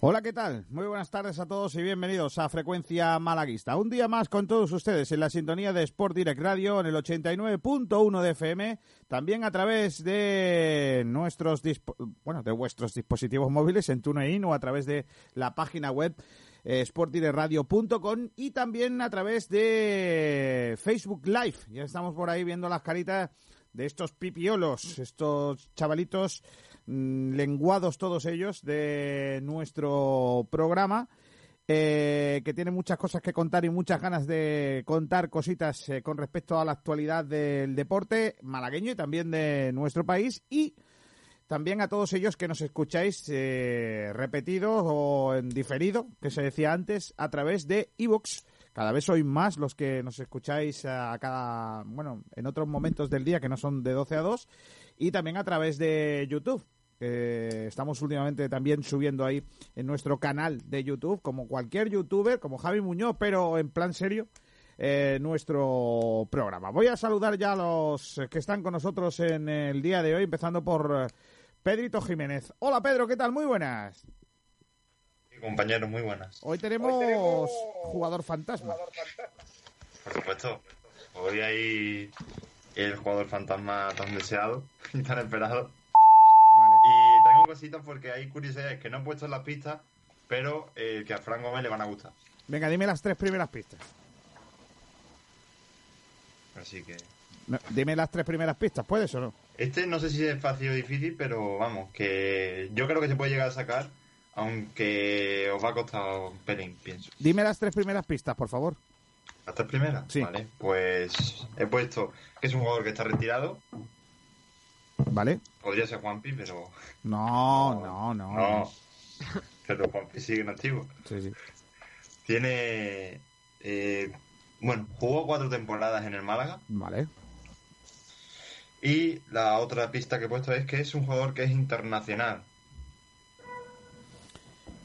Hola, ¿qué tal? Muy buenas tardes a todos y bienvenidos a Frecuencia Malaguista. Un día más con todos ustedes en la sintonía de Sport Direct Radio en el 89.1 de FM, también a través de nuestros bueno, de vuestros dispositivos móviles en TuneIn o a través de la página web eh, y también a través de Facebook Live. Ya estamos por ahí viendo las caritas de estos pipiolos, estos chavalitos lenguados todos ellos de nuestro programa. Eh, que tiene muchas cosas que contar y muchas ganas de contar cositas eh, con respecto a la actualidad del deporte malagueño y también de nuestro país y también a todos ellos que nos escucháis eh, repetidos o en diferido, que se decía antes, a través de iVoox. Cada vez sois más los que nos escucháis a cada, bueno, en otros momentos del día que no son de 12 a 2 y también a través de YouTube estamos últimamente también subiendo ahí en nuestro canal de YouTube, como cualquier youtuber, como Javi Muñoz, pero en plan serio, eh, nuestro programa. Voy a saludar ya a los que están con nosotros en el día de hoy, empezando por eh, Pedrito Jiménez. Hola Pedro, ¿qué tal? Muy buenas. compañeros, muy buenas. Hoy tenemos, jugador fantasma. Por supuesto. Hoy hay el jugador fantasma tan deseado y tan esperado cositas porque hay curiosidades que no he puesto en las pistas, pero eh, que a Fran Gómez le van a gustar. Venga, dime las tres primeras pistas. Así que. dime las tres primeras pistas, ¿puedes o no? Este no sé si es fácil o difícil, pero vamos, que yo creo que se puede llegar a sacar, aunque os va a costar un pelín, pienso. Dime las tres primeras pistas, por favor. ¿Las tres primeras? Sí. Vale, pues he puesto que es un jugador que está retirado, ¿Vale? Podría ser Juanpi, pero. No, no, no. No. Pero Juanpi sigue en activo. Sí, sí. Tiene. Eh, bueno, jugó cuatro temporadas en el Málaga. Vale. Y la otra pista que he puesto es que es un jugador que es internacional.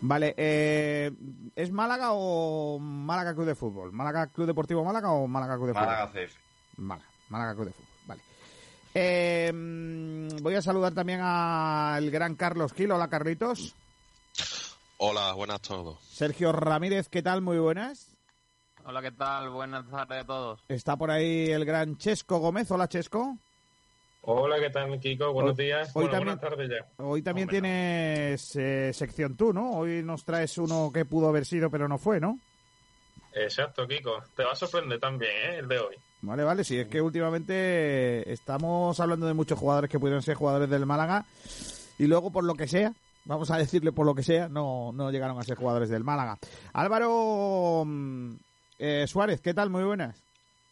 Vale, eh, ¿es Málaga o Málaga Club de Fútbol? ¿Málaga Club Deportivo Málaga o Málaga Club de Fútbol? Málaga CF. Málaga, Málaga Club de Fútbol. Eh, voy a saludar también al gran Carlos Gil. Hola, Carlitos. Hola, buenas a todos. Sergio Ramírez, ¿qué tal? Muy buenas. Hola, ¿qué tal? Buenas tardes a todos. Está por ahí el gran Chesco Gómez. Hola, Chesco. Hola, ¿qué tal, Kiko? Buenos días. Hoy también, buenas tardes ya. Hoy también tienes eh, sección tú, ¿no? Hoy nos traes uno que pudo haber sido, pero no fue, ¿no? Exacto, Kiko. Te va a sorprender también, ¿eh? El de hoy. Vale, vale, sí, es que últimamente estamos hablando de muchos jugadores que pudieron ser jugadores del Málaga y luego por lo que sea, vamos a decirle por lo que sea, no, no llegaron a ser jugadores del Málaga. Álvaro mm, eh, Suárez, ¿qué tal? Muy buenas.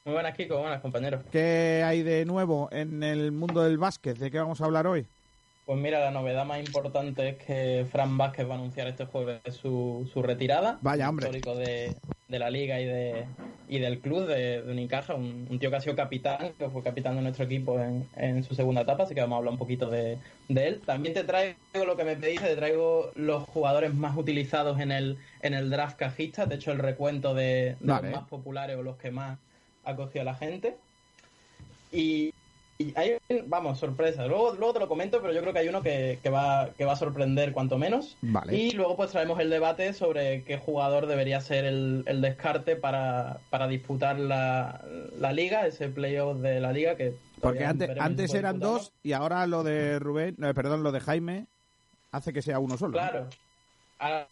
Muy buenas, Kiko, buenas compañeros. ¿Qué hay de nuevo en el mundo del básquet? ¿De qué vamos a hablar hoy? Pues mira, la novedad más importante es que Fran Vázquez va a anunciar este jueves su, su retirada. Vaya, hombre. Histórico de, de la liga y, de, y del club de, de Unicaja, un, tío que ha sido capitán, que fue capitán de nuestro equipo en, en su segunda etapa, así que vamos a hablar un poquito de, de, él. También te traigo lo que me pediste, te traigo los jugadores más utilizados en el, en el draft cajista, de hecho el recuento de, los más populares o los que más ha cogido la gente. Y, y hay, vamos, sorpresa. Luego, luego te lo comento, pero yo creo que hay uno que, que, va, que va a sorprender cuanto menos. Y luego pues traemos el debate sobre qué jugador debería ser el, el descarte para, para disputar la, la, liga, ese playoff de la liga que... Porque antes, antes eran dos y ahora lo de Rubén, no, perdón, lo de Jaime hace que sea uno solo. Claro. Ahora,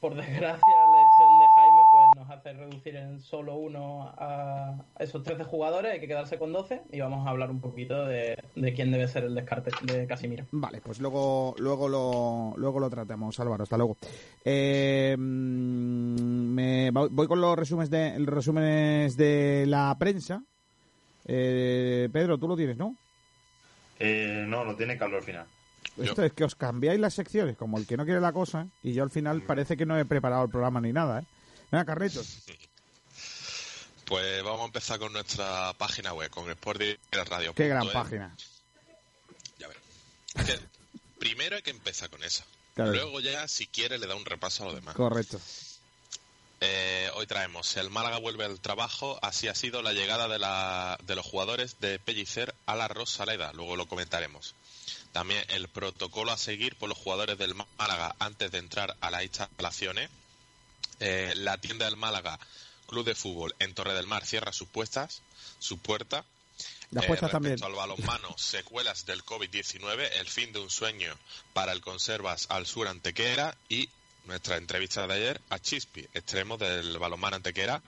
por desgracia, la edición de Jaime nos hace reducir en solo uno a esos 13 jugadores, hay que quedarse con 12 y vamos a hablar un poquito de, quién debe ser el descarte de Casimiro. Vale, pues luego, luego, lo, luego lo tratamos, Álvaro, hasta luego. Eh, me, voy con los resúmenes de, los resúmenes de la prensa. Eh, Pedro, tú lo tienes, ¿no? Eh, no, lo tiene Carlos al final. Esto es que os cambiáis las secciones como el que no quiere la cosa y yo al final parece que no he preparado el programa ni nada, ¿eh? Venga, Carlitos. Pues vamos a empezar con nuestra página web, con Sport Radio. Qué gran página. Ya ver. primero hay que empezar con esa. Luego ya, si quiere, le da un repaso a lo demás. Correcto. Eh, hoy traemos el Málaga vuelve al trabajo, así ha sido la llegada de, la, de los jugadores de Pellicer a la Rosaleda, luego lo comentaremos. También el protocolo a seguir por los jugadores del Málaga antes de entrar a las instalaciones. Eh, la tienda del Málaga, Club de Fútbol en Torre del Mar, cierra sus puestas, sus puertas. Las Eh, puestas también. al balonmano, secuelas del COVID-19, el fin de un sueño para el Conservas al Sur Antequera y nuestra entrevista de ayer a Chispi, extremo del balonmano Antequera,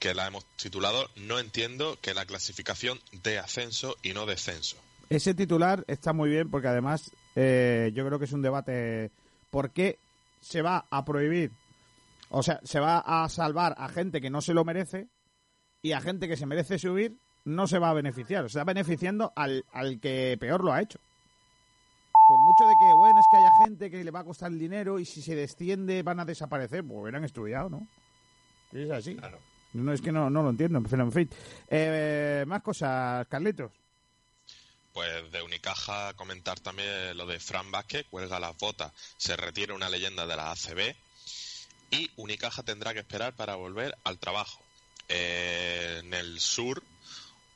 que la hemos titulado No entiendo que la clasificación de ascenso y no descenso. Ese titular está muy bien porque además eh, yo creo que es un debate. ¿Por qué se va a prohibir? O sea, se va a salvar a gente que no se lo merece y a gente que se merece subir no se va a beneficiar. Se está beneficiando al, al que peor lo ha hecho. Por mucho de que, bueno, es que haya gente que le va a costar el dinero y si se desciende van a desaparecer, pues hubieran estudiado, ¿no? Es así. Claro. No, es que no, no lo entiendo, pero en fin. Eh, más cosas, Carlitos. Pues de Unicaja comentar también lo de Fran Vázquez, cuelga las botas, se retira una leyenda de la ACB y Unicaja tendrá que esperar para volver al trabajo. Eh, en el sur,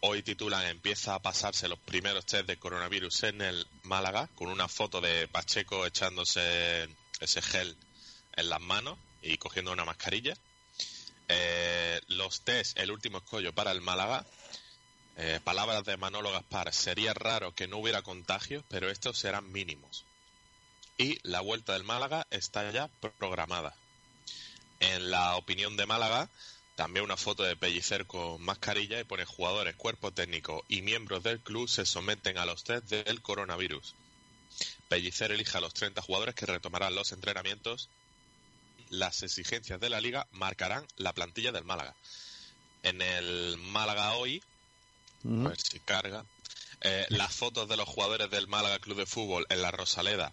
hoy titulan Empieza a pasarse los primeros test de coronavirus en el Málaga, con una foto de Pacheco echándose ese gel en las manos y cogiendo una mascarilla. Eh, los test, el último escollo para el Málaga, eh, palabras de Manolo Gaspar, sería raro que no hubiera contagios, pero estos serán mínimos. Y la vuelta del Málaga está ya programada. En la opinión de Málaga, también una foto de Pellicer con mascarilla y pone jugadores, cuerpo técnico y miembros del club se someten a los test del coronavirus. Pellicer elige a los 30 jugadores que retomarán los entrenamientos. Las exigencias de la liga marcarán la plantilla del Málaga. En el Málaga hoy, a ver si carga. Eh, las fotos de los jugadores del Málaga Club de Fútbol en la Rosaleda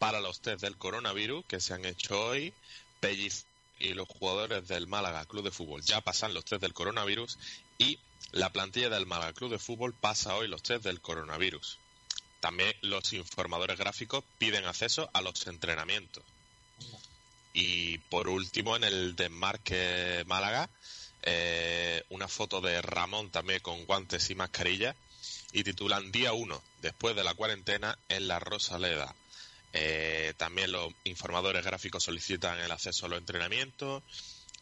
para los test del coronavirus que se han hecho hoy. Pelliz y los jugadores del Málaga Club de Fútbol ya pasan los test del coronavirus y la plantilla del Málaga Club de Fútbol pasa hoy los test del coronavirus. También los informadores gráficos piden acceso a los entrenamientos. Y por último, en el desmarque Málaga, eh, una foto de Ramón también con guantes y mascarilla y titulan Día 1, después de la cuarentena en la Rosaleda. Eh, también los informadores gráficos solicitan el acceso a los entrenamientos.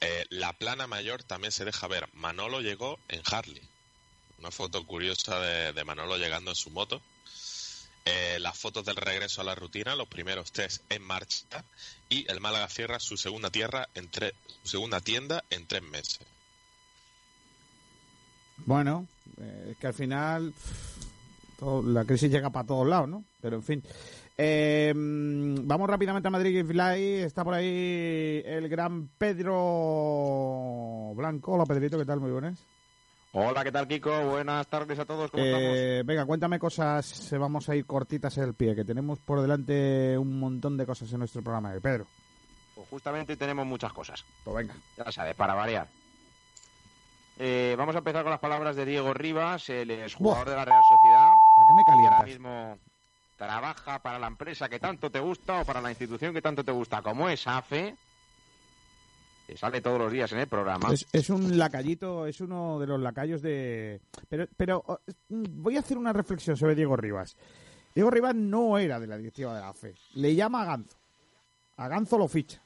Eh, la plana mayor también se deja ver. Manolo llegó en Harley. Una foto curiosa de, Manolo llegando en su moto. Eh, las fotos del regreso a la rutina, los primeros test en marcha y el Málaga cierra su segunda tierra en tre- su segunda tienda en tres meses. Bueno, eh, es que al final la crisis llega para todos lados, ¿no? Pero en fin. Eh, vamos rápidamente a Madrid Fly. Está por ahí el gran Pedro Blanco. Hola Pedrito, ¿qué tal? Muy buenas. Hola, ¿qué tal, Kiko? Buenas tardes a todos. ¿Cómo Eh, venga, cuéntame cosas. Vamos a ir cortitas en el pie, que tenemos por delante un montón de cosas en nuestro programa. de Pedro? Pues justamente tenemos muchas cosas. pues venga. Ya sabes, para variar. Eh, vamos a empezar con las palabras de Diego Rivas, el exjugador de la Real Sociedad. ¿Para qué me que ahora calientas? mismo trabaja para la empresa que tanto te gusta o para la institución que tanto te gusta, como es AFE. Que sale todos los días en el programa. Es, es un lacayito, es uno de los lacayos de... Pero, pero oh, voy a hacer una reflexión sobre Diego Rivas. Diego Rivas no era de la directiva de la FE. Le llama a Ganzo. A Ganzo lo ficha.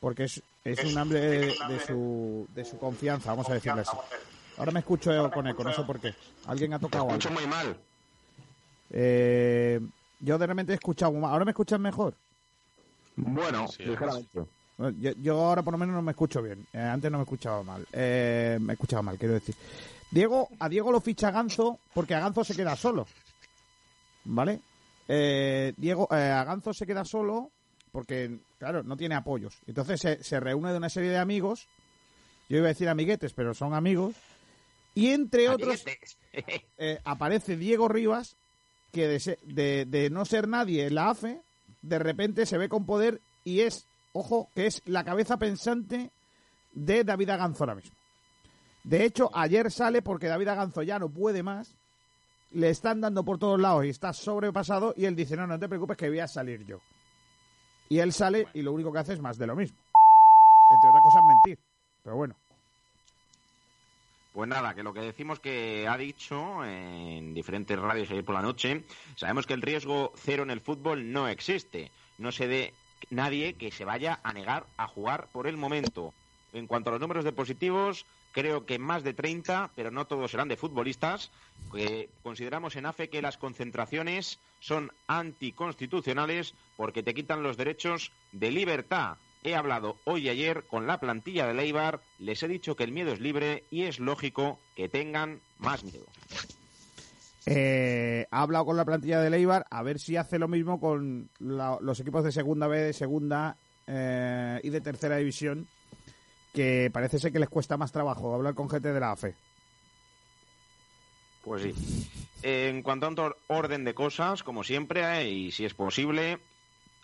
Porque es, es un hombre de, de su, de su confianza, vamos a decirle así. Ahora me escucho con eco, no sé por qué. Alguien ha tocado algo. escucho muy mal. Eh, yo de repente he escuchado... mal. ¿Ahora me escuchas mejor? Bueno, Sí, ligeramente. Yo, yo ahora por lo menos no me escucho bien. Eh, antes no me escuchaba mal. Eh, me escuchaba mal, quiero decir. Diego, a Diego lo ficha Ganzo porque a Ganzo se queda solo. ¿Vale? Eh, Diego, eh, a Ganzo se queda solo porque, claro, no tiene apoyos. Entonces se, se reúne de una serie de amigos. Yo iba a decir amiguetes, pero son amigos. Y entre otros eh, aparece Diego Rivas, que de, de- no ser nadie la AFE, de repente se ve con poder y es, ojo, que es la cabeza pensante de David Aganzo ahora mismo. De hecho, ayer sale porque David Aganzo ya no puede más, le están dando por todos lados y está sobrepasado y él dice, no, no te preocupes que voy a salir yo. Y él sale y lo único que hace es más de lo mismo. Entre otras cosas, mentir. Pero bueno. Pues nada, que lo que decimos que ha dicho en diferentes radios ayer por la noche, sabemos que el riesgo cero en el fútbol no existe. No se dé nadie que se vaya a negar a jugar por el momento. En cuanto a los números de positivos, creo que más de 30, pero no todos serán de futbolistas. Que consideramos en AFE que las concentraciones son anticonstitucionales porque te quitan los derechos de libertad. He hablado hoy y ayer con la plantilla de Leibar, les he dicho que el miedo es libre y es lógico que tengan más miedo. Eh, ha hablado con la plantilla de Leibar a ver si hace lo mismo con la- los equipos de segunda B, de segunda eh, y de tercera división, que parece ser que les cuesta más trabajo hablar con gente de la AFE. Pues sí. En cuanto a otro orden de cosas, como siempre, eh, y si es posible,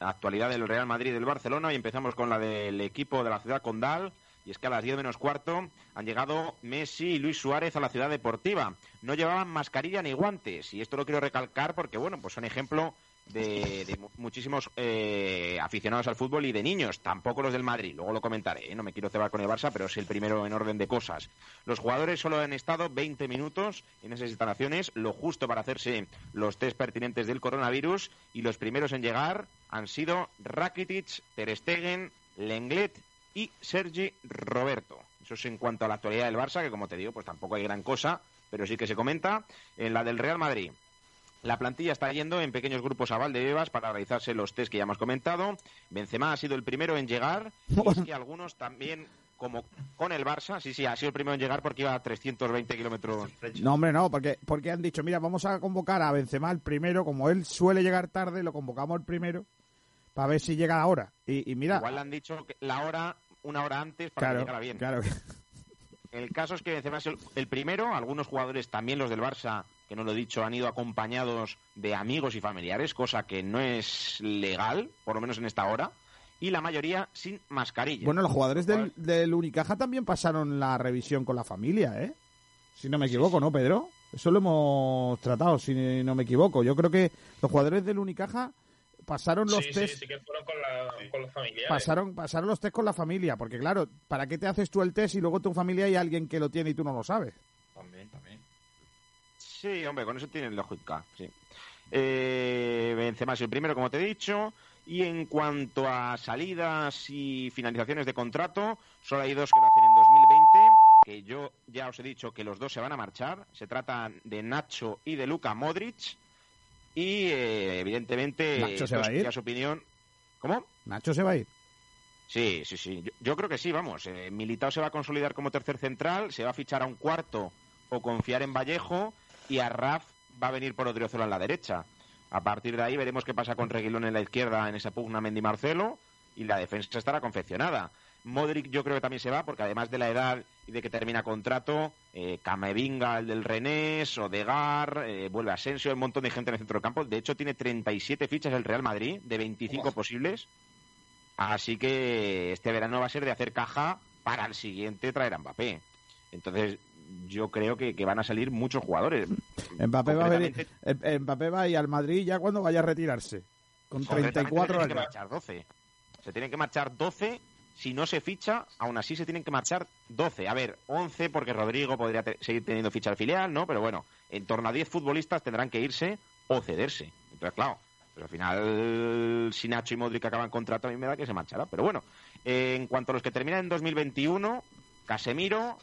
actualidad del Real Madrid del Barcelona, y empezamos con la del equipo de la ciudad condal. Y es que a las 10 menos cuarto han llegado Messi y Luis Suárez a la ciudad deportiva. No llevaban mascarilla ni guantes. Y esto lo quiero recalcar porque, bueno, pues son ejemplo de, de mu- muchísimos eh, aficionados al fútbol y de niños. Tampoco los del Madrid. Luego lo comentaré. ¿eh? No me quiero cebar con el Barça, pero es el primero en orden de cosas. Los jugadores solo han estado 20 minutos en esas instalaciones, lo justo para hacerse los test pertinentes del coronavirus. Y los primeros en llegar han sido Rakitic, Ter Stegen, Lenglet y Sergi Roberto. Eso es en cuanto a la actualidad del Barça, que como te digo, pues tampoco hay gran cosa, pero sí que se comenta. En la del Real Madrid, la plantilla está yendo en pequeños grupos a Valdebebas para realizarse los test que ya hemos comentado. Benzema ha sido el primero en llegar y es que algunos también, como con el Barça, sí, sí, ha sido el primero en llegar porque iba a 320 kilómetros. No, hombre, no, porque, porque han dicho, mira, vamos a convocar a Benzema el primero, como él suele llegar tarde, lo convocamos el primero, para ver si llega ahora. Y, y mira, Igual le han dicho que la hora, una hora antes para que claro, llegara bien. claro. El caso es que Benzema es el, el primero. Algunos jugadores, también los del Barça, que no lo he dicho, han ido acompañados de amigos y familiares, cosa que no es legal, por lo menos en esta hora. Y la mayoría sin mascarilla. Bueno, los jugadores del, del Unicaja también pasaron la revisión con la familia, ¿eh? Si no me equivoco, ¿no, Pedro? Eso lo hemos tratado, si no me equivoco. Yo creo que los jugadores del Unicaja pasaron los sí, test sí, sí que fueron con, la, con familiares. pasaron pasaron los test con la familia, porque claro, ¿para qué te haces tú el test y luego tu familia hay alguien que lo tiene y tú no lo sabes? También, también. Sí, hombre, con eso tienen lógica, sí. Eh, Benzema es el primero, como te he dicho. Y en cuanto a salidas y finalizaciones de contrato, solo hay dos que lo hacen en 2020, que yo ya os he dicho que los dos se van a marchar. Se trata de Nacho y de Luka Modric. Y eh, evidentemente, ¿Nacho se va a ir? su opinión. ¿Cómo? Nacho se va a ir. Sí, sí, sí. Yo, yo creo que sí, vamos. Eh, Militao se va a consolidar como tercer central, se va a fichar a un cuarto o confiar en Vallejo y a Raf va a venir por Odriozola en la derecha. A partir de ahí veremos qué pasa con Reguilón en la izquierda en esa pugna Mendy Marcelo y la defensa estará confeccionada. Modric yo creo que también se va porque además de la edad y de que termina contrato, eh, Camavinga, el del Renés, Odegar, eh, vuelve Asensio, un montón de gente en el centro del campo. De hecho tiene 37 fichas el Real Madrid de 25 posibles. Así que este verano va a ser de hacer caja para el siguiente traer a Mbappé. Entonces, yo creo que, que van a salir muchos jugadores. Mbappé va, a venir, eh, Mbappé va a ir al Madrid ya cuando vaya a retirarse. Con Concretamente 34 se tienen que años. marchar 12. Se tienen que marchar 12. Si no se ficha, aún así se tienen que marchar 12. A ver, 11 porque Rodrigo podría te- seguir teniendo ficha al filial, ¿no? Pero bueno, en torno a 10 futbolistas tendrán que irse o cederse. Entonces, claro, pues al final, si Nacho y Modric acaban contrato, a mí me da que se marchará. Pero bueno, eh, en cuanto a los que terminan en 2021, Casemiro,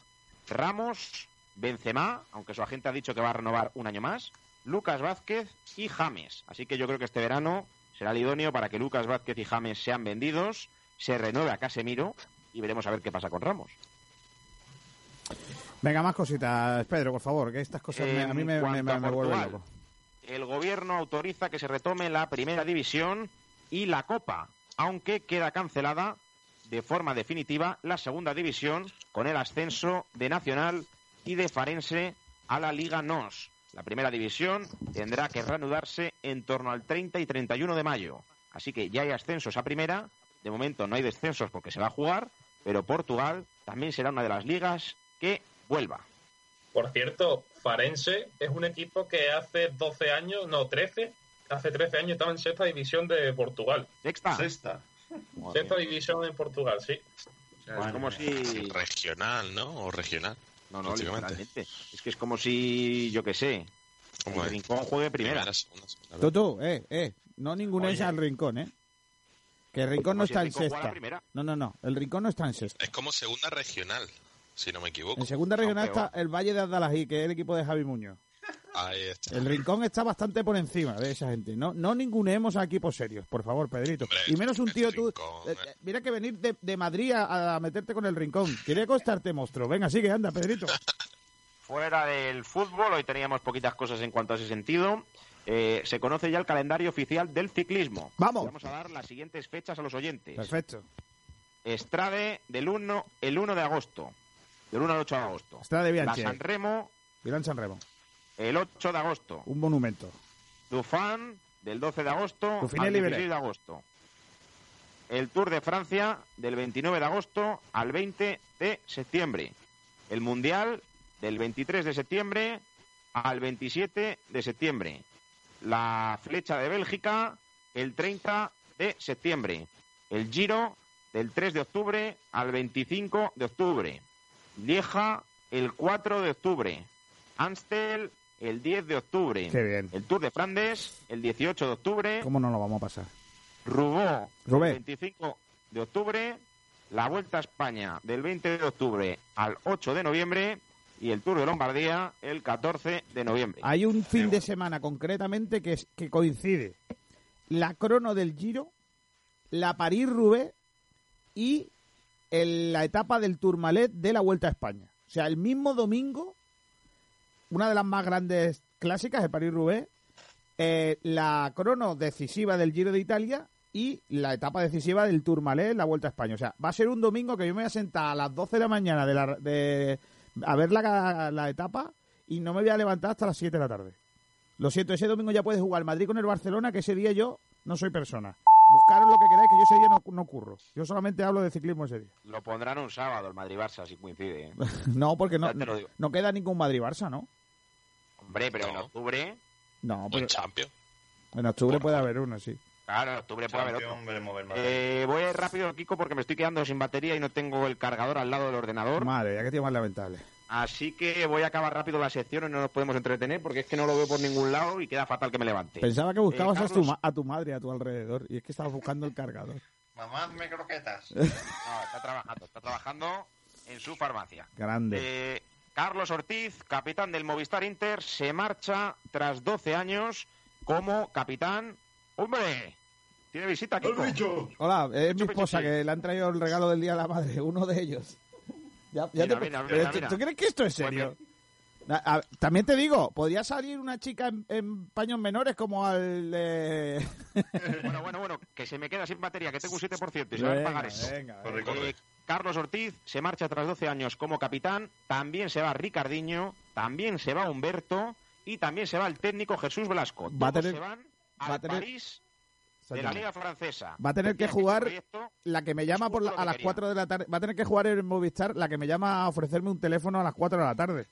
Ramos, Benzema, aunque su agente ha dicho que va a renovar un año más, Lucas Vázquez y James. Así que yo creo que este verano será el idóneo para que Lucas Vázquez y James sean vendidos, se renueve a Casemiro y veremos a ver qué pasa con Ramos. Venga, más cositas, Pedro, por favor, que estas cosas me- a mí me, me, vuelven loco. El gobierno autoriza que se retome la primera división y la Copa, aunque queda cancelada de forma definitiva la segunda división con el ascenso de Nacional y de Farense a la Liga NOS. La primera división tendrá que reanudarse en torno al 30 y 31 de mayo. Así que ya hay ascensos a primera. De momento no hay descensos porque se va a jugar, pero Portugal también será una de las ligas que vuelva. Por cierto, Farense es un equipo que hace 12 años, no, 13, hace 13 años estaba en sexta división de Portugal. Sexta. Sexta. Sexta división en Portugal, sí. Es como si... Regional, ¿no? O regional. No, no. Es que es como si, yo qué sé, Como el de- Rincón juegue primera. primera, segunda, segunda. Tú, tú, eh, eh. No ningunéis al rincón, ¿eh? Que el rincón no si está el en sexta. primera. No, no, no. El rincón no está en sexta. Es como segunda regional, si no me equivoco. En segunda regional está el Valle de Andalají, que es el equipo de Javi Muñoz. Ahí está. El rincón está bastante por encima de esa gente. No, no ninguneemos a equipos serios, por favor, Pedrito. Hombre, y menos un tío tú. Rincón, eh, eh, mira que venir de, de Madrid a, a meterte con el rincón. Quiere costarte monstruo. Venga, sigue, anda, Pedrito. Fuera del fútbol, hoy teníamos poquitas cosas en cuanto a ese sentido. Eh, se conoce ya el calendario oficial del ciclismo. Vamos. Vamos a dar las siguientes fechas a los oyentes. Perfecto. Estrade del 1, el 1 de agosto. Del 1 al 8 de agosto. Estrada de La Bianchi. San Remo, Milán San Remo. El 8 de agosto. Un monumento. Dufan, del 12 de agosto Dauphiné al Libéré. 16 de agosto. El Tour de Francia, del 29 de agosto al 20 de septiembre. El Mundial, del 23 de septiembre al 27 de septiembre. La Flecha de Bélgica, el 30 de septiembre. El Giro, del 3 de octubre al 25 de octubre. Lieja, el 4 de octubre. Amstel, el 10 de octubre. Qué bien. El Tour de Flandes, el 18 de octubre. ¿Cómo no lo vamos a pasar? Rubó, Rubé. el 25 de octubre. La Vuelta a España, del 20 de octubre al 8 de noviembre. Y el Tour de Lombardía, el 14 de noviembre. Hay un fin de semana concretamente que, es- que coincide la crono del Giro, la París-Roubaix y el- la etapa del Tourmalet de la Vuelta a España. O sea, el mismo domingo, una de las más grandes clásicas, el París-Roubaix, eh, la crono decisiva del Giro de Italia y la etapa decisiva del Tourmalet, la Vuelta a España. O sea, va a ser un domingo que yo me voy a sentar a las 12 de la mañana de la, de, a ver la, la etapa y no me voy a levantar hasta las 7 de la tarde. Lo siento, ese domingo ya puedes jugar el Madrid con el Barcelona, que ese día yo no soy persona. Buscaros lo que queráis, que yo ese día no, no curro. Yo solamente hablo de ciclismo ese día. Lo pondrán un sábado, el Madrid-Barça, si coincide. ¿eh? no, porque no, digo. no queda ningún Madrid-Barça, ¿no? Hombre, pero en octubre... No, pero champion. en octubre puede haber uno, sí. Claro, en octubre puede haber otro. Veremos ver más. Eh, voy a ir rápido, Kiko, porque me estoy quedando sin batería y no tengo el cargador al lado del ordenador. Madre, ya que tío más lamentable. Así que voy a acabar rápido la sección y no nos podemos entretener porque es que no lo veo por ningún lado y queda fatal que me levante. Pensaba que buscabas Eh, a, tu, ma- a tu madre a tu alrededor y es que estabas buscando el cargador. Mamá, me croquetas. No, está trabajando, está trabajando en su farmacia. Grande. Eh, Carlos Ortiz, capitán del Movistar Inter, se marcha tras 12 años como capitán. ¡Hombre! ¿Tiene visita, Kiko? Hola, es mi esposa chupi. que le han traído el regalo del Día de la Madre, uno de ellos. Ya, ya Mira, te- mira, pero mira, ¿tú- mira. ¿Tú crees que esto es Pues serio? A- a- también te digo, podría salir una chica en, en paños menores como al de... Bueno, bueno, bueno, que se me queda sin batería, que tengo un 7% y se va a pagar eso. venga, Corre, venga. corre. Eh, Carlos Ortiz se marcha tras 12 años como capitán, también se va Ricardiño, también se va Humberto y también se va el técnico Jesús Velasco. Va a tener- se van va a tener- París de la Liga Francesa. Va a tener que jugar La que me llama por la- a las quería. 4 de la tarde. Va a tener que jugar en Movistar la que me llama a ofrecerme un teléfono a las 4 de la tarde.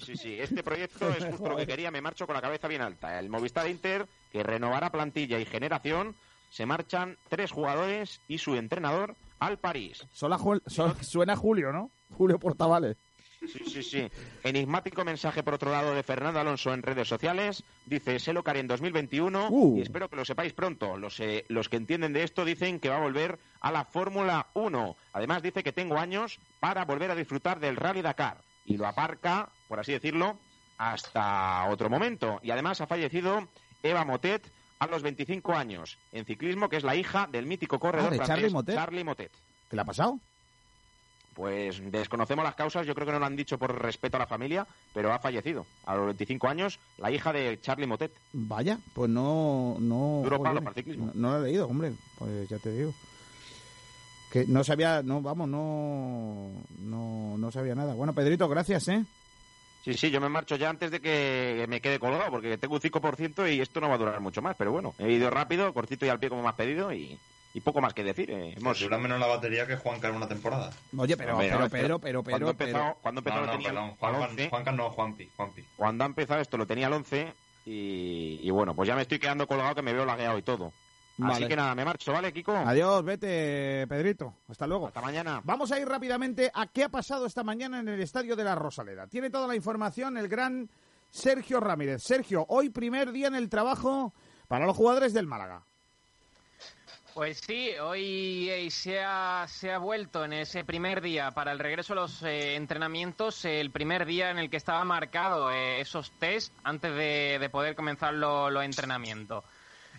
Sí, sí, este proyecto es justo lo que quería, me marcho con la cabeza bien alta. El Movistar Inter, que renovará plantilla y generación, se marchan tres jugadores y su entrenador al París. Sola Ju- so- suena Julio, ¿no? Julio Portavales. Sí, sí, sí. Enigmático mensaje, por otro lado, de Fernando Alonso en redes sociales. Dice, sé lo haré en 2021 Uh. y espero que lo sepáis pronto. Los, eh, los que entienden de esto dicen que va a volver a la Fórmula 1. Además, dice que tengo años para volver a disfrutar del Rally Dakar. Y lo aparca, por así decirlo, hasta otro momento. Y además ha fallecido Eva Motet a los 25 años en ciclismo, que es la hija del mítico corredor Ah, de francés Charlie Motet. Charlie Motet. ¿Qué le ha pasado? Pues desconocemos las causas, yo creo que no lo han dicho por respeto a la familia, pero ha fallecido a los 25 años la hija de Charlie Motet. Vaya, pues no... no Duro palo para el ciclismo. No, no lo he leído, hombre. Pues ya te digo. Que no sabía... No, vamos, no... No, no sabía nada. Bueno, Pedrito, gracias, ¿eh? Sí, sí, yo me marcho ya antes de que me quede colgado, porque tengo un 5% y esto no va a durar mucho más, pero bueno, he ido rápido, cortito y al pie como me has pedido y, y poco más que decir. eh, hemos- Dura menos la batería que Juanca en una temporada. Oye, pero, pero, pero, pero, cuando pero, cuando No, no, tenía perdón. 11, Juanca no, Juanpi, Juanpi. cuando ha empezado esto lo tenía al 11 y, y bueno, pues ya me estoy quedando colgado que me veo lagueado y todo. Así Vale. que nada, me marcho, ¿vale, Kiko? Adiós, vete, Pedrito. Hasta luego. Hasta mañana. Vamos a ir rápidamente a qué ha pasado esta mañana en el estadio de la Rosaleda. Tiene toda la información el gran Sergio Ramírez. Sergio, hoy primer día en el trabajo para los jugadores del Málaga. Pues sí, hoy eh, se ha, se ha vuelto en ese primer día para el regreso a los eh, entrenamientos, el primer día en el que estaba marcado eh, esos test antes de, de poder comenzar lo- los entrenamientos.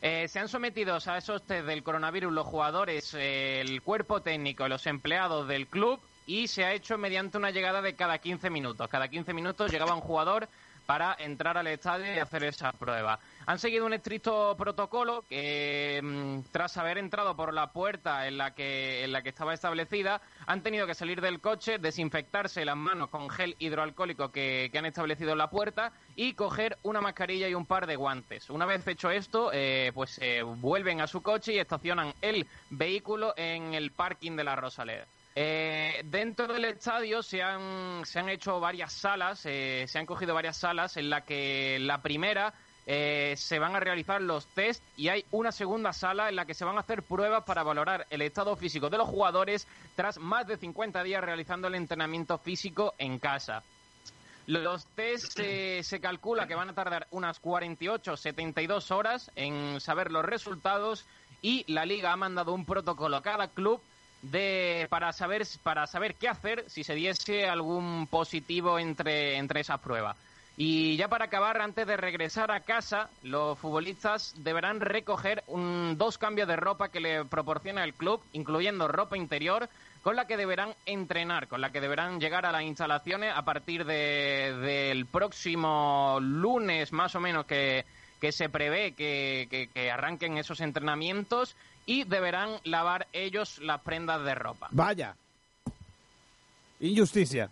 Eh, se han sometido a esos test del coronavirus los jugadores, eh, el cuerpo técnico, los empleados del club y se ha hecho mediante una llegada de cada 15 minutos. Cada 15 minutos llegaba un jugador para entrar al estadio y hacer esa prueba. Han seguido un estricto protocolo que, mm, tras haber entrado por la puerta en la que en la que estaba establecida, han tenido que salir del coche, desinfectarse las manos con gel hidroalcohólico que, han establecido en la puerta y coger una mascarilla y un par de guantes. Una vez hecho esto, eh, pues eh, vuelven a su coche y estacionan el vehículo en el parking de la Rosaleda. Eh, dentro del estadio se han, se han hecho varias salas, eh, se han cogido varias salas en la que la primera eh, se van a realizar los test y hay una segunda sala en la que se van a hacer pruebas para valorar el estado físico de los jugadores tras más de 50 días realizando el entrenamiento físico en casa. Los test eh, se calcula que van a tardar unas 48-72 horas en saber los resultados y la liga ha mandado un protocolo a cada club de para saber para saber qué hacer si se diese algún positivo entre entre esas pruebas. Y ya para acabar, antes de regresar a casa, los futbolistas deberán recoger un- dos cambios de ropa que le proporciona el club, incluyendo ropa interior, con la que deberán entrenar, con la que deberán llegar a las instalaciones a partir de- del próximo lunes, más o menos, que, que se prevé que- que arranquen esos entrenamientos y deberán lavar ellos las prendas de ropa. Vaya. Injusticia.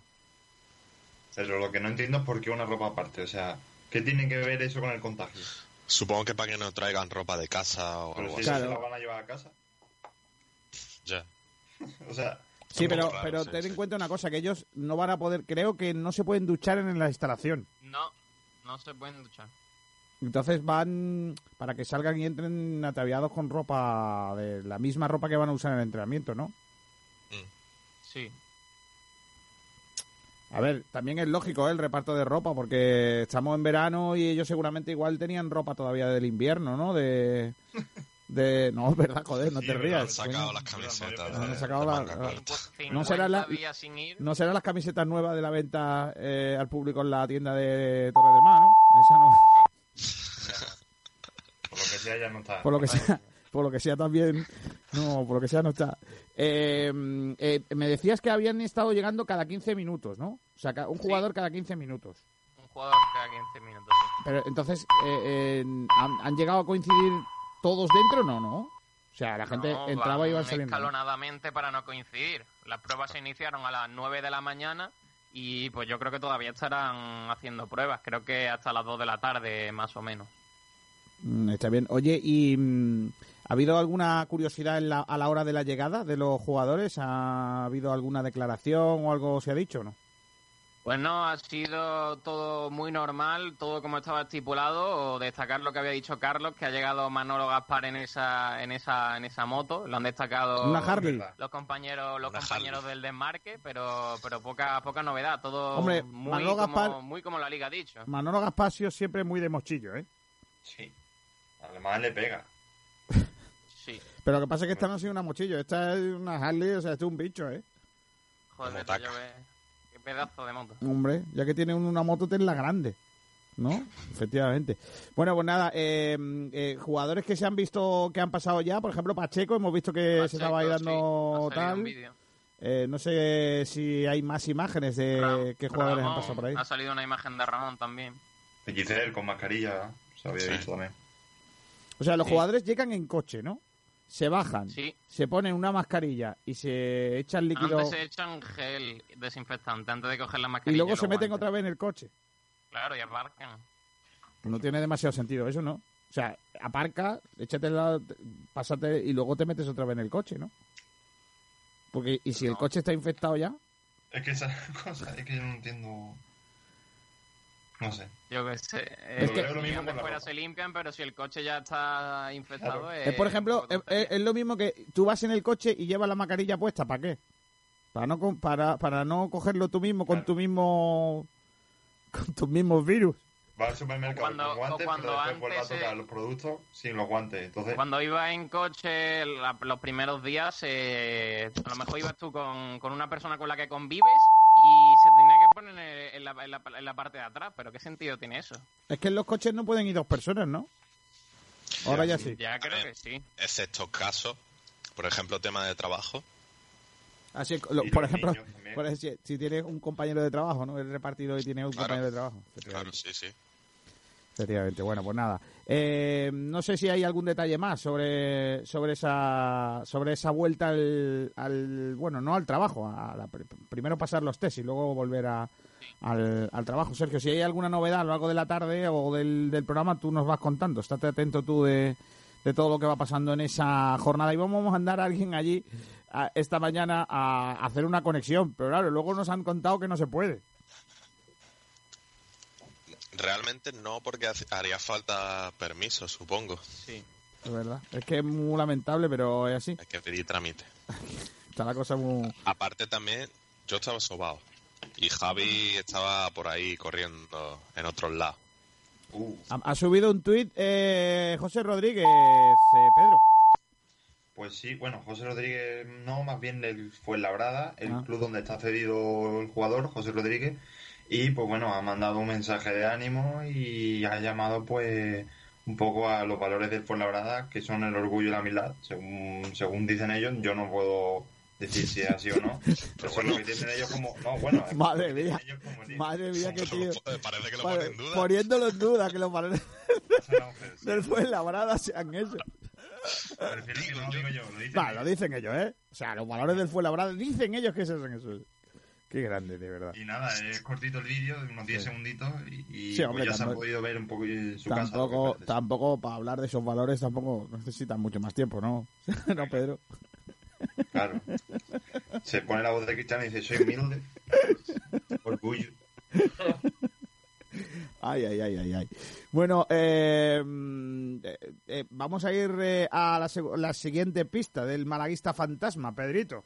Pero lo que no entiendo es por qué una ropa aparte. O sea, ¿qué tiene que ver eso con el contagio? Supongo que para que no traigan ropa de casa o Pero algo si así. se la van a llevar a casa. Ya. O sea, Sí, pero, raro, pero sí, ten en cuenta una cosa, que ellos no van a poder, creo que no se pueden duchar en la instalación. No, no se pueden duchar. Entonces van, para que salgan y entren ataviados con ropa, de la misma ropa que van a usar en el entrenamiento, ¿no? Sí. A ver, también es lógico ¿eh? el reparto de ropa, porque estamos en verano y ellos seguramente igual tenían ropa todavía del invierno, ¿no? De... de no, es verdad, joder, no Sí, te pero Han rías. sacado las camisetas. Han de- sacado de la- manga la- corta. No será la- 50 días sin ir. No serán las camisetas nuevas de la venta eh, al público en la tienda de Torre del Mar, ¿no? Esa no. Por lo que sea ya no está. Por lo que sea, por lo que sea también, no, por lo que sea no está. Eh, eh, me decías que habían estado llegando cada 15 minutos, ¿no? O sea, un Sí. jugador cada 15 minutos. Un jugador cada 15 minutos. sí. Pero entonces, eh, eh, ¿han, han llegado a coincidir todos dentro? No, no. O sea, la gente No, entraba y iba saliendo. escalonadamente para no coincidir. Las pruebas se iniciaron a las 9 de la mañana y pues yo creo que todavía estarán haciendo pruebas. Creo que hasta las 2 de la tarde más o menos. Mm, está bien. Oye, ¿y mm, ha habido alguna curiosidad en la- a la hora de la llegada de los jugadores? ¿Ha habido alguna declaración o algo se ha dicho o no? Pues no, ha sido todo muy normal, todo como estaba estipulado. O destacar lo que había dicho Carlos, que ha llegado Manolo Gaspar en esa, en esa, en esa moto. Lo han destacado Una Harley. verdad. los compañeros, los Una compañeros Harley. del desmarque, pero, pero poca, poca novedad. Todo Hombre, muy, Manolo como, Gaspar- muy como la liga ha dicho. Manolo Gaspasio siempre muy de mochillo, ¿eh? Sí. Además le pega. Sí. Pero lo que pasa es que esta no ha sido una mochillo, esta es una Harley, o sea, esto es un bicho, ¿eh? Joder, yo ve- qué pedazo de moto. Hombre, ya que tiene una moto, ten la grande. ¿No? Efectivamente. Bueno, pues nada, eh, eh, jugadores que se han visto que han pasado ya, por ejemplo, Pacheco, hemos visto que se estaba ahí dando tal. Eh, no sé si hay más imágenes de Ram- qué jugadores han pasado por ahí. Ha salido una imagen de Ramón también. XL con mascarilla, se había Sí. visto también. O sea, los sí. jugadores llegan en coche, ¿no? Se bajan, Sí. se ponen una mascarilla y se echan líquido Antes se echan gel desinfectante antes de coger la y mascarilla. luego los se meten guantes. otra vez en el coche. Claro, y aparcan. No tiene demasiado sentido eso, ¿no? O sea, aparca, échate la, pásate y luego te metes otra vez en el coche, ¿no? Porque, ¿y si el coche está infectado ya? Es que esa cosa, es que yo no entiendo. No sé. Yo qué sé. Es Eh, que- los lo mismo la fuera se limpian, pero si el coche ya está infectado... Claro. es Es, por ejemplo, es, es- es lo mismo que tú vas en el coche y llevas la mascarilla puesta, ¿para qué? Para no para, para no cogerlo tú mismo con Claro. tu mismo con tus mismos virus. Va al supermercado cuando- con guantes, cuando pero después vuelve a antes, tocar eh, los productos sin los guantes. Entonces, Cuando iba en coche la- los primeros días, eh, a lo mejor ibas tú con, con una persona con la que convives y poner en, la, en la- en la parte de atrás. ¿Pero qué sentido tiene eso? Es que en los coches no pueden ir dos personas, ¿no? Ahora ya sí. Ya creo ver. que sí. Excepto casos, por ejemplo, tema de trabajo. Así, lo- por ejemplo, por si, si tienes un compañero de trabajo, ¿no? El repartido y tiene un Claro. compañero de trabajo. Claro, sí, sí. Efectivamente. Bueno, pues nada. Eh, no sé si hay algún detalle más sobre sobre esa sobre esa vuelta al, al- bueno, no al trabajo, a la- pr- primero pasar los test y luego volver a, al, al trabajo. Sergio, si hay alguna novedad a lo largo de la tarde o del, del programa, tú nos vas contando. Estate atento tú de, de todo lo que va pasando en esa jornada y vamos a mandar a alguien allí a- esta mañana a hacer una conexión, pero claro, luego nos han contado que no se puede. Realmente no, porque haría falta permiso, supongo. Sí. Es verdad. Es que es muy lamentable, pero es así. Hay que pedir trámite. Está la cosa muy... Aparte también, yo estaba sobado. Y Javi estaba por ahí corriendo en otros lados. uh, Ha, ha subido un tuit eh, José Rodríguez, eh, Pedro. pues sí, bueno, José Rodríguez no, más bien el Fuenlabrada, el Ah. club donde está cedido el jugador, José Rodríguez, y pues bueno, ha mandado un mensaje de ánimo y ha llamado pues un poco a los valores del Fuenlabrada, que son el orgullo y la humildad, según, según dicen ellos, yo no puedo decir si es así o no, pero son lo que dicen ellos como, no, bueno, Madre que mía. ellos como li- Madre mía, qué tío. Parece que lo Vale, pone en duda. poniéndolo en duda que los valores del Fuenlabrada sean eso. Prefiero que no lo digo yo, lo dicen ellos. lo dicen ellos, ¿eh? O sea, los valores del Fuenlabrada dicen ellos que esos son esos. Qué grande, de verdad. Y nada, es cortito el vídeo, de unos 10 Sí. segunditos, y, y Sí, hombre, pues ya se ha podido ver un poco en su Tampoco, tampoco para hablar de esos valores tampoco necesitan mucho más tiempo, ¿no? no, Pedro. Claro. Se pone la voz de Cristiano y dice, soy humilde. Orgullo. Ay, ay, ay, ay, ay. Bueno, eh, mm, eh, eh, vamos a ir eh, a la, la siguiente pista del malaguista fantasma, Pedrito.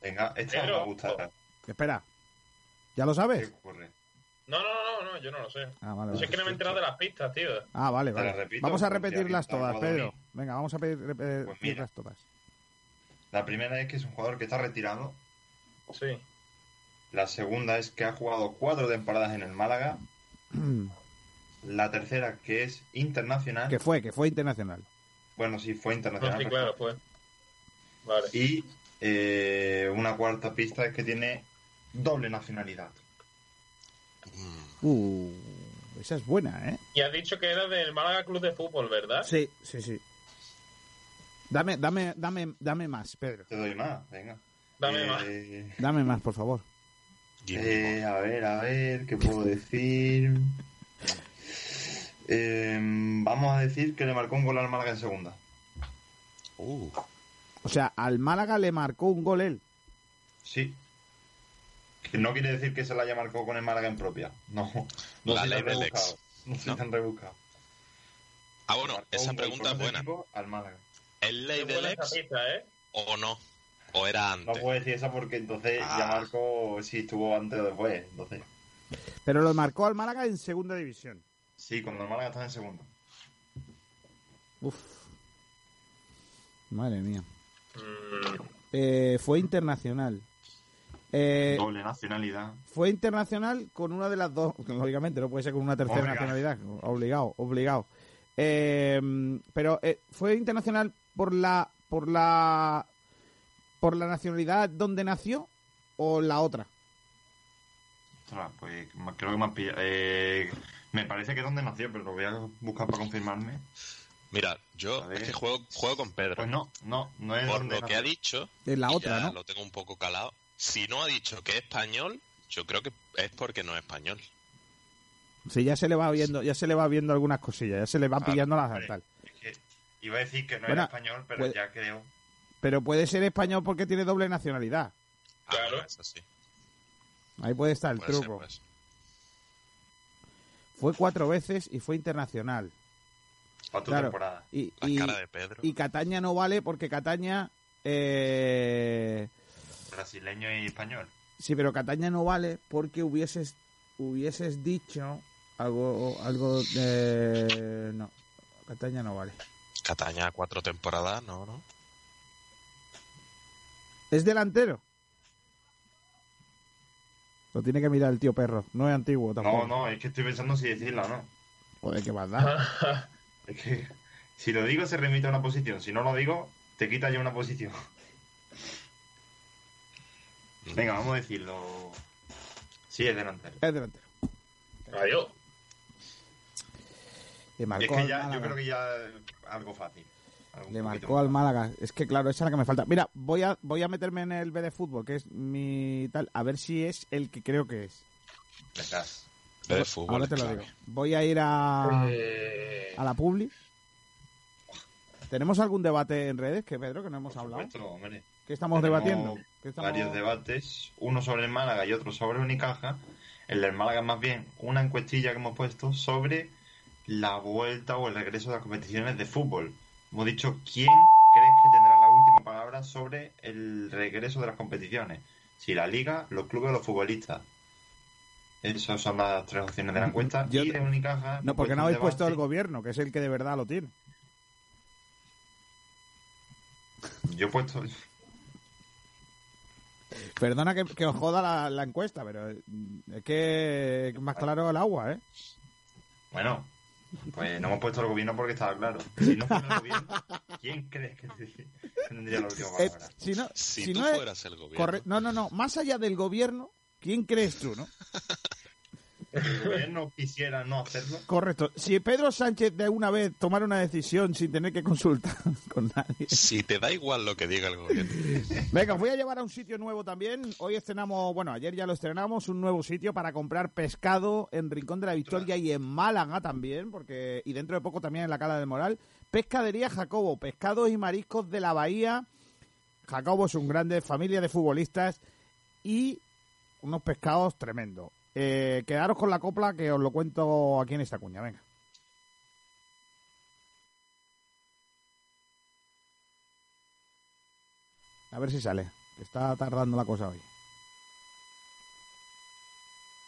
Venga, esta Pero- me va a gustar. Espera, ¿ya lo ¿Qué sabes? ocurre? No, no, no, no, yo no lo sé. Ah, vale, Yo sé vale. que no me he enterado de las pistas, tío. Ah, vale, vale. repito, Vamos a repetirlas todas. Pedro. Venga, vamos a pedir- repetirlas Pues mira. todas. La primera es que es un jugador que está retirado. Sí. La segunda es que ha jugado cuatro temporadas en el Málaga. La tercera que es internacional. que fue, que fue internacional. Bueno, sí, fue No, internacional. sí, claro, pues. Vale. Y eh, una cuarta pista es que tiene doble nacionalidad. Mm, Uh, esa es buena, ¿eh? Y has dicho que era del Málaga Club de Fútbol, ¿verdad? Sí, sí, sí. Dame, dame, dame, dame más, Pedro. Te doy más, venga. Dame Eh, más. Dame más, por favor. Eh, a ver, a ver, ¿qué puedo decir? Eh, vamos a decir que le marcó un gol al Málaga en segunda. Uh, O sea, al Málaga le marcó un gol él. Sí. Que no quiere decir que se la haya marcado con el Málaga en propia. No, no La ley tan del rebuscado. ex. No ¿No? tan rebuscado. Ah, bueno, esa pregunta es buena. Al Málaga. ¿Es ley del ex pista, ¿eh? o no? ¿O era No antes? puedo decir esa porque entonces Ah. ya marcó si estuvo antes o después. Entonces, Pero lo marcó al Málaga en segunda división. sí, cuando el Málaga está en segunda. Uf. Madre mía. Mm, Eh, fue internacional. Eh, Doble nacionalidad. fue internacional con una de las dos. Lógicamente, no puede ser con una tercera Obligado. nacionalidad. Obligado, obligado. Eh, pero eh, fue internacional por la por la por la nacionalidad donde nació o la otra. Ostras, pues creo que me pillado. Eh, me parece que es donde nació, pero lo voy a buscar para confirmarme. Mira, yo es que juego, juego con Pedro. Pues no, no, no es Por donde lo que ha dicho, Es la otra, ya ¿no? lo tengo un poco calado. Si no ha dicho que es español, yo creo que es porque no es español. Sí, ya se le va viendo, ya se le va viendo algunas cosillas, ya se le va Claro, pillando las Vale. tal. Es que iba a decir que no Bueno, era español, pero puede- ya creo. Pero puede ser español porque tiene doble nacionalidad. Ah, Claro. eso sí. Ahí puede estar el Puede truco. ser. Fue cuatro veces y fue internacional. Cuatro Claro. temporadas. Y, La y- cara de Pedro. y Cataña no vale porque Cataña... eh, Brasileño y español. Sí, pero Cataña no vale porque hubieses hubieses dicho algo algo de no. Cataña no vale. Cataña, cuatro temporadas, no, no. Es delantero. Lo tiene que mirar el tío perro. No es antiguo tampoco. No, no, es que estoy pensando si decirla o no. Joder, qué maldad. Es que si lo digo se remite a una posición. Si no lo digo, te quita ya una posición. Venga, vamos a decirlo. Sí, es delantero. Es delantero. Adiós. Le Y marcó es que ya, yo creo que ya algo fácil. Algo Le marcó al. Málaga. Es que claro, esa es la que me falta. Mira, voy a voy a meterme en el B de fútbol, que es mi tal, a ver si es el que creo que es. Venga. De fútbol. Ahora te lo digo. Voy a ir a Eh, a la Publi. ¿Tenemos algún debate en redes, que Pedro, que no hemos Por hablado? supuesto, hombre. ¿Qué estamos Tenemos debatiendo? ¿Qué estamos- Varios debates, uno sobre el Málaga y otro sobre Unicaja. El del Málaga más bien una encuestilla que hemos puesto sobre la vuelta o el regreso de las competiciones de fútbol. Hemos dicho quién crees que tendrá la última palabra sobre el regreso de las competiciones. Si la liga, los clubes o los futbolistas. Esas son las tres opciones de la encuesta. Yo- y de Unicaja... No, porque no habéis puesto el gobierno, que es el que de verdad lo tiene. Yo he puesto... Perdona que, que os joda la, la encuesta, pero eh, es que es más claro el agua, ¿eh? Bueno, pues no hemos puesto el gobierno porque estaba claro. Si no fuera el gobierno, ¿quién crees que tendría la última Eh, palabra? si no, Si, si tú no es- el gobierno. corre- no, no, no. Más allá del gobierno, ¿quién crees tú, no? El gobierno quisiera no hacerlo, Correcto. Si Pedro Sánchez de una vez tomara una decisión sin tener que consultar con nadie. Si te da igual lo que diga el gobierno. Venga, os voy a llevar a un sitio nuevo también. Hoy estrenamos, bueno, ayer ya lo estrenamos, un nuevo sitio para comprar pescado en Rincón de la Victoria y en Málaga también, porque y dentro de poco también en la Cala del Moral. Pescadería Jacobo, pescados y mariscos de la Bahía. Jacobo es un grande, familia de futbolistas y unos pescados tremendos. Eh, quedaros con la copla que os lo cuento aquí en esta cuña, venga. A ver si sale, que está tardando la cosa hoy.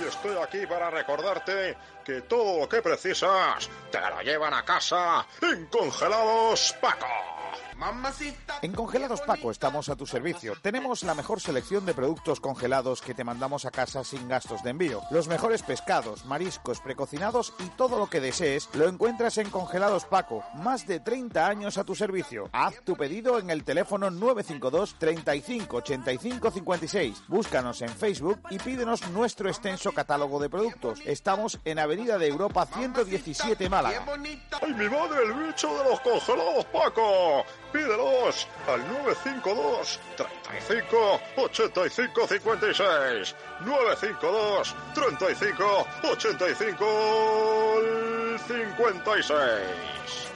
Y estoy aquí para recordarte que todo lo que precisas te lo llevan a casa en Congelados Paco. En Congelados Paco estamos a tu servicio. Tenemos la mejor selección de productos congelados que te mandamos a casa sin gastos de envío. Los mejores pescados, mariscos, precocinados y todo lo que desees lo encuentras en Congelados Paco. Más de 30 años a tu servicio. Haz tu pedido en el teléfono 952 35 85 56. Búscanos en Facebook y pídenos nuestro extenso catálogo de productos. Estamos en Avenida de Europa 117 Málaga. ¡Ay, mi madre, el bicho de los congelados Paco! Pídelos al 952 35 85 56. 952 35 85 56.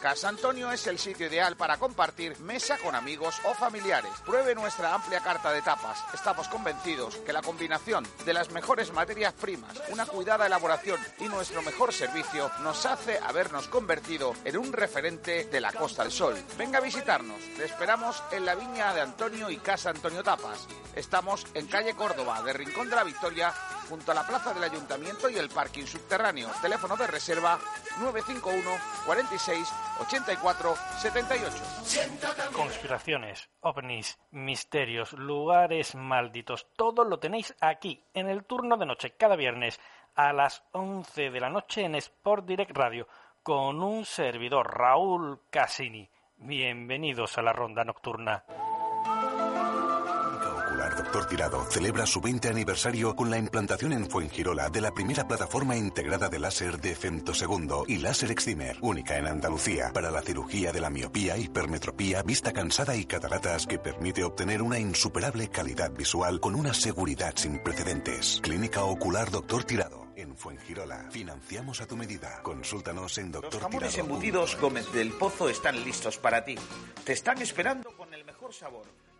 Casa Antonio es el sitio ideal para compartir mesa con amigos o familiares. Pruebe nuestra amplia carta de tapas. Estamos convencidos que la combinación de las mejores materias primas, una cuidada elaboración y nuestro mejor servicio nos hace habernos convertido en un referente de la Costa del Sol. Venga a visitarnos. Le esperamos en la viña de Antonio y Casa Antonio Tapas. Estamos en calle Córdoba, de Rincón de la Victoria, junto a la plaza del Ayuntamiento y el parking subterráneo. Teléfono de reserva 951 46 84 78. Conspiraciones, ovnis, misterios, lugares malditos, todo lo tenéis aquí, en el turno de noche, cada viernes a las 11 de la noche en Sport Direct Radio, con un servidor, Raúl Casini. Bienvenidos a la ronda nocturna. Doctor Tirado celebra su 20 aniversario con la implantación en Fuengirola de la primera plataforma integrada de láser de femtosegundo y láser excimer, única en Andalucía, para la cirugía de la miopía, hipermetropía, vista cansada y cataratas que permite obtener una insuperable calidad visual con una seguridad sin precedentes. Clínica Ocular Doctor Tirado. En Fuengirola, financiamos a tu medida. Consúltanos en Doctor Los jamones Tirado. embutidos Gómez del Pozo están listos para ti. Te están esperando con el mejor sabor,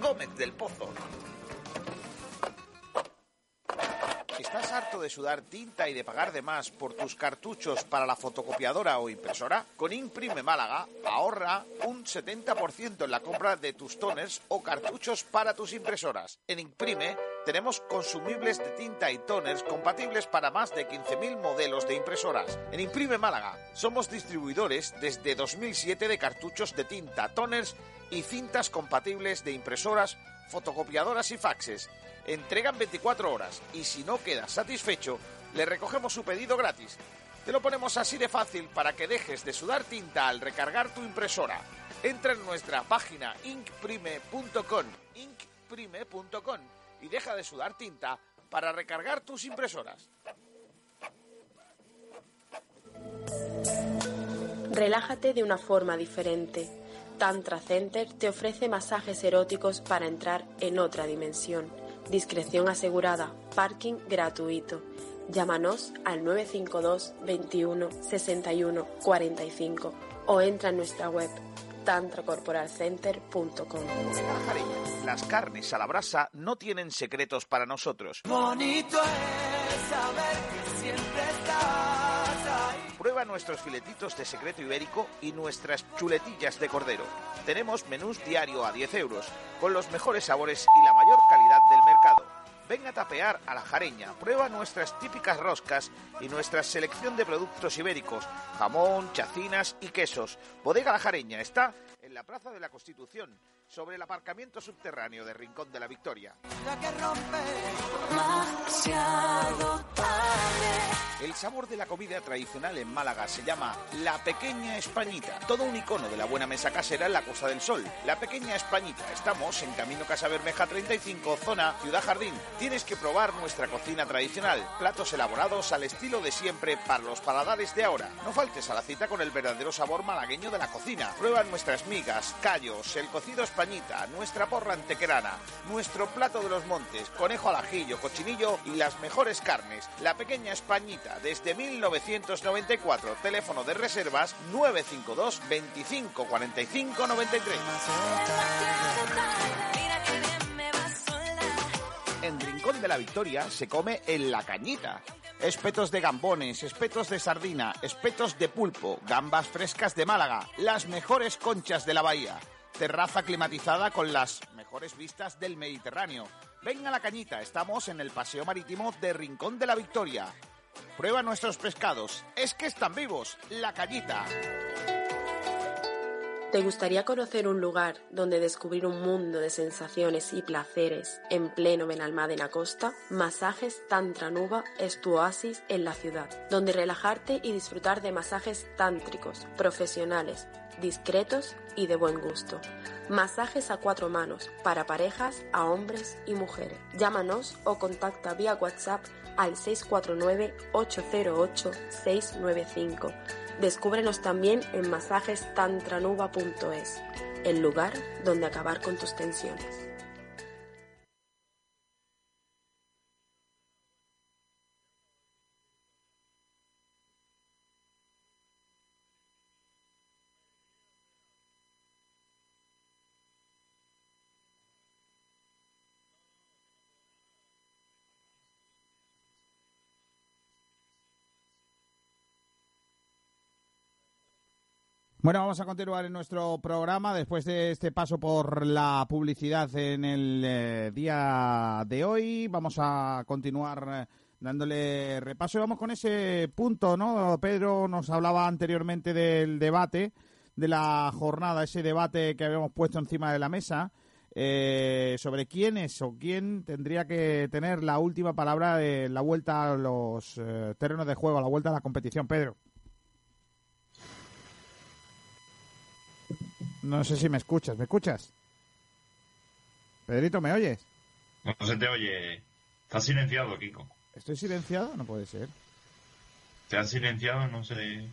Gómez del Pozo. ¿Estás harto de sudar tinta y de pagar de más por tus cartuchos para la fotocopiadora o impresora? Con Imprime Málaga ahorra un 70% en la compra de tus toners o cartuchos para tus impresoras. En Imprime tenemos consumibles de tinta y toners compatibles para más de 15.000 modelos de impresoras. En Imprime Málaga somos distribuidores desde 2007 de cartuchos de tinta, toners y cintas compatibles de impresoras, fotocopiadoras y faxes. Entregan 24 horas y si no quedas satisfecho, le recogemos su pedido gratis. Te lo ponemos así de fácil para que dejes de sudar tinta al recargar tu impresora. Entra en nuestra página inkprime.com, inkprime.com y deja de sudar tinta para recargar tus impresoras. Relájate de una forma diferente. Tantra Center te ofrece masajes eróticos para entrar en otra dimensión. Discreción asegurada, parking gratuito. Llámanos al 952 21 61 45 o entra en nuestra web tantracorporalcenter.com. Las carnes a la brasa no tienen secretos para nosotros. Bonito es saber que siempre estás ahí. Prueba nuestros filetitos de secreto ibérico y nuestras chuletillas de cordero. Tenemos menús diario a 10 euros, con los mejores sabores y la mayor calidad. Ven a tapear a la jareña, prueba nuestras típicas roscas y nuestra selección de productos ibéricos, jamón, chacinas y quesos. Bodega La Jareña está en la la Plaza de la Constitución, sobre el aparcamiento subterráneo de Rincón de la Victoria. La que rompe demasiado tarde. El sabor de la comida tradicional en Málaga se llama La Pequeña Españita, todo un icono de la buena mesa casera en la Costa del Sol. La Pequeña Españita, estamos en Camino Casa Bermeja 35, zona Ciudad Jardín. Tienes que probar nuestra cocina tradicional, platos elaborados al estilo de siempre para los paladares de ahora. No faltes a la cita con el verdadero sabor malagueño de la cocina. Prueba nuestras migas, callos, el cocido Españita, nuestra porra antequerana, nuestro plato de los montes, conejo al ajillo, cochinillo y las mejores carnes. La Pequeña Españita, desde 1994, teléfono de reservas 952 25 45 93. En Rincón de la Victoria se come en la cañita. Espetos de gambones, espetos de sardina, espetos de pulpo, gambas frescas de Málaga, las mejores conchas de la bahía. Terraza climatizada con las mejores vistas del Mediterráneo. Ven a la cañita, estamos en el Paseo Marítimo de Rincón de la Victoria. Prueba nuestros pescados, es que están vivos, la cañita. ¿Te gustaría conocer un lugar donde descubrir un mundo de sensaciones y placeres en pleno Benalmádena Costa? Masajes Tantra Nuba es tu oasis en la ciudad, donde relajarte y disfrutar de masajes tántricos, profesionales, discretos y de buen gusto. Masajes a cuatro manos para parejas, a hombres y mujeres. Llámanos o contacta vía WhatsApp al 649-808-695. Descúbrenos también en masajestantranuba.es, el lugar donde acabar con tus tensiones. Bueno, vamos a continuar en nuestro programa después de este paso por la publicidad en el eh, día de hoy. Vamos a continuar eh, dándole repaso y vamos con ese punto, ¿no? Pedro nos hablaba anteriormente del debate de la jornada, ese debate que habíamos puesto encima de la mesa eh, sobre quién es o quién tendría que tener la última palabra de la vuelta a los eh, terrenos de juego, a la vuelta a la competición, Pedro. No sé si me escuchas. ¿Me escuchas? Pedrito, ¿me oyes? No se te oye. Está silenciado, Kiko. ¿Estoy silenciado? No puede ser. Te han silenciado, no sé.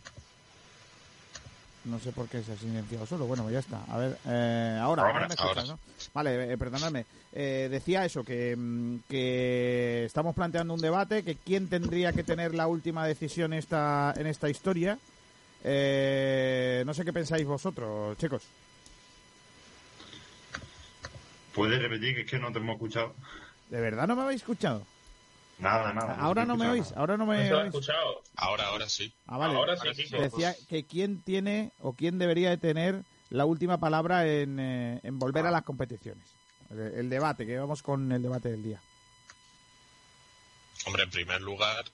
No sé por qué se ha silenciado solo. Bueno, ya está. A ver, eh, ahora, ahora, Ahora, me escuchas, ahora. ¿no? Vale, eh, perdonadme. Eh, decía eso, que, mm, que estamos planteando un debate, que quién tendría que tener la última decisión esta, en esta historia. Eh, no sé qué pensáis vosotros, chicos. ¿Puedes repetir que es que no te hemos escuchado? ¿De verdad no me habéis escuchado? Nada, nada. Ahora no me oís, ahora no me No oís. escuchado. Ahora, ahora sí. Ah, vale. Ahora sí. Decía que quién tiene o quién debería de tener la última palabra en, eh, en volver a las competiciones. El, el debate, que vamos con el debate del día. Hombre, en primer lugar,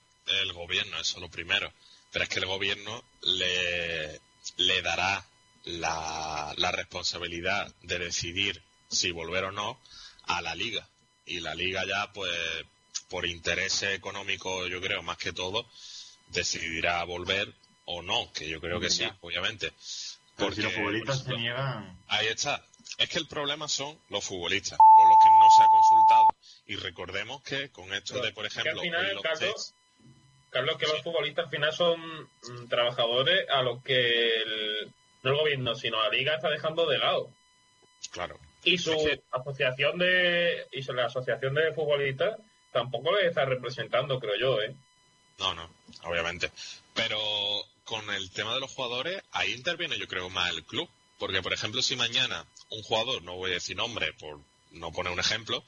el gobierno, eso lo primero. Pero es que el gobierno le, le dará la, la responsabilidad de decidir si volver o no a la liga. Y la liga ya, pues, por interés económico, yo creo, más que todo, decidirá volver o no, que yo creo que sí, obviamente. Si los Porque, futbolistas por se ejemplo, niegan. Ahí está. Es que el problema son los futbolistas, con los que no se ha consultado. Y recordemos que con esto de, por Que al ejemplo, final, Carlos, test- Carlos, que los futbolistas al final son mm, trabajadores a los que el, no el gobierno, sino la liga está dejando de lado. Claro. Y su asociación de y su- la asociación de futbolistas tampoco les está representando, creo yo, ¿eh? No, no, obviamente. Pero con el tema de los jugadores, ahí interviene yo creo más el club. Porque, por ejemplo, si mañana un jugador, no voy a decir nombre por no poner un ejemplo,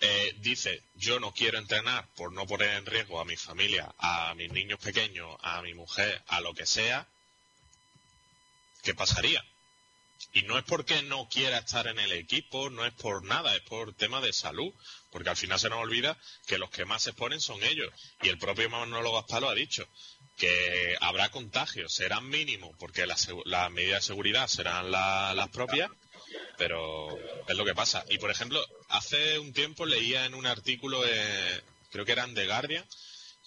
eh, dice yo no quiero entrenar por no poner en riesgo a mi familia, a mis niños pequeños, a mi mujer, a lo que sea, ¿qué pasaría? Y no es porque no quiera estar en el equipo, no es por nada, es por tema de salud. Porque al final se nos olvida que los que más se exponen son ellos. Y el propio Manolo Gaspar lo ha dicho, que habrá contagios, serán mínimos, porque las la medidas de seguridad serán la- las propias, pero es lo que pasa. Y por ejemplo, hace un tiempo leía en un artículo, eh, creo que eran de Guardian,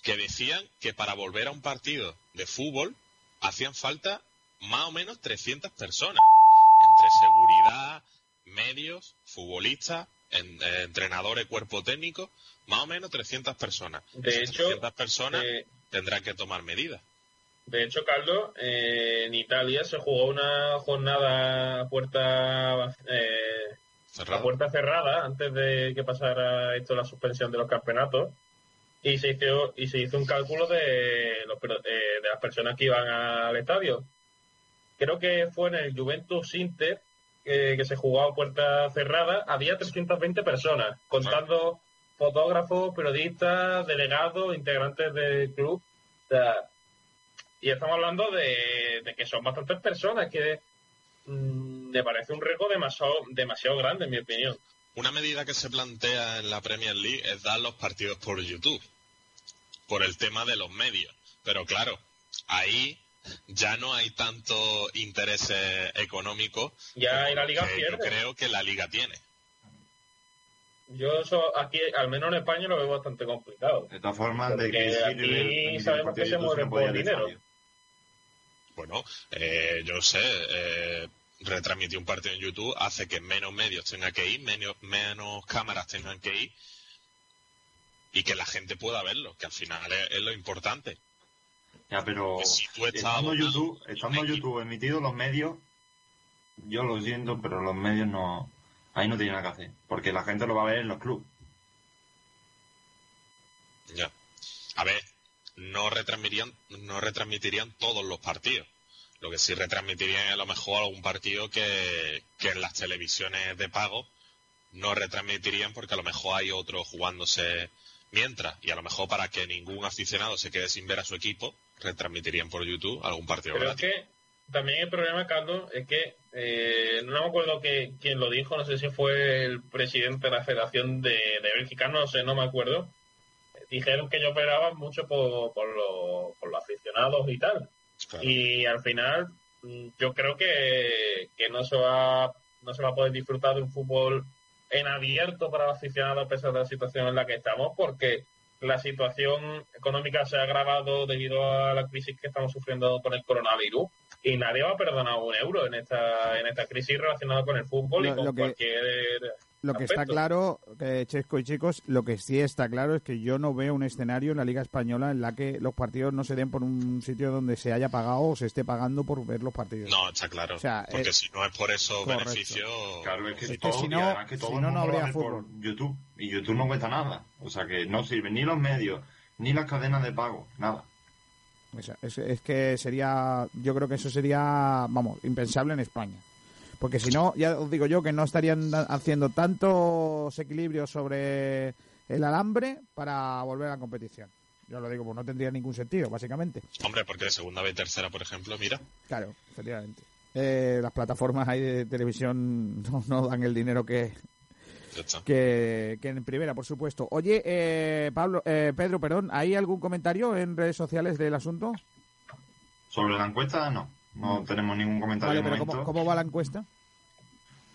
que decían que para volver a un partido de fútbol hacían falta más o menos 300 personas, entre seguridad, medios, futbolistas, en- eh, entrenadores, cuerpo técnico, más o menos 300 personas. De Esas hecho, 300 personas eh, tendrán que tomar medidas. De hecho, Carlos, eh, en Italia se jugó una jornada a puerta, eh, a puerta cerrada antes de que pasara esto la suspensión de los campeonatos y se hizo y se hizo un cálculo de, los, eh, de las personas que iban al estadio. Creo que fue en el Juventus Inter eh, que se jugó a puerta cerrada, había 320 personas, contando fotógrafos, periodistas, delegados, integrantes del club. O sea, y estamos hablando de, de que son bastantes personas, que mm, me parece un riesgo demasiado, demasiado grande, en mi opinión. Una medida que se plantea en la Premier League es dar los partidos por YouTube, por el tema de los medios. Pero claro, ahí ya no hay tanto interés económico. Ya y la liga que yo creo que la liga tiene. Yo eso aquí, al menos en España, lo veo bastante complicado. De todas formas, de que aquí sabemos que se puede por dinero. estadio. Bueno, eh, yo sé, eh, retransmitir un partido en YouTube hace que menos medios tengan que ir, menos, menos cámaras tengan que ir y que la gente pueda verlo, que al final es, es lo importante. Ya, pero si tú estás estando YouTube, estando YouTube emitido los medios, yo lo siento, pero los medios no, ahí no tienen nada que hacer, porque la gente lo va a ver en los clubes. Ya. A ver, no retransmitirían, no retransmitirían todos los partidos. Lo que sí retransmitirían a lo mejor algún partido que, que en las televisiones de pago no retransmitirían porque a lo mejor hay otros jugándose mientras. Y a lo mejor para que ningún aficionado se quede sin ver a su equipo, retransmitirían por YouTube algún partido Pero es que también el problema, Carlos, es que eh, no me acuerdo que, quién lo dijo, no sé si fue el presidente de la Federación de, de Bélgica, no sé, no me acuerdo. Dijeron que ellos operaban mucho por, por, los- por los aficionados y tal. Y al final, mm, yo creo que, que no se va no se va a poder disfrutar de un fútbol en abierto para los aficionados a pesar de la situación en la que estamos, porque la situación económica se ha agravado debido a la crisis que estamos sufriendo con el coronavirus y nadie va a perdonar un euro en esta en esta crisis relacionada con el fútbol y con que- cualquier Lo que está claro, que Chesco y chicos, lo que sí está claro es que yo no veo un escenario en la Liga Española en la que los partidos no se den por un sitio donde se haya pagado o se esté pagando por ver los partidos. No, está claro. O sea, porque eh, si no es por esos correcto. beneficios. Claro, es que, Es que todo, si no- que todo si no, no habría por YouTube. Y YouTube no cuesta nada. O sea que no sirven ni los medios, ni las cadenas de pago, nada. O sea, es, es que sería, yo creo que eso sería, vamos, impensable en España. Porque si no, ya os digo yo que no estarían haciendo tantos equilibrios sobre el alambre para volver a la competición. Yo lo digo, pues no tendría ningún sentido, básicamente. Hombre, porque de segunda vez y tercera, por ejemplo, mira. Claro, efectivamente. Eh, las plataformas ahí de televisión no, no dan el dinero que, que, que en primera, por supuesto. Oye, eh, Pablo, eh, Pedro, perdón, ¿hay algún comentario en redes sociales del asunto? Sobre la encuesta, no. No tenemos ningún comentario Vale, de pero momento. ¿cómo, cómo va la encuesta?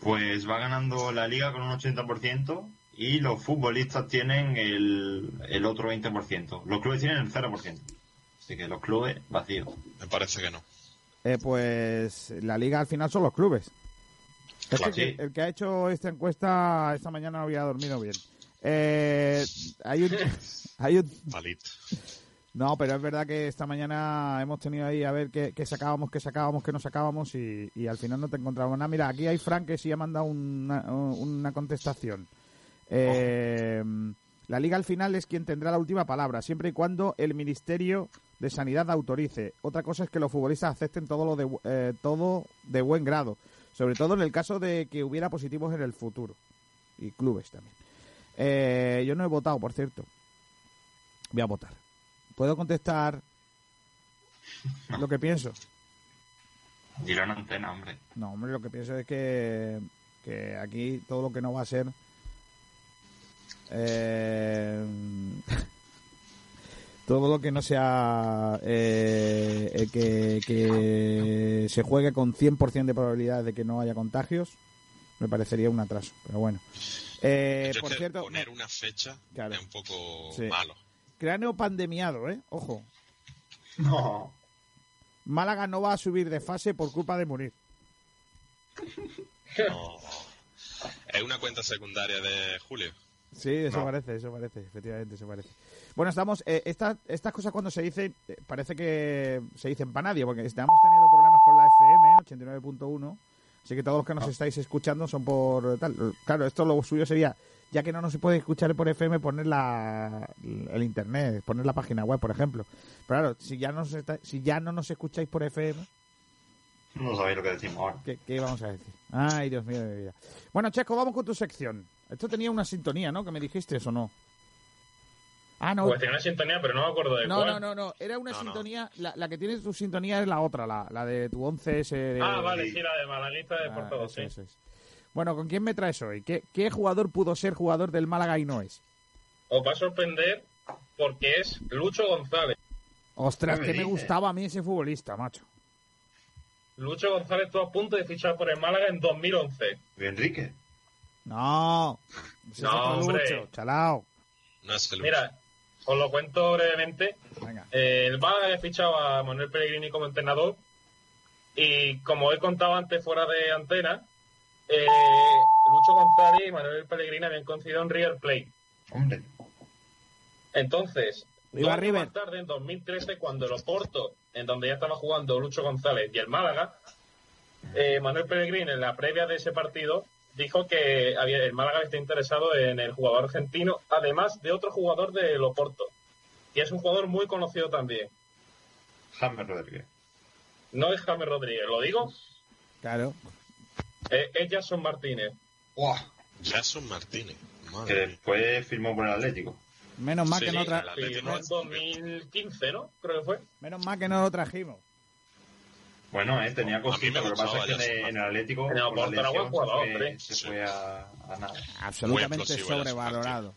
Pues va ganando la liga con un 80% y los futbolistas tienen el, el otro 20%. Los clubes tienen el 0%. Así que los clubes vacíos. Me parece que no. Eh, pues la liga al final son los clubes. Claro. Sí. el que ha hecho esta encuesta esta mañana no había dormido bien. Eh, hay un, hay un. No, pero es verdad que esta mañana hemos tenido ahí a ver qué, sacábamos, qué sacábamos, qué no sacábamos y, al final no te encontramos nada. Mira, aquí hay Frank que sí ha mandado una, una contestación. Eh, La liga al final es quien tendrá la última palabra, siempre y cuando el Ministerio de Sanidad autorice. Otra cosa es que los futbolistas acepten todo lo de eh, todo de buen grado, sobre todo en el caso de que hubiera positivos en el futuro y clubes también. Eh, yo no he votado, por cierto. Voy a votar. ¿Puedo contestar lo que pienso? Dilo en antena, hombre. No, hombre, lo que pienso es que, que aquí todo lo que no va a ser. eh, Todo lo que no sea eh, eh, que, que se juegue con 100% de probabilidad de que no haya contagios, me parecería un atraso. Pero bueno. Eh, por cierto, poner una fecha Claro. es un poco Sí. malo. Cráneo pandemiado, ¿eh? Ojo. No. Málaga no va a subir de fase por culpa de morir. No. Es una cuenta secundaria de Julio. Sí, eso No. parece, eso parece, efectivamente, eso parece. Bueno, estamos, eh, esta- estas cosas cuando se dicen, eh, parece que se dicen para nadie, porque estamos teniendo problemas con la FM 89.1, así que todos los que nos estáis escuchando son por tal. Claro, esto lo suyo sería, ya que no nos se puede escuchar por FM, poner la, el internet, poner la página web, por ejemplo. Pero claro, si ya, nos está- si ya no nos escucháis por FM, No sabéis lo que decimos ahora. ¿Qué, qué vamos a decir? Ay, Dios mío de mi vida. Bueno, Checo, vamos con tu sección. Esto tenía una sintonía, ¿no? Que me dijiste eso, ¿no? Ah, no. Pues tenía una sintonía, pero no me acuerdo de No, cuál. no, no, no. Era una No, no. sintonía. La, la que tiene tu sintonía es la otra, la, la de tu 11 ese de... Ah, vale, sí, la de Malaguista de Ah, por todo, sí. eso es. Bueno, ¿con quién me traes hoy? ¿Qué, ¿Qué jugador pudo ser jugador del Málaga y no es? Os va a sorprender porque es Lucho González. Ostras, ¿Qué me que me gustaba a mí ese futbolista, macho. Lucho González estuvo a punto de fichar por el Málaga en 2011. ¿Y Enrique? No. Ese No, hombre. Lucho, chalao. No es el Mira, os lo cuento brevemente. Venga. Eh, el Málaga había fichado a Manuel Pellegrini como entrenador y como he contado antes fuera de antena, eh, Lucho González y Manuel Pellegrini habían coincidido en River Plate. Hombre. Entonces, River. más tarde, en 2013, cuando el Oporto, en donde ya estaba jugando Lucho González y el Málaga, eh, Manuel Pellegrini, en la previa de ese partido, dijo que había, el Málaga está interesado en el jugador argentino, además de otro jugador del Oporto, que es un jugador muy conocido también. James Rodríguez. No es James Rodríguez, lo digo, Claro. Eh, es Jason Martínez. Jason Martínez. Que Madre después firmó por el Atlético. Menos mal Sí, que no tra- el Atlético Firmó en 2015, ¿no? Creo que fue. Menos mal que no lo trajimos. Bueno, eh, tenía cositas. Lo que pasa es que en, en el Atlético, En el por la Oporto era buen lesión, jugador, se fue, fue a, a nada. Absolutamente sobrevalorado.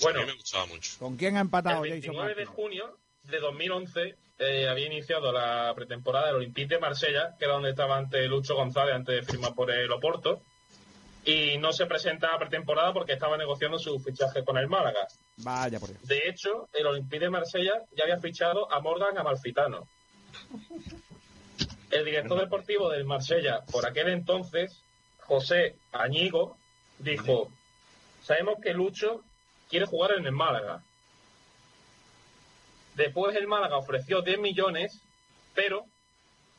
Bueno, A mí me gustaba mucho. ¿Con quién ha empatado el Jason 29 de Martínez? junio de 2011 eh, había iniciado la pretemporada del Olympique de Marsella, que era donde estaba antes Lucho González antes de firmar por el Oporto, y no se presenta a pretemporada porque estaba negociando su fichaje con el Málaga. Vaya por Dios. De hecho, el Olympique de Marsella ya había fichado a Morgan Amalfitano. El director deportivo del Marsella, por aquel entonces, José Añigo, dijo, sabemos que Lucho quiere jugar en el Málaga. Después el Málaga ofreció 10 millones, pero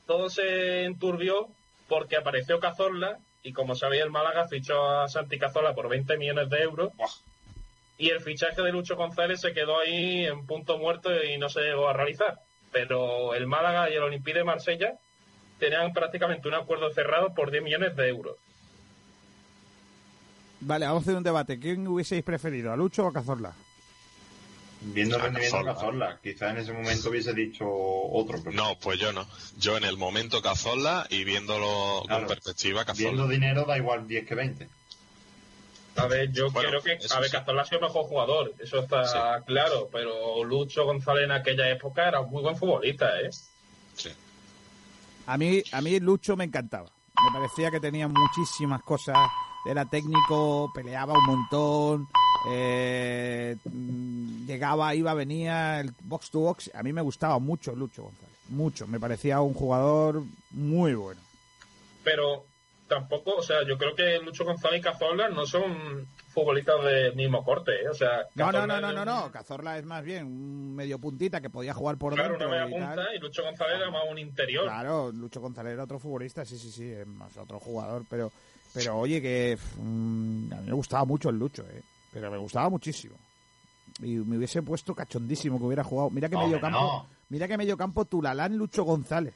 todo se enturbió porque apareció Cazorla y como sabía el Málaga fichó a Santi Cazorla por 20 millones de euros y el fichaje de Lucho González se quedó ahí en punto muerto y no se llegó a realizar. Pero el Málaga y el Olympique de Marsella tenían prácticamente un acuerdo cerrado por 10 millones de euros. Vale, vamos a hacer un debate. ¿Quién hubieseis preferido, a Lucho o a Cazorla? Viendo el A rendimiento Cazorla. Cazorla. Quizás en ese momento hubiese dicho otro. Pero No, pues yo no. Yo en el momento Cazorla y viéndolo Claro. con perspectiva Viendo Cazorla. dinero da igual 10 que 20. A ver, yo Bueno, creo que a ver, sí. Cazorla ha sido el mejor jugador, eso está claro, pero Lucho González en aquella época era un muy buen futbolista, ¿eh? Sí. A mí, a mí Lucho me encantaba. Me parecía que tenía muchísimas cosas. Era técnico, peleaba un montón. Eh, mm, llegaba, iba, venía, el box to box. A mí me gustaba mucho Lucho González. Mucho. Me parecía un jugador muy bueno. Pero tampoco, o sea, yo creo que Lucho González y Cazorla no son futbolistas del mismo corte, ¿eh? O sea, No, no, Cazorla no, no, no, un- no. Cazorla es más bien un medio puntita que podía jugar por Claro, dentro. una media y punta y Lucho González era más un interior. Claro, Lucho González era otro futbolista, sí, sí, sí, es más otro jugador, pero, pero oye que mm, a mí me gustaba mucho el Lucho, eh, pero me gustaba muchísimo. Y me hubiese puesto cachondísimo que hubiera jugado. Mira que medio campo, no. mira que medio campo Tulalán Lucho González.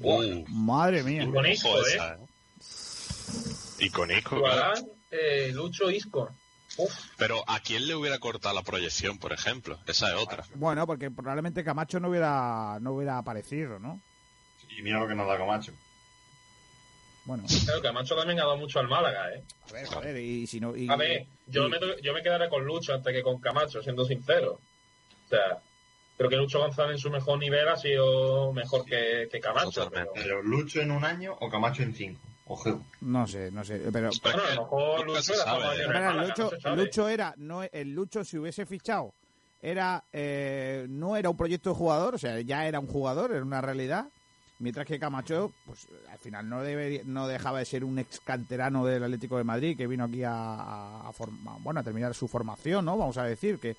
Uh, Madre mía. Y con Isco, ojo ¿eh? esa, ¿eh? Y con Isco, Guadalán, claro. eh, Lucho Isco. Uf, Pero ¿a quién le hubiera cortado la proyección, por ejemplo? Esa es otra. Bueno, porque probablemente Camacho no hubiera, no hubiera aparecido, ¿no? Y mira lo que nos da Camacho. Bueno, claro, Camacho también ha dado mucho al Málaga, ¿eh? a ver, joder, y si no... y- A ver, yo, y- me, yo me quedaré con Lucho antes que con Camacho, siendo sincero. O sea, creo que Lucho González en su mejor nivel ha sido mejor que, que Camacho. Pero... Pero Lucho en un año o Camacho en cinco. Ojo. No sé, no sé, pero... Bueno, a lo mejor Lucho era sabe, ¿eh? el no. Lucho era, no, el Lucho si hubiese fichado, era, eh, no era un proyecto de jugador, o sea, ya era un jugador, era una realidad, mientras que Camacho, pues al final no debería, no dejaba de ser un ex canterano del Atlético de Madrid que vino aquí a, a, bueno, a terminar su formación, ¿no? Vamos a decir que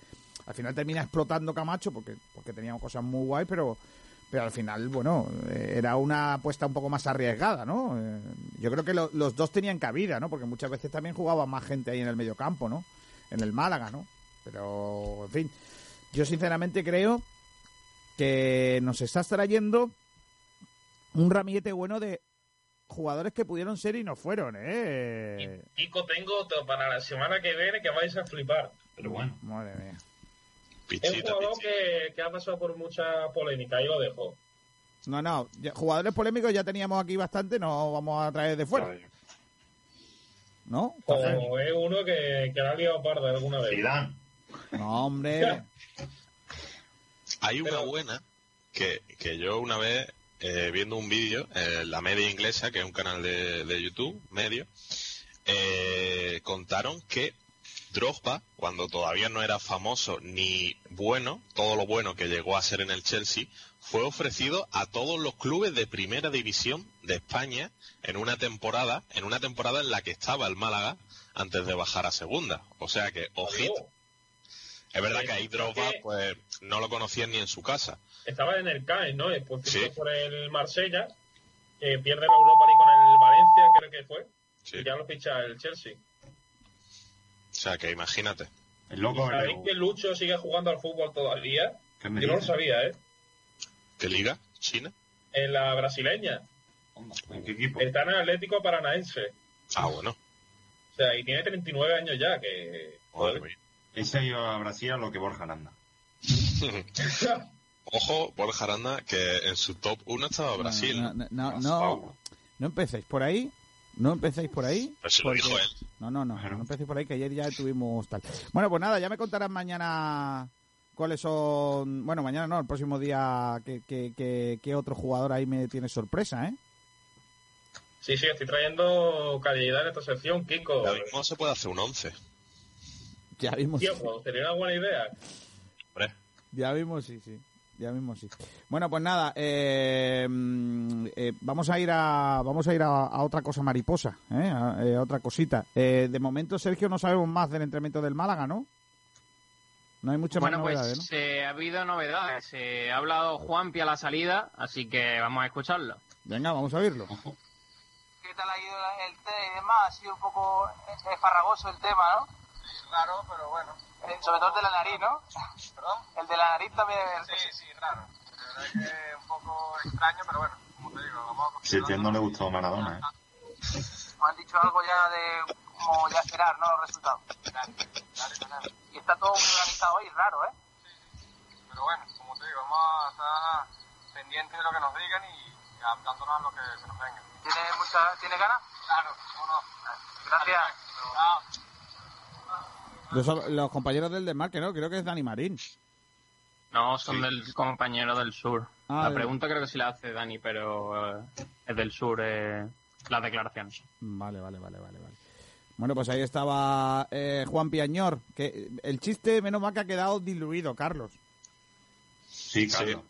al final termina explotando Camacho porque, porque tenía cosas muy guay, pero pero al final, bueno, eh, era una apuesta un poco más arriesgada, ¿no? Eh, yo creo que lo- los dos tenían cabida, ¿no? Porque muchas veces también jugaba más gente ahí en el medio campo, ¿no? En el Málaga, ¿no? Pero, en fin, yo sinceramente creo que nos estás trayendo un ramillete bueno de jugadores que pudieron ser y no fueron, ¿eh? Kiko, tengo para la semana que viene que vais a flipar. Pero bueno. Madre mía. Es un jugador que, que ha pasado por mucha polémica, ahí lo dejo. No, no, ya- jugadores polémicos ya teníamos aquí bastante, no vamos a traer de fuera. ¿No? O es uno que, que la ha liado parda alguna vez. Zidane. No, hombre. Hay una buena que, que yo una vez, eh, viendo un vídeo, eh, la media inglesa, que es un canal de, de YouTube, medio, eh, contaron que Drogba, cuando todavía no era famoso ni bueno, todo lo bueno que llegó a ser en el Chelsea, fue ofrecido a todos los clubes de primera división de España en una temporada, en una temporada en la que estaba el Málaga antes de bajar a segunda. O sea que, ojito. Es verdad que ahí Drogba, pues, no lo conocían ni en su casa. Estaba en el CAE, ¿no? Después Sí. fichó por el Marsella, eh, pierde la Europa League con el Valencia, creo que fue, y ya lo ficha el Chelsea. O sea que imagínate. El loco ¿Sabéis que Lucho sigue jugando al fútbol todavía? ¿Qué me Yo no lo sabía, ¿eh? ¿Qué liga? ¿China? En la brasileña. ¿En qué equipo? Está en el Atlético Paranaense. Ah, bueno. O sea, y tiene 39 años ya, que... Mía. Ese ha ido a Brasil a lo que Borja Aranda. Ojo, Borja Aranda, que en su top 1 estaba Brasil. No, no, no, no, no empecéis por ahí. No empecéis por ahí. Pues si lo porque- dijo él. No, no, no. No empecéis por ahí, que ayer ya tuvimos tal. Bueno, pues nada, ya me contarán mañana cuáles son. Bueno, mañana no, el próximo día, qué qué otro jugador ahí me tiene sorpresa, ¿eh? Sí, sí, estoy trayendo calidad en esta sección, Kiko. Ahora mismo se puede hacer un 11. Ya vimos. Tío, pues sería una buena idea. Hombre. Ya mismo sí, sí. Ya mismo sí. Bueno, pues nada, eh, mm, eh, vamos a ir a vamos a ir a, a otra cosa mariposa, ¿eh? A, eh, otra cosita. Eh, de momento, Sergio, no sabemos más del entrenamiento del Málaga, ¿no? No hay muchas Bueno, más pues novedades, ¿no? eh, ha habido novedades. Eh, ha hablado Juanpi a la salida, así que vamos a escucharlo. Venga, vamos a oírlo. ¿Qué tal ha ido el té y demás? Ha sido un poco eh, farragoso el tema, ¿no? Raro, pero bueno. sobre todo el de la nariz, ¿no? ¿Perdón? El de la nariz también. Sí, sí, raro. La verdad es que un poco extraño, pero bueno, como te digo, vamos a Si a él no le gustó Maradona, ¿eh? Me han dicho algo ya de como ya esperar, ¿no? Los resultados. Y está todo muy organizado hoy, raro, ¿eh? Pero bueno, como te digo, vamos a estar pendientes de lo que nos digan y adaptándonos a lo que se nos venga. ¿Tiene, mucha, ¿tiene ganas? Claro, ¿cómo no? Gracias. Chao. Los, los compañeros del desmarque, ¿no? Creo que es Dani Marín. No, son del compañero del sur. Ah, la pregunta creo que sí la hace Dani, pero eh, es del sur eh, las declaraciones. Vale, vale, vale, vale, vale. Bueno, pues ahí estaba eh, Juan Piañor, que el chiste menos mal que ha quedado diluido, Carlos. Sí, Carlos.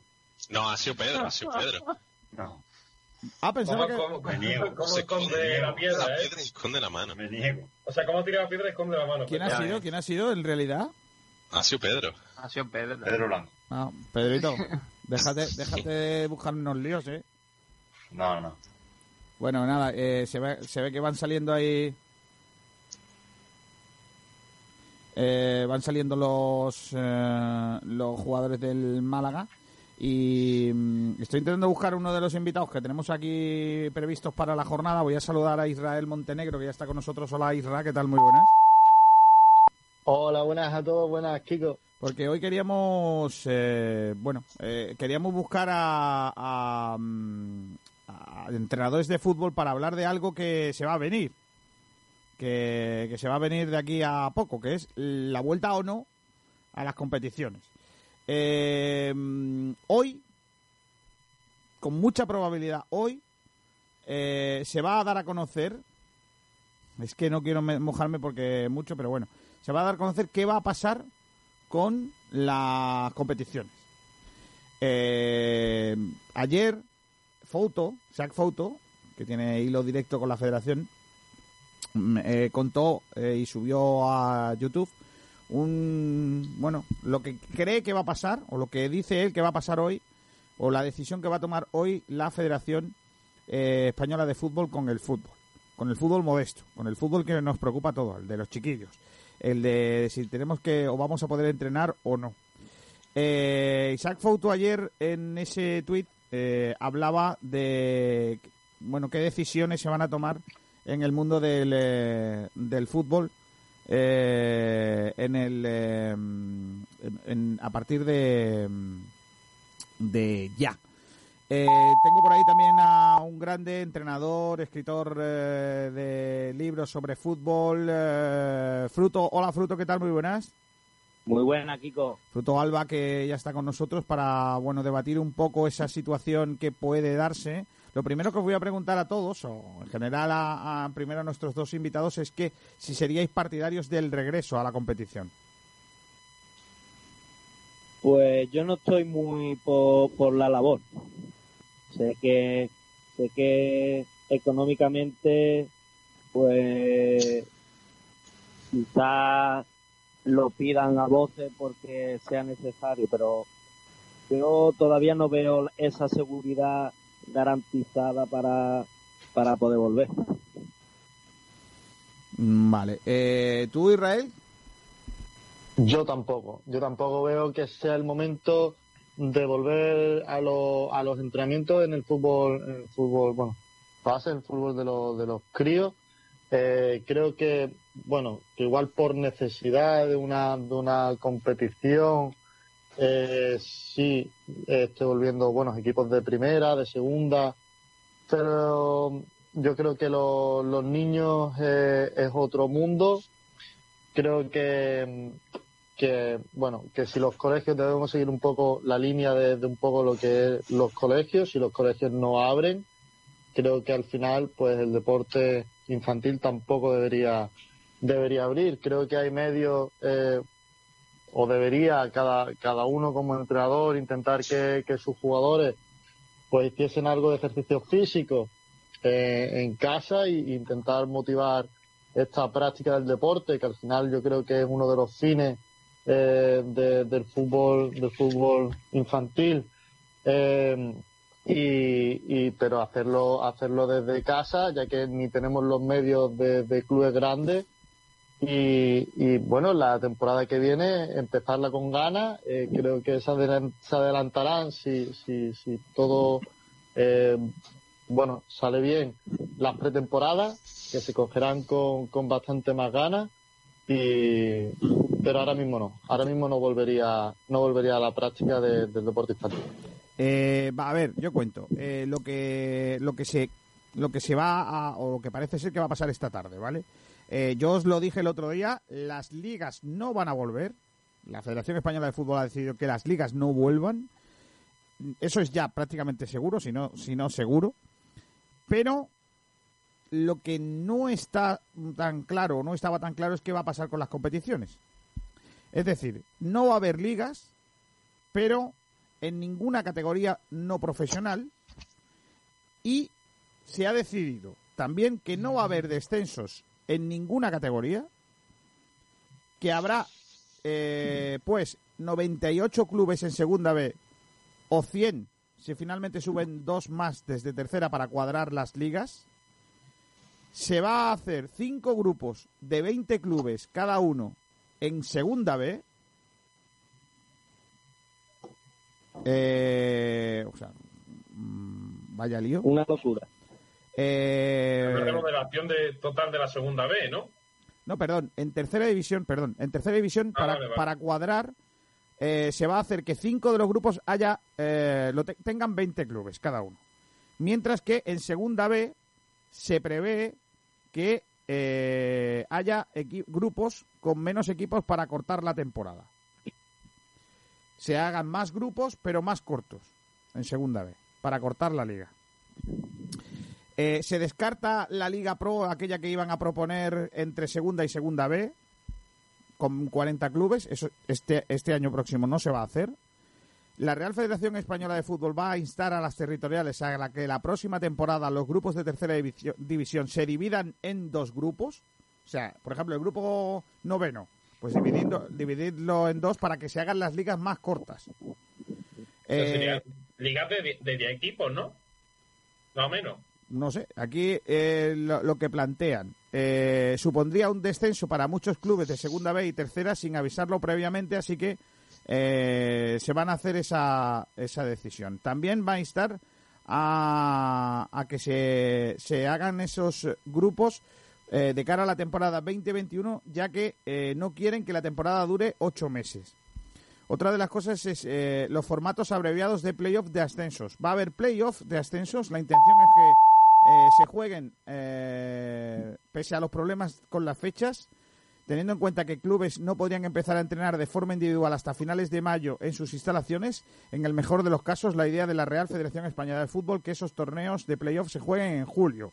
No, ha sido Pedro, ha sido Pedro. No. Ah, pensaba que... ¿Cómo, cómo, Me niego. cómo Se esconde la piedra, la eh? piedra y esconde la mano. Me niego. O sea, ¿cómo tira la piedra y esconde la mano? ¿Quién ha ya, sido? eh. ¿Quién ha sido en realidad? Ha sido Pedro. Ha sido Pedro. Pedro Blanco. Ah, Pedrito, déjate, déjate de buscar unos líos, ¿eh? No, no. Bueno, nada, eh, se, ve, se ve que van saliendo ahí... eh, van saliendo los, eh, los jugadores del Málaga y mm, estoy intentando buscar uno de los invitados que tenemos aquí previstos para la jornada. Voy a saludar a Israel Montenegro, que ya está con nosotros. Hola Israel, ¿qué tal? Muy buenas. Hola, buenas a todos, buenas, Kiko. Porque hoy queríamos, eh, bueno, eh, queríamos buscar a, a, mm, a entrenadores de fútbol para hablar de algo que se va a venir, que, que se va a venir de aquí a poco, que es la vuelta o no a las competiciones. Eh, hoy, con mucha probabilidad, hoy eh, se va a dar a conocer. Es que no quiero mojarme porque mucho, pero bueno. Se va a dar a conocer qué va a pasar con las competiciones. Eh, ayer, Foto, Jack Foto, que tiene hilo directo con la federación, eh, contó eh, y subió a YouTube un bueno lo que cree que va a pasar o lo que dice él que va a pasar hoy o la decisión que va a tomar hoy la Federación eh, Española de Fútbol con el fútbol con el fútbol modesto con el fútbol que nos preocupa a todos el de los chiquillos el de si tenemos que o vamos a poder entrenar o no. Isaac Fouto ayer en ese tuit hablaba de bueno qué decisiones se van a tomar en el mundo del, eh, del fútbol eh, en el eh, a partir de de ya. Tengo por ahí también a un grande entrenador escritor de libros sobre fútbol fruto. Hola fruto qué tal muy buenas. Muy buena, Kiko. Fruto Alba, que ya está con nosotros para bueno debatir un poco esa situación que puede darse lo primero que os voy a preguntar a todos, o en general a, primero a nuestros dos invitados, es que si seríais partidarios del regreso a la competición. Pues yo no estoy muy por, la labor. Sé que sé que económicamente pues quizás lo pidan a voces porque sea necesario, pero yo todavía no veo esa seguridad garantizada para, para poder volver. Vale. Eh, ¿Tú, Israel? Yo tampoco. Yo tampoco veo que sea el momento de volver a, a los entrenamientos en el fútbol, en el fútbol, bueno, base, el fútbol de los, de los críos. Eh, creo que, bueno, que igual por necesidad de una, de una competición eh, sí, estoy volviendo buenos equipos de primera, de segunda, pero yo creo que los niños eh, es otro mundo. Creo que, que, bueno, que si los colegios debemos seguir un poco la línea de, un poco lo que es los colegios, si los colegios no abren, creo que al final, pues el deporte infantil tampoco debería debería abrir. Creo que hay medios eh, o debería cada, cada uno como entrenador intentar que, sus jugadores pues hiciesen algo de ejercicio físico eh, en casa e intentar motivar esta práctica del deporte que al final yo creo que es uno de los fines eh, del fútbol del fútbol infantil. Eh, y, pero hacerlo hacerlo desde casa ya que ni tenemos los medios de, de clubes grandes y, bueno, la temporada que viene, empezarla con ganas. Eh, creo que se, adelantarán si, si, si todo eh, bueno sale bien las pretemporadas, que se cogerán con, con bastante más ganas. Y, pero ahora mismo no. Ahora mismo no volvería, no volvería a la práctica del deporte infantil. Eh, a ver, yo cuento. lo que lo que se lo que se va a, o lo que parece ser que va a pasar esta tarde, ¿vale? Eh, yo os lo dije el otro día, las ligas no van a volver. La Federación Española de Fútbol ha decidido que las ligas no vuelvan. Eso es ya prácticamente seguro, si no, si no seguro. Pero lo que no está tan claro, no estaba tan claro, es qué va a pasar con las competiciones. Es decir, no va a haber ligas, pero en ninguna categoría no profesional. Y se ha decidido también que no va a haber descensos en ninguna categoría, que habrá eh, pues 98 clubes en segunda B o 100 si finalmente suben dos más desde tercera para cuadrar las ligas. Se va a hacer cinco grupos de 20 clubes cada uno en segunda B. Eh, o sea, mm, vaya lío. Una locura. Eh... La de, total de la segunda B, ¿no? No, perdón, en tercera división, perdón, en tercera división ah, para, para cuadrar eh, se va a hacer que cinco de los grupos haya eh, lo tengan 20 clubes cada uno. Mientras que en segunda B se prevé que eh, haya grupos con menos equipos para cortar la temporada. se hagan más grupos, pero más cortos en segunda B, para cortar la liga. Eh, se descarta la Liga Pro, aquella que iban a proponer entre segunda y segunda B, con 40 clubes. Eso este, este año próximo no se va a hacer. La Real Federación Española de Fútbol va a instar a las territoriales a la que la próxima temporada los grupos de tercera división se dividan en dos grupos. O sea, por ejemplo, el grupo noveno, pues dividiendo, dividirlo en dos para que se hagan las ligas más cortas. Eh, ligas de, de, equipos, ¿no? Más o menos. No sé, aquí eh, lo, que plantean eh, supondría un descenso para muchos clubes de segunda B y tercera sin avisarlo previamente, así que eh, se van a hacer esa, esa decisión. También va a instar a, a que se, se, hagan esos grupos eh, de cara a la temporada 2021, ya que eh, no quieren que la temporada dure ocho meses. Otra de las cosas es los formatos abreviados de playoff de ascensos. Va a haber playoff de ascensos. La intención es que se jueguen, pese a los problemas con las fechas, teniendo en cuenta que clubes no podrían empezar a entrenar de forma individual hasta finales de mayo en sus instalaciones, en el mejor de los casos, la idea de la Real Federación Española de Fútbol que esos torneos de playoff se jueguen en julio.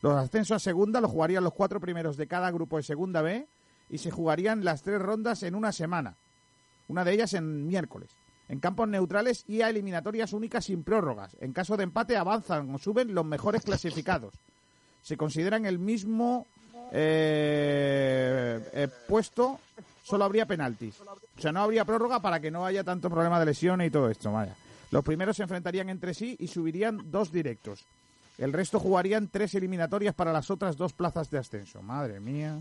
Los ascensos a segunda los jugarían los cuatro primeros de cada grupo de segunda B y se jugarían las tres rondas en una semana, una de ellas en miércoles, en campos neutrales y a eliminatorias únicas sin prórrogas. En caso de empate avanzan o suben los mejores clasificados. Se consideran el mismo eh, eh, puesto, solo habría penaltis. O sea, no habría prórroga para que no haya tanto problema de lesiones y todo esto. Vaya. Los primeros se enfrentarían entre sí y subirían dos directos. El resto jugarían tres eliminatorias para las otras dos plazas de ascenso. Madre mía.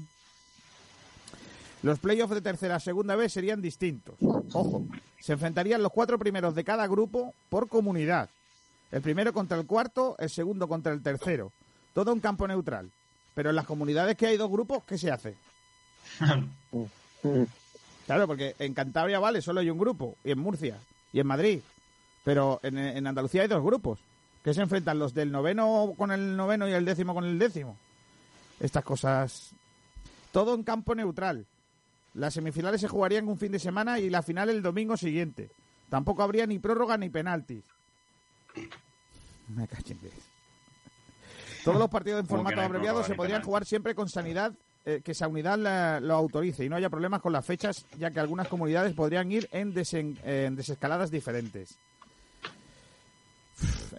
Los playoffs de tercera a segunda vez serían distintos. Ojo, se enfrentarían los cuatro primeros de cada grupo por comunidad. El primero contra el cuarto, el segundo contra el tercero. Todo un campo neutral. Pero en las comunidades que hay dos grupos, ¿qué se hace? claro, porque en Cantabria, vale, solo hay un grupo, y en Murcia, y en Madrid. Pero en, Andalucía hay dos grupos. que se enfrentan? ¿Los del noveno con el noveno y el décimo con el décimo? Estas cosas. Todo en campo neutral. Las semifinales se jugarían un fin de semana y la final el domingo siguiente. Tampoco habría ni prórroga ni penaltis. Me todos los partidos en formato abreviado se podrían jugar siempre con sanidad, eh, que esa unidad lo autorice y no haya problemas con las fechas, ya que algunas comunidades podrían ir en, desescaladas diferentes.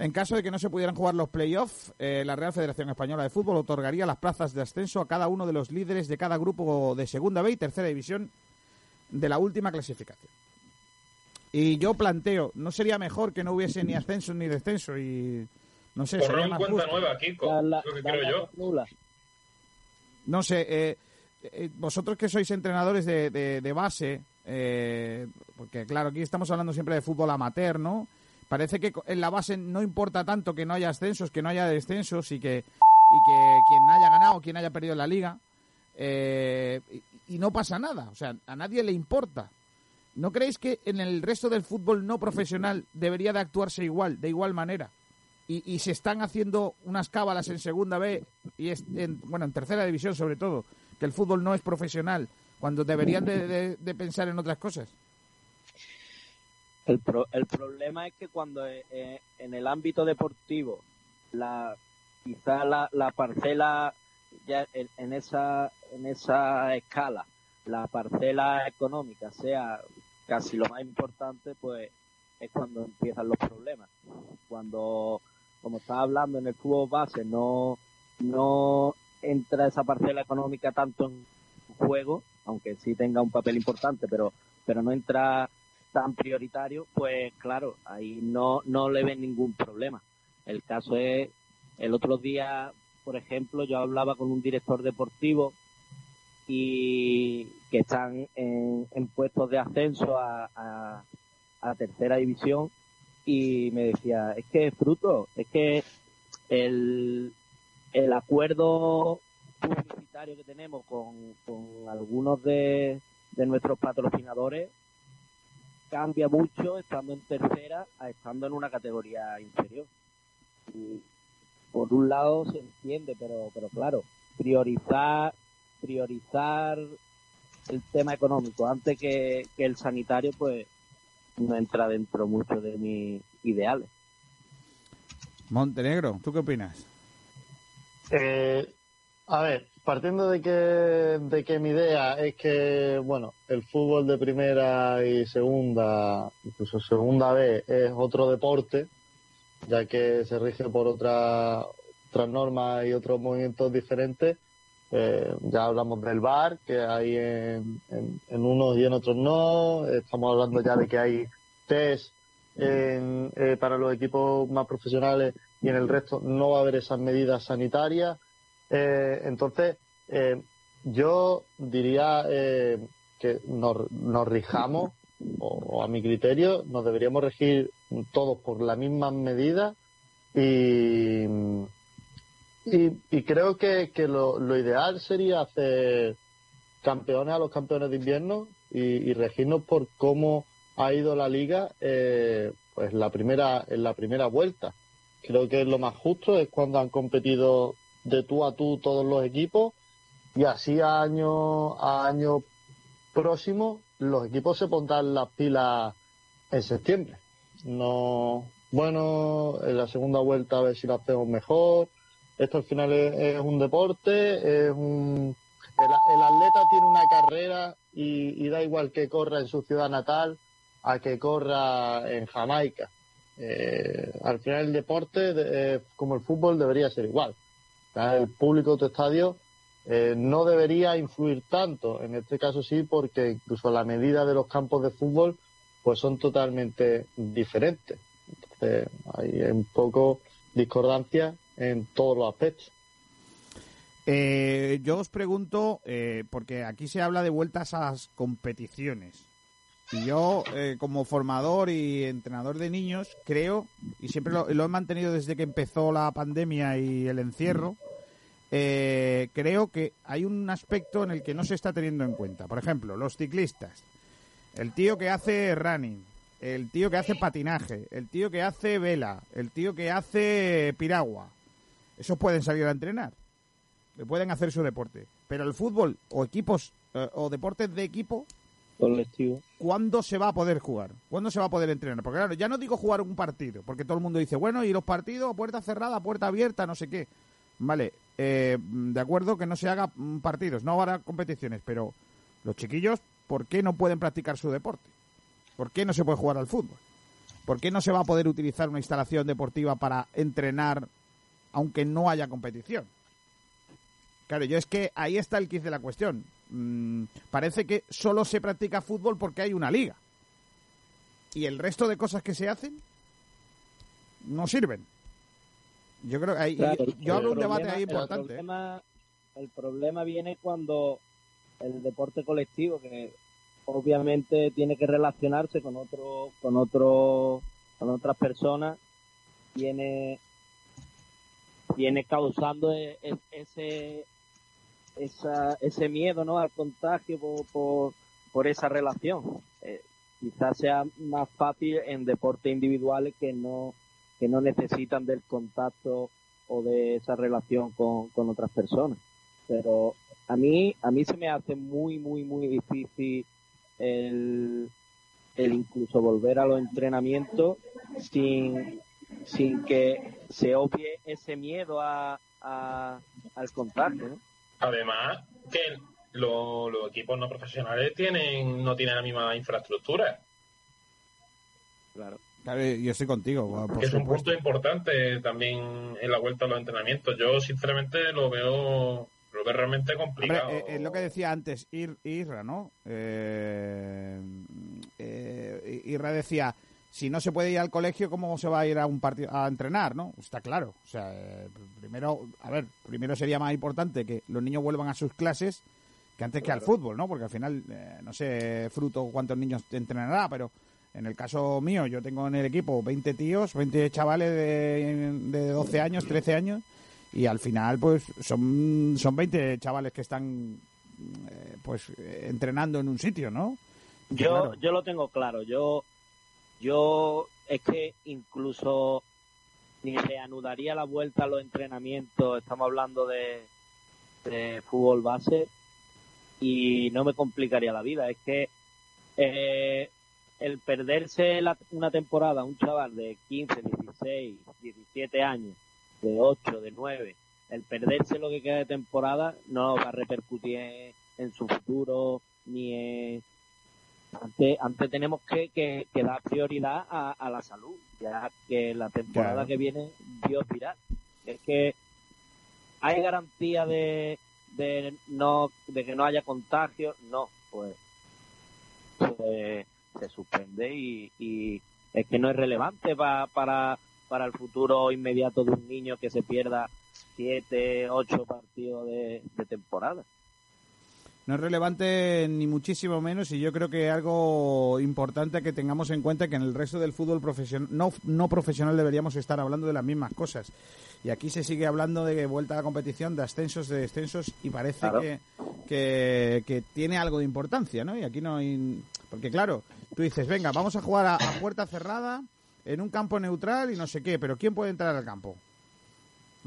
En caso de que no se pudieran jugar los playoffs, eh, la Real Federación Española de Fútbol otorgaría las plazas de ascenso a cada uno de los líderes de cada grupo de Segunda B y Tercera División de la última clasificación. Y yo planteo, ¿no sería mejor que no hubiese ni ascenso ni descenso y no sé, Borrón cuenta nueva, Kiko. lo que creo yo. No sé, eh, eh, vosotros que sois entrenadores de, de, base, eh, porque claro, aquí estamos hablando siempre de fútbol amateur, ¿no? Parece que en la base no importa tanto que no haya ascensos, que no haya descensos y que, y que quien haya ganado, quien haya perdido la liga, y, y no pasa nada. O sea, a nadie le importa. ¿No creéis que en el resto del fútbol no profesional debería de actuarse igual, de igual manera? y, se están haciendo unas cábalas en segunda B y en, bueno en tercera división sobre todo que el fútbol no es profesional cuando deberían de, pensar en otras cosas el, el problema es que cuando eh, eh, en el ámbito deportivo la quizá la, la parcela ya en, esa en esa escala la parcela económica sea casi lo más importante pues es cuando empiezan los problemas. Cuando como estaba hablando en el fútbol base, no, no entra esa parcela económica tanto en juego, aunque sí tenga un papel importante, pero, pero no entra tan prioritario, pues claro, ahí no, no le ven ningún problema. El caso es, el otro día, por ejemplo, yo hablaba con un director deportivo y que están en, puestos de ascenso a, a tercera división y me decía, es que fruto, es que el, el acuerdo publicitario que tenemos con, con algunos de, de nuestros patrocinadores cambia mucho estando en tercera a estando en una categoría inferior. Y por un lado se entiende, pero, pero claro, priorizar, priorizar el tema económico antes que, que el sanitario, pues no entra dentro mucho de mis ideales. Montenegro, ¿tú qué opinas? Eh, a ver, partiendo de que, de que mi idea es que, bueno, el fútbol de primera y segunda, incluso segunda vez, es otro deporte, ya que se rige por otra, otras normas y otros movimientos diferentes. Eh, ya hablamos del bar, que hay en, en, unos y en otros no. Estamos hablando ya de que hay test en, eh, para los equipos más profesionales y en el resto no va a haber esas medidas sanitarias. Eh, entonces, eh, yo diría eh, que nos, nos rijamos, o, a mi criterio, nos deberíamos regir todos por la misma medida y, y, creo que, lo, ideal sería hacer campeones a los campeones de invierno y, y regirnos por cómo ha ido la liga pues la primera en la primera vuelta. Creo que lo más justo es cuando han competido de tú a tú todos los equipos y así año a año próximo los equipos se pondrán las pilas en septiembre. No, bueno, en la segunda vuelta a ver si lo hacemos mejor. Esto al final es, un deporte, es un, el, atleta tiene una carrera y, da igual que corra en su ciudad natal a que corra en Jamaica. Eh, al final el deporte, eh, como el fútbol, debería ser igual. El público de tu estadio eh, no debería influir tanto. En este caso sí, porque incluso la medida de los campos de fútbol pues son totalmente diferentes. Entonces hay un poco discordancia en todos los aspectos. Eh, yo os pregunto, eh, porque aquí se habla de vueltas a las competiciones. Y yo, como formador y entrenador de niños, creo, y siempre lo, he mantenido desde que empezó la pandemia y el encierro, eh, creo que hay un aspecto en el que no se está teniendo en cuenta. Por ejemplo, los ciclistas, el tío que hace running, el tío que hace patinaje, el tío que hace vela, el tío que hace piragua. Esos pueden salir a entrenar, pueden hacer su deporte. Pero el fútbol o equipos eh, o deportes de equipo ¿Cuándo se va a poder jugar? ¿Cuándo se va a poder entrenar? Porque claro, ya no digo jugar un partido, porque todo el mundo dice, bueno, y los partidos, puerta cerrada, puerta abierta, no sé qué. Vale, eh, de acuerdo que no se haga partidos, no habrá competiciones, pero los chiquillos, ¿por qué no pueden practicar su deporte? ¿Por qué no se puede jugar al fútbol? ¿Por qué no se va a poder utilizar una instalación deportiva para entrenar aunque no haya competición? Claro, yo es que ahí está el quiz de la cuestión. Mm, parece que solo se practica fútbol porque hay una liga. Y el resto de cosas que se hacen no sirven. Yo creo que hay, yo hablo un debate ahí importante. El problema, viene cuando el deporte colectivo, que obviamente tiene que relacionarse con otro, con otro, con otras personas, viene, viene causando e, e, ese, esa, ese miedo, ¿no? Al contagio por, por, esa relación. Eh, quizás sea más fácil en deportes individuales que no que no necesitan del contacto o de esa relación con, otras personas. Pero a mí, a mí se me hace muy, muy, muy difícil el, el incluso volver a los entrenamientos sin, sin que se obvie ese miedo a, al contacto. Además, que los equipos no profesionales tienen no tienen la misma infraestructura. Claro yo estoy contigo. es un punto importante también en la vuelta a los entrenamientos. Yo, sinceramente, lo veo lo veo realmente complicado. Eh, es lo que decía antes Ir, Irra, ¿no? Eh, eh, Irra decía, si no se puede ir al colegio, ¿cómo se va a ir a un partido a entrenar, no? Está claro. O sea, primero, a ver, primero sería más importante que los niños vuelvan a sus clases que antes que al fútbol, ¿no? Porque al final, no sé, fruto cuántos niños entrenará, pero en el caso mío, yo tengo en el equipo 20 tíos, 20 chavales de, de 12 años, 13 años, y al final, pues son, son 20 chavales que están eh, pues entrenando en un sitio, ¿no? Yo, yo lo tengo claro. Yo, yo es que incluso ni reanudaría la vuelta a los entrenamientos. Estamos hablando de, de fútbol base y no me complicaría la vida. Es que eh, el perderse una temporada un chaval de 15, 16, 17 años, de 8, de 9, el perderse lo que queda de temporada no va a repercutir en, su futuro ni en... Antes, antes tenemos que, que, dar prioridad a, la salud, ya que la temporada que viene Dios dirá. Es que hay garantía de, de no de que no haya contagio, no, pues, pues se suspende y, y es que no es relevante para, para el futuro inmediato de un niño que se pierda siete, ocho partidos de, temporada. No es relevante ni muchísimo menos y yo creo que algo importante que tengamos en cuenta que en el resto del fútbol profesional, no, no profesional deberíamos estar hablando de las mismas cosas. Y aquí se sigue hablando de vuelta a la competición, de ascensos, de descensos y parece que, que, tiene algo de importancia, ¿no? Y aquí no hay... Porque claro, tú dices, venga, vamos a jugar a puerta cerrada en un campo neutral y no sé qué, pero ¿quién puede entrar al campo?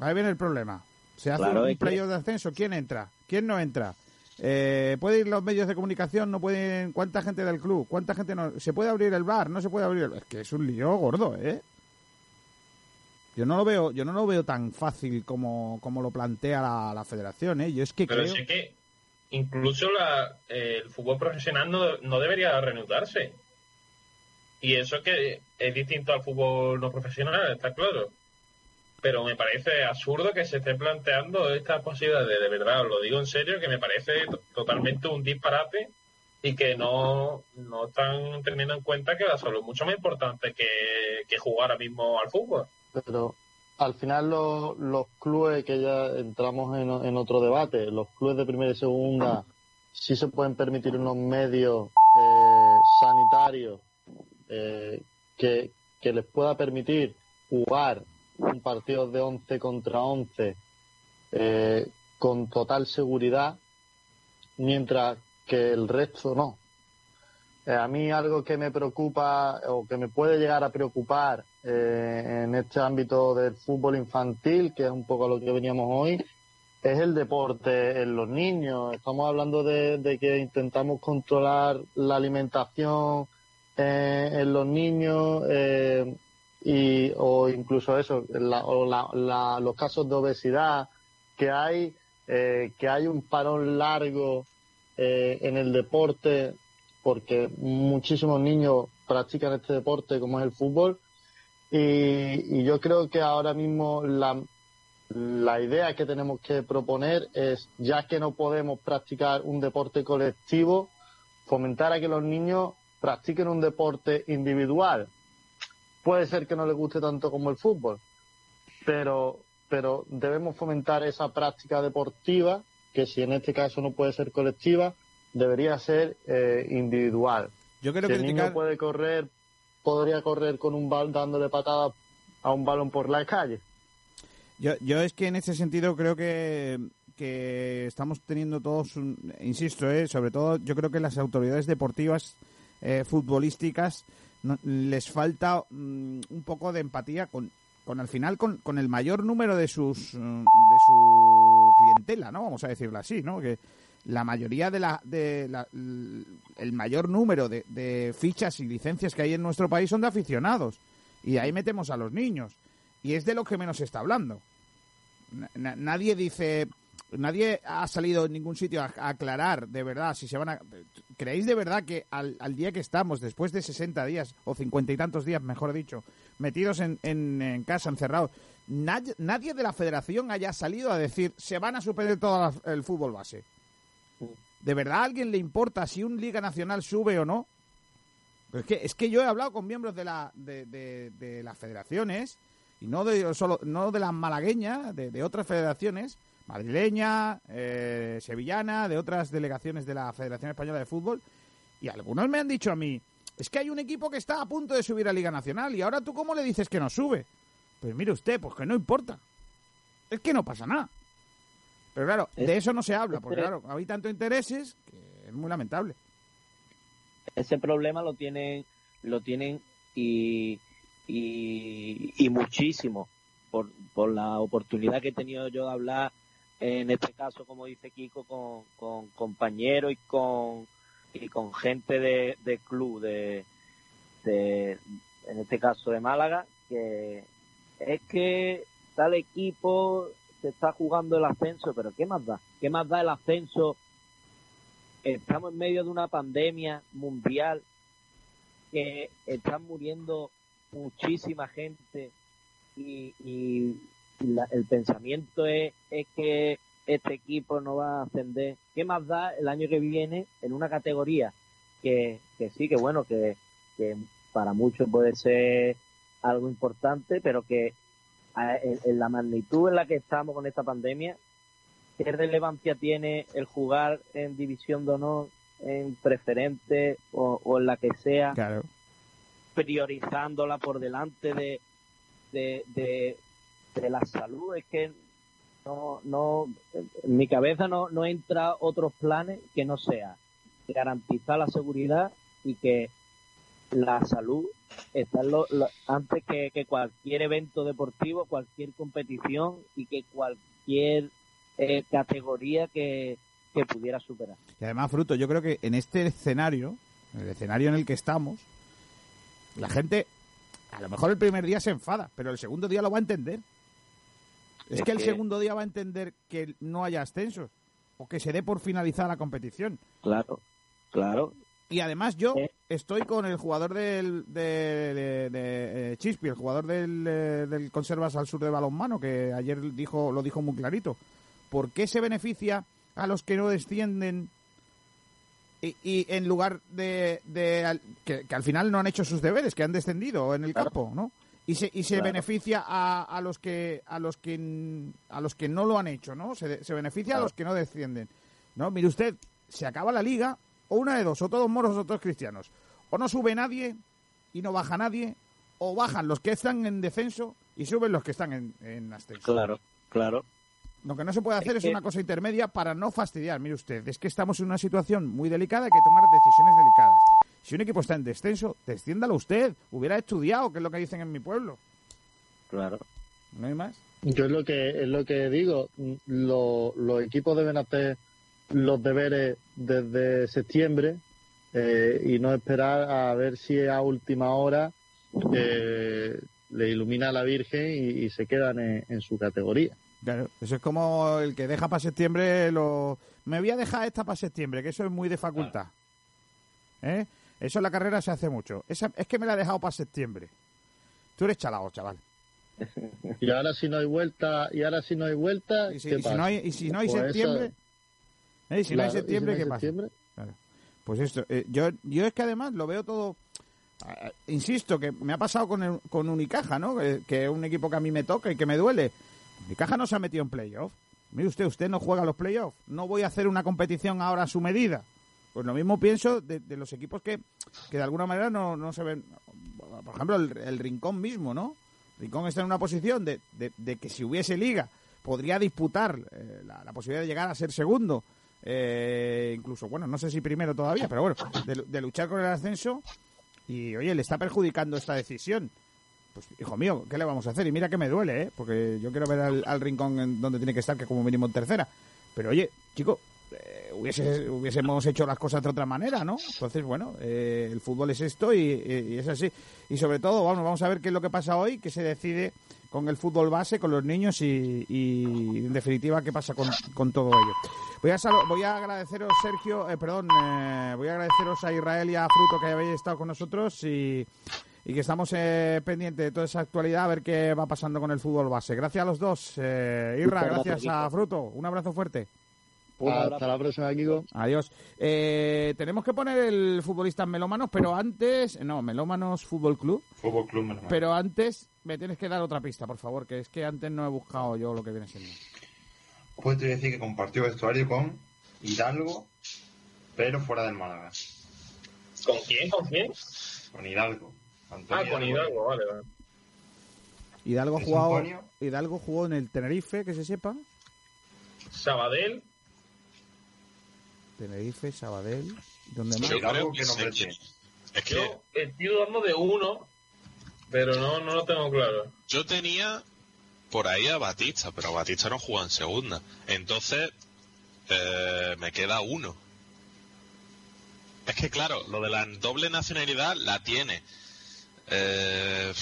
Ahí viene el problema. Se hace un playoff de ascenso, ¿quién entra? ¿Quién no entra? Eh, ¿Puede ir los medios de comunicación? ¿No pueden? ¿Cuánta gente del club? ¿Cuánta gente no? ¿Se puede abrir el bar? ¿No se puede abrir? Es que es un lío gordo, ¿eh? Yo no lo veo, yo no lo veo tan fácil como, como lo plantea la, federación, ¿eh? Yo es que Pero creo... sí que incluso la, el fútbol profesional no, no debería reanudarse. Y eso que es distinto al fútbol no profesional, está claro. Pero me parece absurdo que se esté planteando esta posibilidad de, de verdad, lo digo en serio, que me parece totalmente un disparate y que no, no están teniendo en cuenta que la salud es mucho más importante que, jugar ahora mismo al fútbol. Pero al final los, los clubes, que ya entramos en, otro debate, los clubes de primera y segunda sí se pueden permitir unos medios eh, sanitarios eh, que, les pueda permitir jugar un partido de 11 contra 11 eh, con total seguridad, mientras que el resto no. Eh, a mí algo que me preocupa o que me puede llegar a preocupar en este ámbito del fútbol infantil, que es un poco lo que veníamos hoy, es el deporte en los niños. Estamos hablando de que intentamos controlar la alimentación eh, en los niños eh, y, o incluso eso, los casos de obesidad, que hay, eh, que hay un parón largo en el deporte porque muchísimos niños practican este deporte como es el fútbol y, y yo creo que ahora mismo la, la idea que tenemos que proponer es, ya que no podemos practicar un deporte colectivo, fomentar a que los niños practiquen un deporte individual. Puede ser que no les guste tanto como el fútbol, pero, pero debemos fomentar esa práctica deportiva, que si en este caso no puede ser colectiva, debería ser eh, individual. Yo creo que el niño puede correr, podría correr con un balón dándole patadas a un balón por la calle. Yo, yo es que en ese sentido creo que, que estamos teniendo todos, insisto, eh, sobre todo yo creo que las autoridades deportivas eh, futbolísticas les falta mm, un poco de empatía con, con al final con, con el mayor número de sus mm, de su clientela, ¿no? Vamos a decirlo así, ¿no? Que la mayoría de la, de el mayor número de, de fichas y licencias que hay en nuestro país son de aficionados y ahí metemos a los niños y es de lo que menos se está hablando. nadie dice nadie ha salido en ningún sitio a, aclarar de verdad si se van a... ¿Creéis de verdad que al, día que estamos, después de 60 días o 50 y tantos días, mejor dicho, metidos en, en, casa, encerrados, nadie, nadie, de la federación haya salido a decir se van a suspender todo el fútbol base? ¿De verdad a alguien le importa si un Liga Nacional sube o no? es, que, es que yo he hablado con miembros de, la, de, de, las federaciones y no de, solo, no de las malagueñas, de otras federaciones madrileña, eh, sevillana, de otras delegaciones de la Federación Española de Fútbol, y algunos me han dicho a mí, es que hay un equipo que está a punto de subir a Liga Nacional, y ahora tú cómo le dices que no sube. Pues mire usted, pues que no importa. Es que no pasa nada. Pero claro, de eso no se habla, porque claro, hay tanto intereses que es muy lamentable. Ese problema lo tienen, lo tienen y, y, y muchísimo por, por la oportunidad que he tenido yo de hablar en este caso, como dice Kiko, con, compañeros y con, y con gente de, club, de, de, en este caso de Málaga, que es que tal equipo se está jugando el ascenso, pero ¿qué más da? ¿Qué más da el ascenso? Estamos en medio de una pandemia mundial que están muriendo muchísima gente y, y la- el pensamiento es, es que este equipo no va a ascender. ¿Qué más da el año que viene en una categoría que, que sí, que bueno, que, que para muchos puede ser algo importante, pero que en, en la magnitud en la que estamos con esta pandemia, ¿qué relevancia tiene el jugar en división de honor, en preferente o, o en la que sea? Claro. priorizándola por delante de, de, de, de la salud. Es que no, no, en mi cabeza no, no entra otros planes que no sea garantizar la seguridad y que la salud está lo- lo- antes que, que cualquier evento deportivo, cualquier competición y que cualquier eh, categoría que, que pudiera superar. Y además, Fruto, yo creo que en este escenario, en el escenario en el que estamos, la gente, a lo mejor el primer día se enfada, pero el segundo día lo va a entender. Es, Es que el que- segundo día va a entender que no haya ascensos o que se dé por finalizada la competición. Claro, claro. Y además yo estoy con el jugador del, de, de- de, eh, Chispi, el jugador del, eh, del Conservas al Sur de Balonmano, que ayer dijo lo dijo muy clarito. ¿Por qué se beneficia a los que no descienden y, y en lugar de, de al- que, que al final no han hecho sus deberes, que han descendido en el campo, ¿no? Y se, y se Claro. beneficia a, a los que a los que a los que no lo han hecho, ¿no? Se, se beneficia a los que no descienden. No, mire usted, se acaba la liga o una de dos, o todos moros o todos cristianos. O no sube nadie y no baja nadie, o bajan los que están en descenso y suben los que están en, en ascenso. Claro, claro. Lo que no se puede hacer Es es, que- una cosa intermedia para no fastidiar. Mire usted, es que estamos en una situación muy delicada, hay que tomar decisiones delicadas. Si un equipo está en descenso, desciéndalo usted. Hubiera estudiado, que es lo que dicen en mi pueblo. Claro. ¿No hay más? Yo es lo que es lo que digo. Lo- los equipos deben hacer los deberes desde septiembre eh, y no esperar a ver si a última hora eh, le ilumina la Virgen y, y se quedan en, en su categoría. Claro, eso es como el que deja para septiembre lo... Me voy a dejar esta para septiembre, que eso es muy de facultad. ¿Eh? Eso en la carrera se hace mucho. Esa, es que me la he dejado para septiembre. Tú eres chalao, chaval. Y ahora si no hay vuelta, y ahora si no hay vuelta, Y si, ¿qué y si pasa? no hay, y si no hay Pues septiembre... eso- ¿eh? Y si no hay y si septiembre, no hay ¿qué pasa? septiembre. Claro. Pues esto, eh, yo, yo es que además lo veo todo... eh, insisto, que me ha pasado con, el- con Unicaja, ¿no? Que, que es un equipo que a mí me toca y que me duele. Unicaja no se ha metido en playoff. Mire usted, usted no juega los playoffs. No voy a hacer una competición ahora a su medida. Pues lo mismo pienso de, los equipos que, que de alguna manera no, no se ven. Por ejemplo, el, Rincón mismo, ¿no? Rincón está en una posición de, de- de que si hubiese liga podría disputar eh, la, la posibilidad de llegar a ser segundo. eh, incluso, bueno, no sé si primero todavía, pero bueno, de, de luchar con el ascenso. Y oye, le está perjudicando esta decisión. Pues, hijo mío, ¿qué le vamos a hacer? Y mira que me duele, ¿eh? Porque yo quiero ver al, al rincón en donde tiene que estar, que como mínimo en tercera. Pero oye, chico, eh, hubiese- hubiésemos hecho las cosas de otra manera, ¿no? Entonces, bueno, eh, el fútbol es esto y, es así. Y sobre todo, vamos, vamos a ver qué es lo que pasa hoy, qué se decide con el fútbol base, con los niños y, y, en definitiva, qué pasa con, con todo ello. Voy a, voy a agradeceros, Sergio, eh, perdón, eh, voy a agradeceros a Israel y a Fruto que habéis estado con nosotros y, y que estamos eh, pendientes de toda esa actualidad, a ver qué va pasando con el fútbol base. Gracias a los dos. Eh, Irra, gracias a. Fruto. Un abrazo fuerte. Hasta la próxima, Kiko. Adiós. Eh, tenemos que poner el futbolista melómanos, pero antes. No, melómanos Fútbol Club. Fútbol Club Melómanos. Pero antes me tienes que dar otra pista, por favor, que es que antes no he buscado yo lo que viene siendo. Pues te voy a decir que compartió vestuario con Hidalgo, pero fuera del Málaga. ¿Con quién? ¿Con quién? Con Hidalgo. Antonio Ah, con Hidalgo, vale, vale. Hidalgo ha ¿Es jugado? Hidalgo jugó en el Tenerife, que se sepa. Sabadell, Tenerife, Sabadell. ¿Dónde más? Yo creo ¿qué que tiene? Es que yo estoy dudando de uno, pero no, no lo tengo claro. yo tenía por ahí a Batista, pero Batista no juega en segunda. Entonces, eh, me queda uno. Es que claro, lo de la doble nacionalidad la tiene. Eh,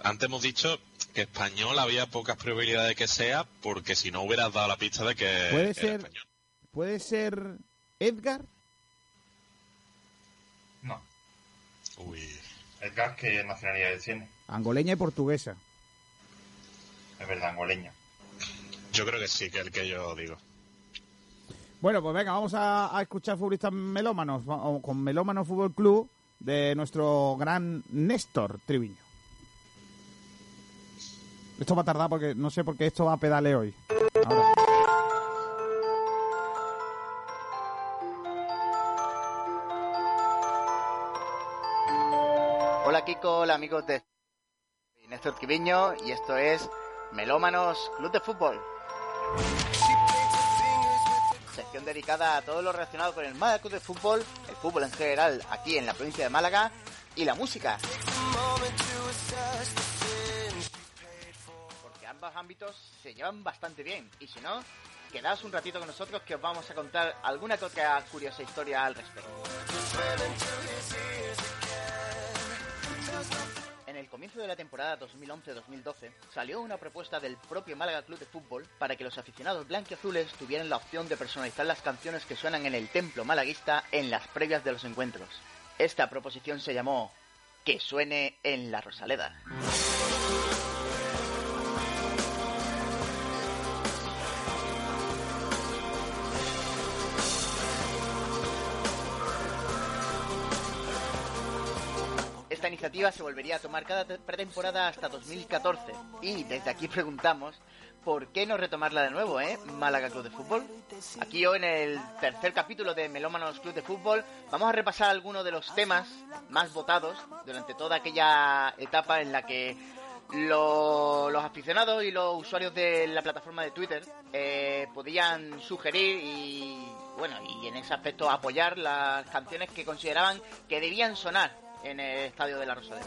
antes hemos dicho que español había pocas probabilidades de que sea, porque si no hubieras dado la pista de que ¿Puede era ser, español. ¿Puede ser Edgar? No. Uy. Edgar, ¿qué nacionalidad tiene? Angoleña y portuguesa. Es verdad, angoleño. Yo creo que sí, que el que yo digo. Bueno, pues venga, vamos a, a escuchar futbolistas melómanos con Melómano Fútbol Club de nuestro gran Néstor Triviño. Esto va a tardar porque no sé por qué esto va a pedale hoy. Ahora. Hola amigos de Néstor Triviño y esto es Melómanos Club de Fútbol. Sección dedicada a todo lo relacionado con el Málaga Club de Fútbol, el fútbol en general aquí en la provincia de Málaga y la música. Porque ambos ámbitos se llevan bastante bien y si no, quedaos un ratito con nosotros que os vamos a contar alguna que otra curiosa historia al respecto. En el comienzo de la temporada 2011-2012 salió una propuesta del propio Málaga Club de Fútbol para que los aficionados blanquiazules tuvieran la opción de personalizar las canciones que suenan en el templo malaguista en las previas de los encuentros. Esta proposición se llamó Que suene en la Rosaleda. Iniciativa se volvería a tomar cada te- pretemporada hasta 2014 y desde aquí preguntamos ¿por qué no retomarla de nuevo, eh? Málaga Club de Fútbol. Aquí hoy en el tercer capítulo de Melómanos Club de Fútbol vamos a repasar algunos de los temas más votados durante toda aquella etapa en la que lo- los aficionados y los usuarios de la plataforma de Twitter eh, podían sugerir y bueno y en ese aspecto apoyar las canciones que consideraban que debían sonar en el estadio de la Rosaleda.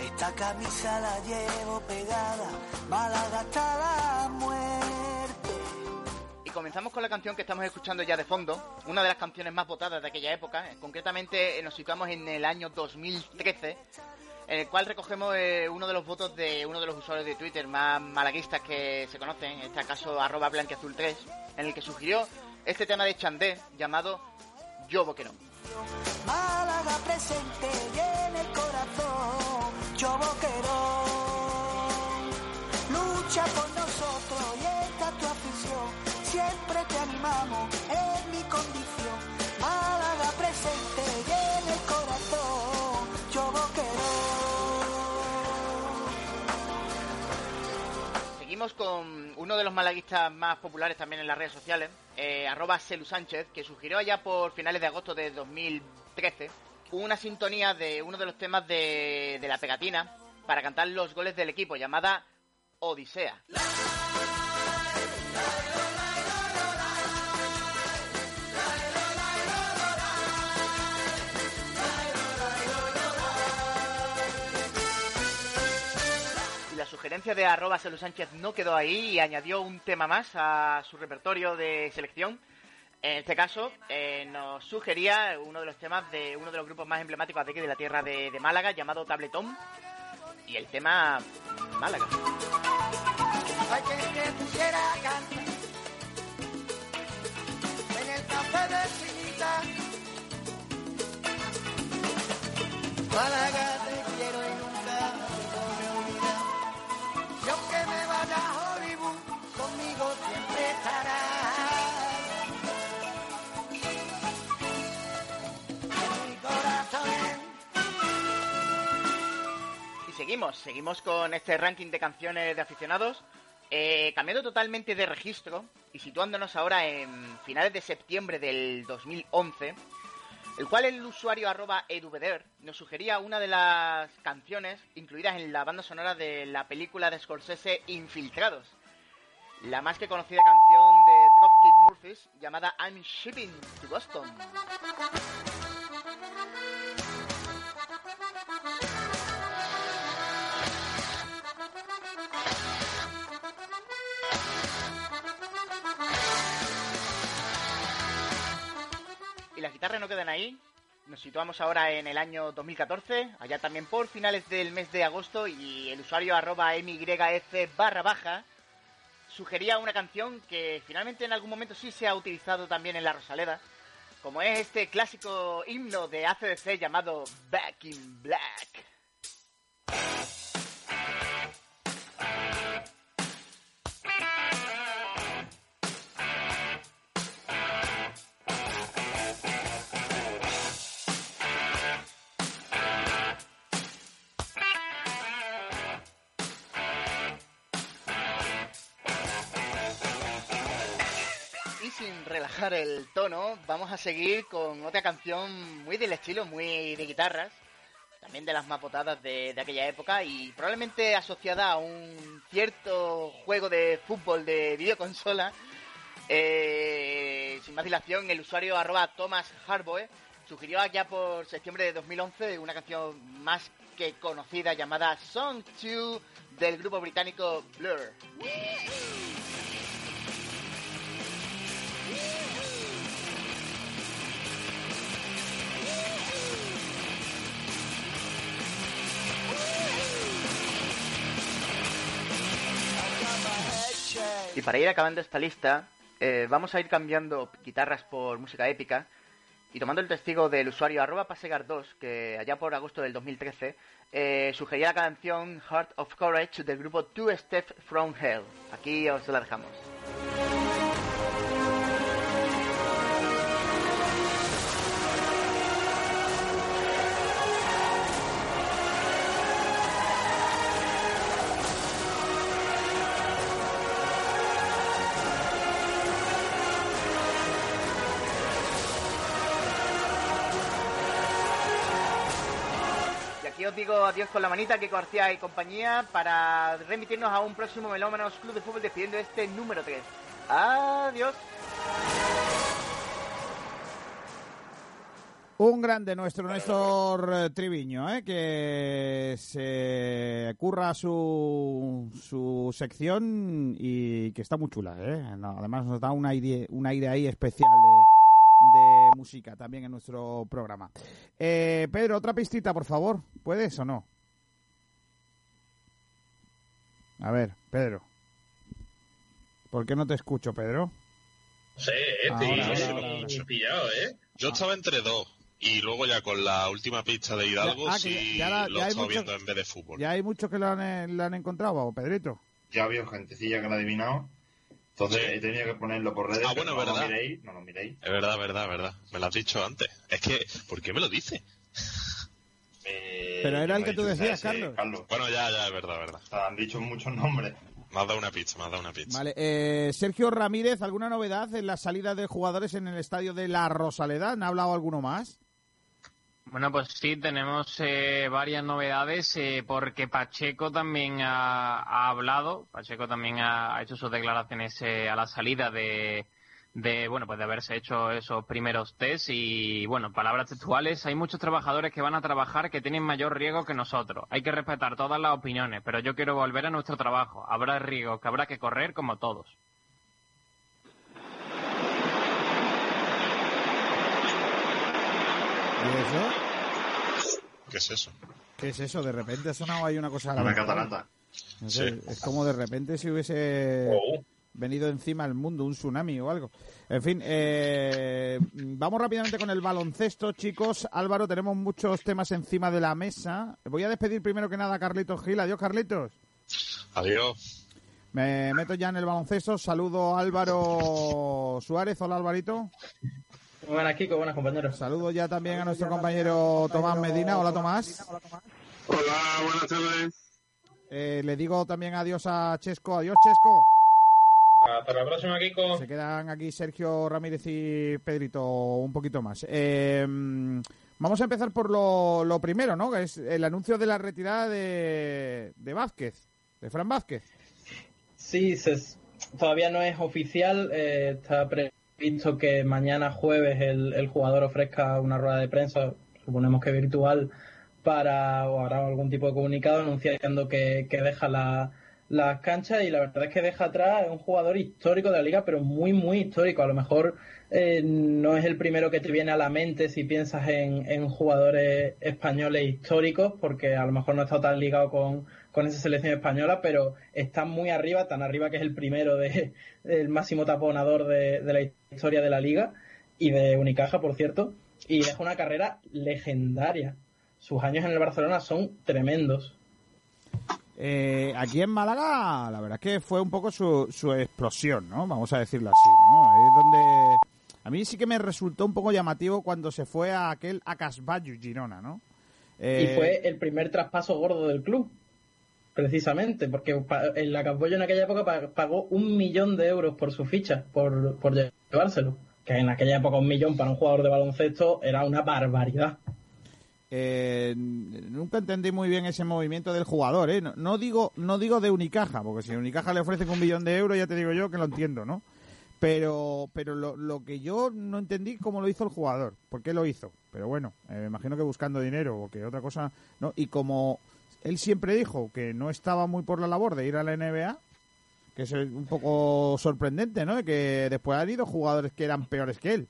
Esta camisa la llevo pegada, la muerte. Y comenzamos con la canción que estamos escuchando ya de fondo, una de las canciones más votadas de aquella época. Eh, Concretamente eh, nos situamos en el año 2013, en el cual recogemos eh, uno de los votos de uno de los usuarios de Twitter más malaguistas que se conocen, en este caso arroba blanquiazul3, en el que sugirió este tema de Chandé llamado Yo Boquerón. Málaga presente en el corazón, yo boquerón. Lucha por nosotros y esta es tu afición. Siempre te animamos, es mi condición. Málaga presente Con uno de los malaguistas más populares también en las redes sociales, eh, arroba Selu Sánchez, que sugirió allá por finales de agosto de 2013 una sintonía de uno de los temas de la pegatina para cantar los goles del equipo, llamada Odisea. Sugerencia de arroba Selu Sánchez no quedó ahí y añadió un tema más a su repertorio de selección. En este caso, eh, nos sugería uno de los temas de uno de los grupos más emblemáticos de de la tierra de, de Málaga, llamado Tabletón, y el tema Málaga. Quien que pusiera a cantar en el café de Chinita. Málaga te seguimos, seguimos con este ranking de canciones de aficionados, eh, cambiando totalmente de registro y situándonos ahora en finales de septiembre del 2011, el cual el usuario arroba eduveder nos sugería una de las canciones incluidas en la banda sonora de la película de Scorsese Infiltrados, la más que conocida canción de Dropkick Murphys llamada I'm Shipping to Boston. Y las guitarras no quedan ahí, Nos situamos ahora en el año 2014, allá también por finales del mes de agosto, y el usuario arroba myf barra baja sugería una canción que finalmente en algún momento sí se ha utilizado también en la Rosaleda, como es este clásico himno de ACDC llamado Back in Black. Y sin relajar el tono, vamos a seguir con otra canción muy del estilo, muy de guitarras, también de las más votadas de, de aquella época y probablemente asociada a un cierto juego de fútbol de videoconsola. Eh, sin más dilación, el usuario arroba Thomas Harboe sugirió allá por septiembre de 2011 una canción más que conocida llamada Song 2 del grupo británico Blur. Y para ir acabando esta lista, eh, vamos a ir cambiando guitarras por música épica y tomando el testigo del usuario arroba pasegar2, que allá por agosto del 2013 eh, sugería la canción Heart of Courage del grupo Two Steps From Hell. Aquí os la dejamos. Aquí os digo adiós con la manita, que García y compañía, para remitirnos a un próximo Melómanos Club de Fútbol despidiendo este número 3. Adiós. Un grande nuestro Néstor Triviño, ¿eh? que se curra su, su sección y que está muy chula. ¿eh? Además nos da un aire, un aire ahí especial de música también en nuestro programa. Eh, Pedro, otra pistita, por favor. ¿Puedes o no? A ver, Pedro. ¿Por qué no te escucho, Pedro? Sí, eh, Ahora, te ahora, he ahora. pillado, ¿eh? Yo estaba entre dos. Y luego ya con la última pista de Hidalgo Ya- ah, sí ya la- lo ya he estado viendo en vez de fútbol. Ya hay muchos que lo han, eh, lo han encontrado, Pedrito. Ya había gentecilla que lo ha adivinado. Entonces he tenido que ponerlo por redes. Ah, bueno, no verdad. lo miréis, no lo miréis. Es verdad, verdad, verdad. Me lo has dicho antes. Es que, ¿por qué me lo dice? Eh, Pero era el que tú decías, ese, Carlos. Bueno, ya, ya, es verdad, verdad. O sea, han dicho muchos nombres. Me has dado una pizza, me has dado una pizza. Vale, eh, Sergio Ramírez, ¿alguna novedad en la salida de jugadores en el estadio de la Rosaleda? ¿Han hablado alguno más? Bueno, pues sí, tenemos eh, varias novedades eh, porque Pacheco también ha, ha hablado, Pacheco también ha, hecho sus declaraciones eh, a la salida de, de, bueno, pues de haberse hecho esos primeros test y, bueno, palabras textuales, hay muchos trabajadores que van a trabajar que tienen mayor riesgo que nosotros. Hay que respetar todas las opiniones, pero yo quiero volver a nuestro trabajo. Habrá riesgos que habrá que correr como todos. ¿Y eso? ¿Qué es eso? ¿Qué es eso? De repente ha sonado ahí una cosa... a la Una vez. catarata. No sé, Sí. Es como de repente si hubiese Oh. venido encima el mundo, un tsunami o algo. En fin, eh, vamos rápidamente con el baloncesto, chicos. Álvaro, tenemos muchos temas encima de la mesa. Voy a despedir primero que nada a Carlitos Gil. Adiós, Carlitos. Adiós. Me meto ya en el baloncesto. Saludo a Álvaro Suárez. Hola, Alvarito. Muy buenas, Kiko, buenas compañeros. Saludo ya también a nuestro compañero Tomás Medina. Hola, Tomás. Hola, buenas tardes. Eh, le digo también adiós a Chesco. Adiós, Chesco. Hasta la próxima, Kiko. Se quedan aquí Sergio Ramírez y Pedrito un poquito más. Eh, vamos a empezar por lo, lo primero, ¿no? Que es el anuncio de la retirada de, de Vázquez, de Fran Vázquez. Sí, se- todavía no es oficial. eh, está previsto que mañana jueves el, el jugador ofrezca una rueda de prensa, suponemos que virtual, para o hará algún tipo de comunicado anunciando que, que deja la, las canchas y la verdad es que deja atrás un jugador histórico de la liga, pero muy, muy histórico. A lo mejor eh, no es el primero que te viene a la mente si piensas en, en, jugadores españoles históricos, porque a lo mejor no ha estado tan ligado con, con esa selección española, pero está muy arriba, tan arriba que es el primero de, el máximo taponador de, de la historia de la liga y de Unicaja, por cierto, y deja una carrera legendaria. Sus años en el Barcelona son tremendos. Eh, aquí en Málaga, la verdad es que fue un poco su, su explosión, ¿no? Vamos a decirlo así, ¿no? Ahí es donde... A mí sí que me resultó un poco llamativo cuando se fue a aquel Acasbayu Girona, ¿no? Eh... Y fue el primer traspaso gordo del club, precisamente, porque el Acasbayu en aquella época pagó un millón de euros por su ficha, por, por llevárselo. Que en aquella época un millón para un jugador de baloncesto era una barbaridad. Eh, nunca entendí muy bien ese movimiento del jugador, ¿eh? No, digo, no digo de Unicaja, porque si Unicaja le ofrecen un millón de euros, ya te digo yo que lo entiendo, ¿no? Pero, pero lo, lo que yo no entendí cómo lo hizo el jugador, por qué lo hizo. Pero bueno, eh, me imagino que buscando dinero o que otra cosa, ¿no? Y como él siempre dijo que no estaba muy por la labor de ir a la NBA, que es un poco sorprendente, ¿no? Que después han ido jugadores que eran peores que él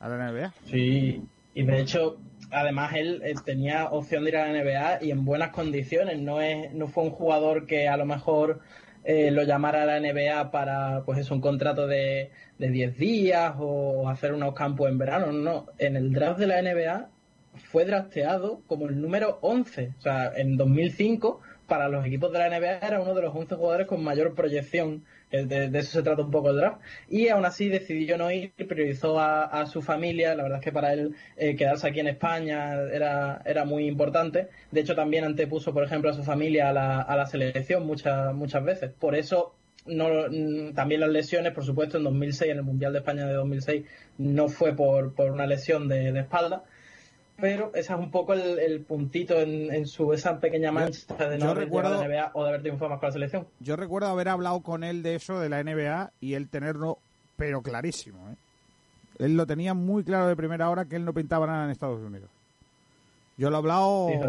a la NBA. Sí, y de hecho además él, tenía opción de ir a la NBA y en buenas condiciones. No, es, no fue un jugador que a lo mejor eh, lo llamara a la NBA para, pues es un contrato de, de 10 días o hacer unos campos en verano. No, en el draft de la NBA fue drafteado como el número 11. O sea, en 2005 para los equipos de la NBA era uno de los 11 jugadores con mayor proyección de, eso se trata un poco el draft. Y aún así decidió no ir, priorizó a, su familia. La verdad es que para él eh, quedarse aquí en España era, era muy importante. De hecho, también antepuso, por ejemplo, a su familia a la, a la selección muchas, muchas veces. Por eso no, mm, también las lesiones, por supuesto, en 2006, en el Mundial de España de 2006, no fue por, por una lesión de espalda, pero ese es un poco el, puntito en, su esa pequeña mancha de no haber recuerdo, la NBA o de haber triunfado más con la selección. Yo recuerdo haber hablado con él de eso, de la NBA, y él tenerlo, pero clarísimo. ¿eh? Él lo tenía muy claro de primera hora que él no pintaba nada en Estados Unidos. Yo lo he hablado eh,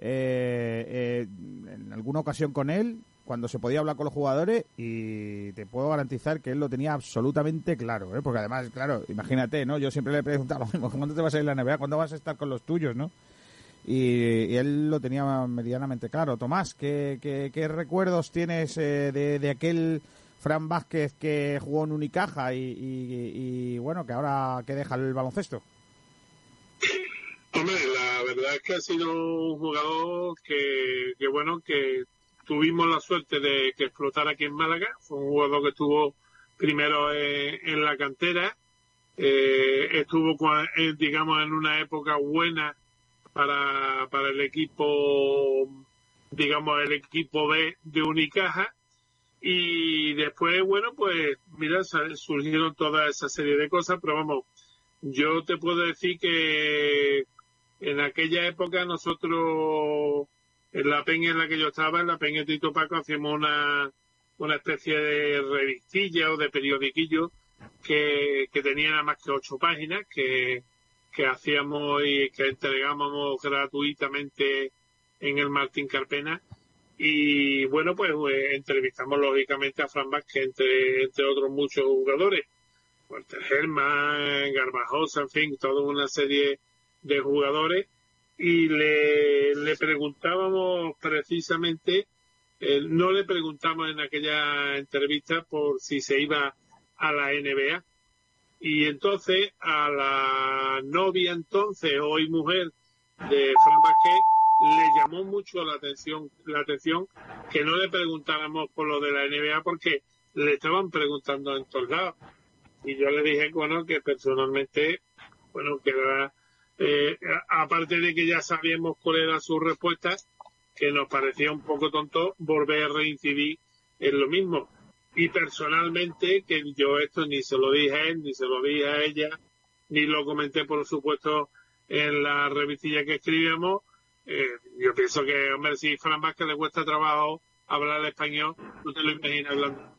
eh, en alguna ocasión con él cuando se podía hablar con los jugadores y te puedo garantizar que él lo tenía absolutamente claro, ¿eh? porque además, claro, imagínate, ¿no? Yo siempre le he preguntado ¿cuándo te vas a ir la NBA? ¿Cuándo vas a estar con los tuyos, no? Y, él lo tenía medianamente claro. Tomás, ¿qué, qué, recuerdos tienes eh, de, aquel Fran Vázquez que jugó en Unicaja y, y, bueno, que ahora que deja el baloncesto? Hombre, la verdad es que ha sido un jugador que, que bueno, que tuvimos la suerte de que explotara aquí en Málaga. Fue un jugador que estuvo primero en, la cantera, eh, estuvo, digamos, en una época buena para, para el equipo, digamos, el equipo B de Unicaja. Y después, bueno, pues mira, surgieron toda esa serie de cosas, pero vamos, yo te puedo decir que en aquella época nosotros en la peña en la que yo estaba, en la peña Tito Paco, hacíamos una, una especie de revistilla o de periodiquillo que, que tenía nada más que ocho páginas que, que hacíamos y que entregábamos gratuitamente en el Martín Carpena. Y bueno, pues, pues entrevistamos lógicamente a Fran Vázquez, entre, entre otros muchos jugadores. Walter Herman, Garbajosa, en fin, toda una serie de jugadores y le, preguntábamos precisamente, eh, no le preguntamos en aquella entrevista por si se iba a la NBA. Y entonces a la novia entonces, hoy mujer de Fran Vázquez, le llamó mucho la atención, la atención que no le preguntáramos por lo de la NBA porque le estaban preguntando en todos lados. Y yo le dije, bueno, que personalmente, bueno, que era eh, aparte de que ya sabíamos cuál era su respuesta, que nos parecía un poco tonto volver a reincidir en lo mismo. Y personalmente, que yo esto ni se lo dije a él, ni se lo dije a ella, ni lo comenté, por supuesto, en la revistilla que escribíamos, eh, yo pienso que, hombre, si Fran Vázquez le cuesta trabajo hablar español, tú te lo imaginas hablando.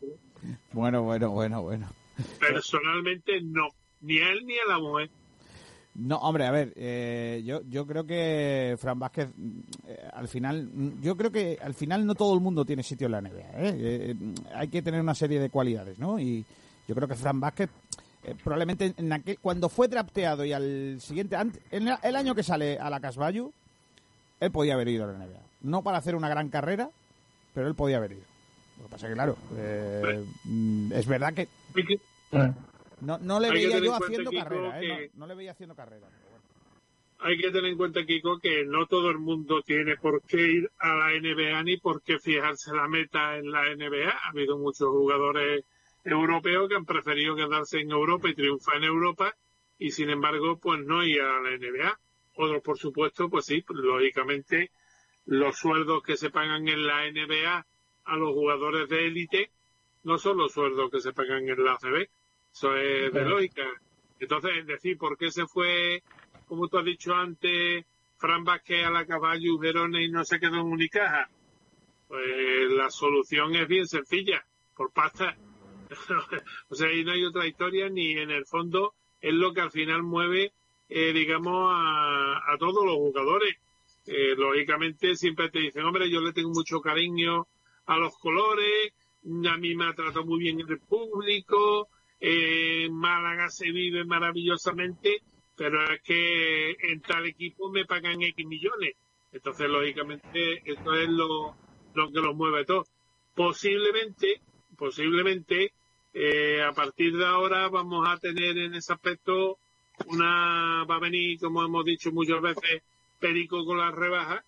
Bueno, bueno, bueno, bueno. Personalmente no, ni a él ni a la mujer. No, hombre, a ver, eh, yo, yo creo que Fran Vázquez, eh, al final, yo creo que al final no todo el mundo tiene sitio en la NBA. ¿eh? Eh, hay que tener una serie de cualidades, ¿no? Y yo creo que Fran Vázquez, eh, probablemente en aquel, cuando fue drafteado y al siguiente, ant- en la- el año que sale a la Casballu, él podía haber ido a la NBA. No para hacer una gran carrera, pero él podía haber ido. Lo que pasa es que, claro, eh, mm, es verdad que no, no le veía yo haciendo Kiko, carrera, ¿eh? no, no le veía haciendo carrera. Hay que tener en cuenta, Kiko, que no todo el mundo tiene por qué ir a la NBA ni por qué fijarse la meta en la NBA. Ha habido muchos jugadores europeos que han preferido quedarse en Europa y triunfar en Europa y, sin embargo, pues no ir a la NBA. Otros, por supuesto, pues sí, pues, lógicamente, los sueldos que se pagan en la NBA a los jugadores de élite no son los sueldos que se pagan en la ACB. Eso es de lógica. Entonces, es decir, ¿por qué se fue, como tú has dicho antes, Fran Vázquez a la Caballo, Verona y no se quedó en Unicaja? Pues la solución es bien sencilla, por pasta. o sea, ahí no hay otra historia ni en el fondo es lo que al final mueve, eh, digamos, a, a todos los jugadores. Eh, lógicamente siempre te dicen, hombre, yo le tengo mucho cariño a los colores, a mí me ha tratado muy bien el público, eh, Málaga se vive maravillosamente, pero es que en tal equipo me pagan X millones. Entonces, lógicamente, esto es lo, lo que los mueve todo. Posiblemente, posiblemente, eh, a partir de ahora vamos a tener en ese aspecto una, va a venir, como hemos dicho muchas veces, perico con las rebajas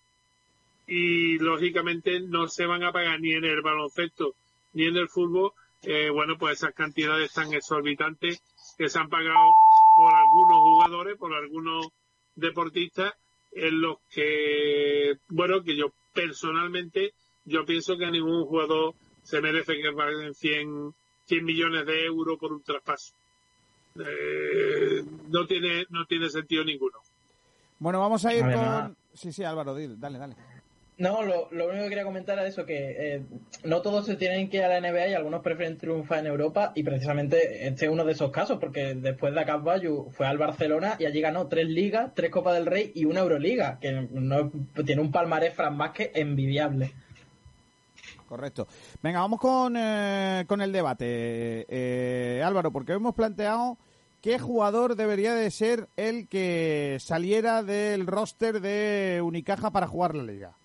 y lógicamente no se van a pagar ni en el baloncesto ni en el fútbol, eh, bueno, pues esas cantidades tan exorbitantes que se han pagado por algunos jugadores, por algunos deportistas, en los que, bueno, que yo personalmente, yo pienso que a ningún jugador se merece que paguen 100, 100 millones de euros por un traspaso. Eh, no tiene no tiene sentido ninguno. Bueno, vamos a ir con... Sí, sí, Álvaro, dile, dale, dale. No, lo, lo único que quería comentar es eso, que eh, no todos se tienen que ir a la NBA y algunos prefieren triunfar en Europa y precisamente este es uno de esos casos porque después de Acapbayu fue al Barcelona y allí ganó tres ligas, tres Copas del Rey y una Euroliga, que no tiene un palmarés Fran Vázquez envidiable. Correcto. Venga, vamos con, eh, con el debate. Eh, Álvaro, porque hemos planteado qué jugador debería de ser el que saliera del roster de Unicaja para jugar la liga.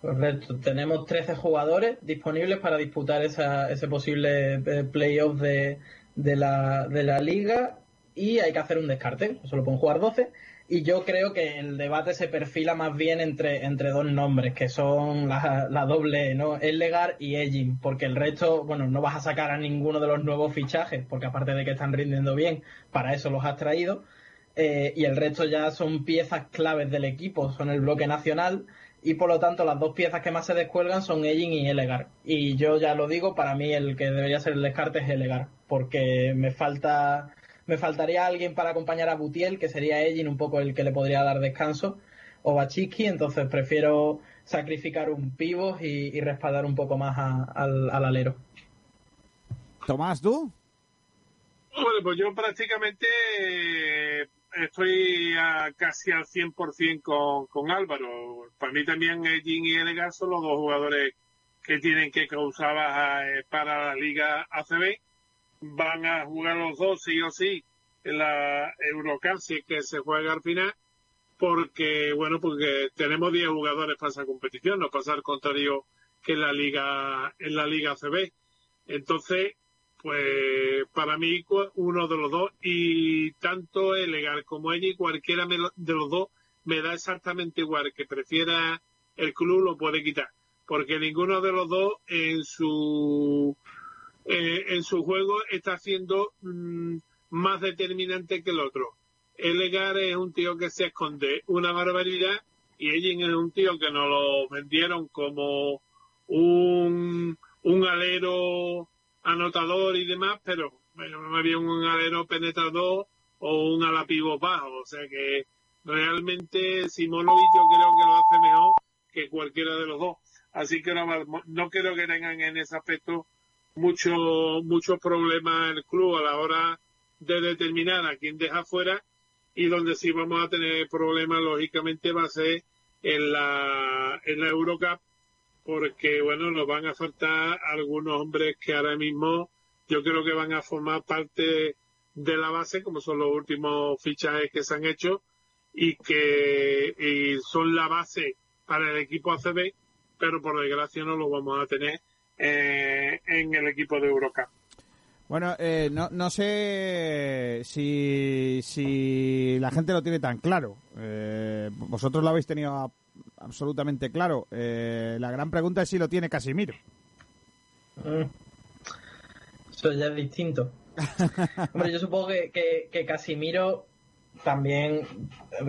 Correcto, tenemos 13 jugadores disponibles para disputar esa, ese posible eh, playoff de, de, la, de la liga y hay que hacer un descarte, solo pueden jugar 12 y yo creo que el debate se perfila más bien entre, entre dos nombres que son la, la doble, ¿no? Ellegar y Egin, porque el resto, bueno, no vas a sacar a ninguno de los nuevos fichajes, porque aparte de que están rindiendo bien, para eso los has traído, eh, y el resto ya son piezas claves del equipo, son el bloque nacional y por lo tanto las dos piezas que más se descuelgan son Egin y Elegar. Y yo ya lo digo, para mí el que debería ser el descarte es Elegar, porque me falta me faltaría alguien para acompañar a Butiel, que sería Egin un poco el que le podría dar descanso, o Bachitsky, entonces prefiero sacrificar un pivot y, y respaldar un poco más a- al, al alero. Tomás, ¿tú? Bueno, pues yo prácticamente eh, estoy a- casi al 100% con, con Álvaro. Para mí también Jin y Edgar son los dos jugadores que tienen que causar baja eh, para la Liga ACB. Van a jugar los dos sí o sí en la Eurocup, si es que se juega al final, porque, bueno, porque tenemos 10 jugadores para esa competición, no pasa al contrario que en la Liga, en la Liga ACB. Entonces, pues para mí uno de los dos y tanto Elegar como y cualquiera de los dos me da exactamente igual que prefiera el club lo puede quitar. Porque ninguno de los dos en su eh, en su juego está siendo mm, más determinante que el otro. Elegar es un tío que se esconde una barbaridad y Ellen es un tío que nos lo vendieron como un, un alero anotador y demás, pero bueno, más bien un alero penetrador o un ala bajo. O sea que realmente Simonovic yo creo que lo hace mejor que cualquiera de los dos. Así que no, no creo que tengan en ese aspecto mucho, muchos problemas el club a la hora de determinar a quién deja fuera y donde sí vamos a tener problemas, lógicamente, va a ser en la, en la Eurocup, porque, bueno, nos van a faltar algunos hombres que ahora mismo yo creo que van a formar parte de la base, como son los últimos fichajes que se han hecho, y que son la base para el equipo ACB, pero por desgracia no lo vamos a tener eh, en el equipo de Eurocup. Bueno, eh, no, no sé si, si la gente lo tiene tan claro. Eh, vosotros lo habéis tenido absolutamente claro. la gran pregunta es si lo tiene Casimiro. Mm. Eso ya es distinto. Hombre, yo supongo que, que, Casimiro también.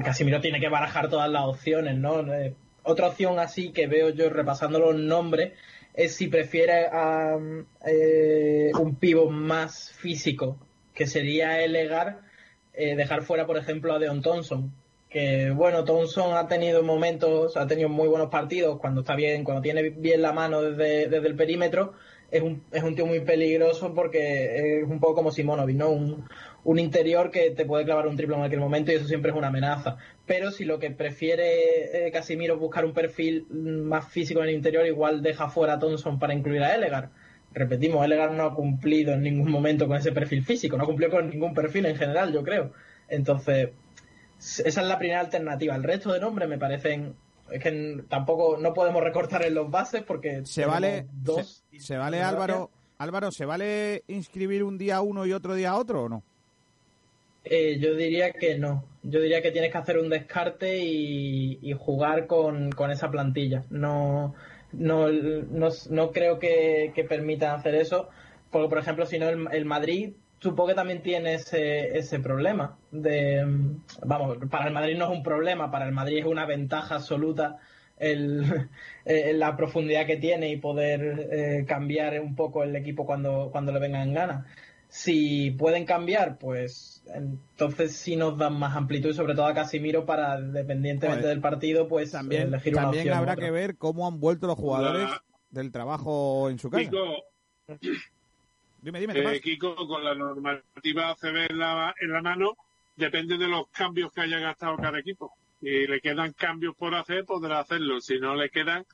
Casimiro tiene que barajar todas las opciones, ¿no? Otra opción así que veo yo repasando los nombres es si prefiere a eh, un pivo más físico, que sería elegar eh, dejar fuera, por ejemplo, a Deon Thompson. Que bueno, Thompson ha tenido momentos, ha tenido muy buenos partidos cuando está bien, cuando tiene bien la mano desde, desde el perímetro, es un, es un tío muy peligroso porque es un poco como Simonovic, ¿no? Un, un interior que te puede clavar un triple en cualquier momento y eso siempre es una amenaza. Pero si lo que prefiere eh, Casimiro es buscar un perfil más físico en el interior, igual deja fuera a Thompson para incluir a Elegar. Repetimos, Elegar no ha cumplido en ningún momento con ese perfil físico, no cumplió con ningún perfil en general, yo creo. Entonces, esa es la primera alternativa. El resto de nombres me parecen es que tampoco no podemos recortar en los bases porque se vale dos se, vale Álvaro Álvaro se vale inscribir un día uno y otro día otro o no eh, yo diría que no. Yo diría que tienes que hacer un descarte y, jugar con, esa plantilla. No no, no, creo que, que permitan hacer eso. Porque por ejemplo si no el, el Madrid supongo que también tiene ese, ese problema de vamos para el Madrid no es un problema para el Madrid es una ventaja absoluta el, eh, la profundidad que tiene y poder eh, cambiar un poco el equipo cuando, cuando le vengan ganas. Si pueden cambiar pues entonces sí nos dan más amplitud sobre todo a Casimiro para dependientemente del partido pues también, elegir una también habrá que ver cómo han vuelto los jugadores del trabajo en su casa Dime, dime. Eh, Kiko, con la normativa ACB en la, en la mano, depende de los cambios que haya gastado cada equipo. Si le quedan cambios por hacer, podrá hacerlo. Si no le quedan,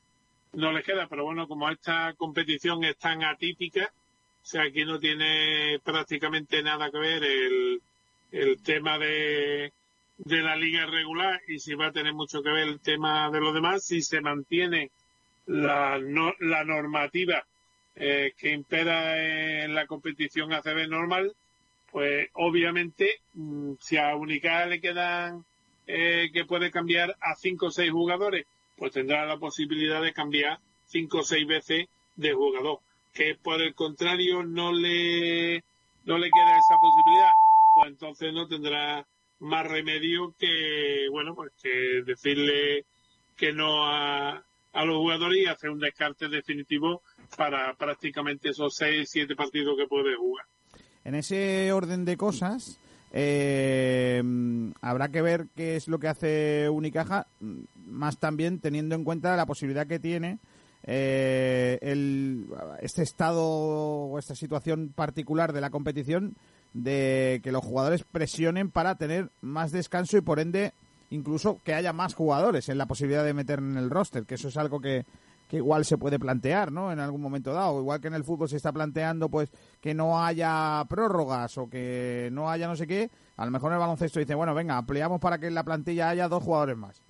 no le queda. Pero bueno, como esta competición es tan atípica, o sea, aquí no tiene prácticamente nada que ver el, el tema de, de la liga regular y si va a tener mucho que ver el tema de los demás, si se mantiene la, no, la normativa eh, que impera en la competición ACB normal, pues obviamente mm, si a Unicaja le quedan eh, que puede cambiar a cinco o seis jugadores, pues tendrá la posibilidad de cambiar cinco o seis veces de jugador. Que por el contrario no le no le queda esa posibilidad, pues entonces no tendrá más remedio que bueno pues que decirle que no a, a los jugadores y hacer un descarte definitivo para prácticamente esos 6, 7 partidos que puede jugar. En ese orden de cosas, eh, habrá que ver qué es lo que hace Unicaja, más también teniendo en cuenta la posibilidad que tiene eh, el, este estado o esta situación particular de la competición de que los jugadores presionen para tener más descanso y por ende incluso que haya más jugadores en la posibilidad de meter en el roster, que eso es algo que, que igual se puede plantear, ¿no? En algún momento dado, igual que en el fútbol se está planteando, pues, que no haya prórrogas o que no haya no sé qué, a lo mejor en el baloncesto dice, bueno, venga, ampliamos para que en la plantilla haya dos jugadores más.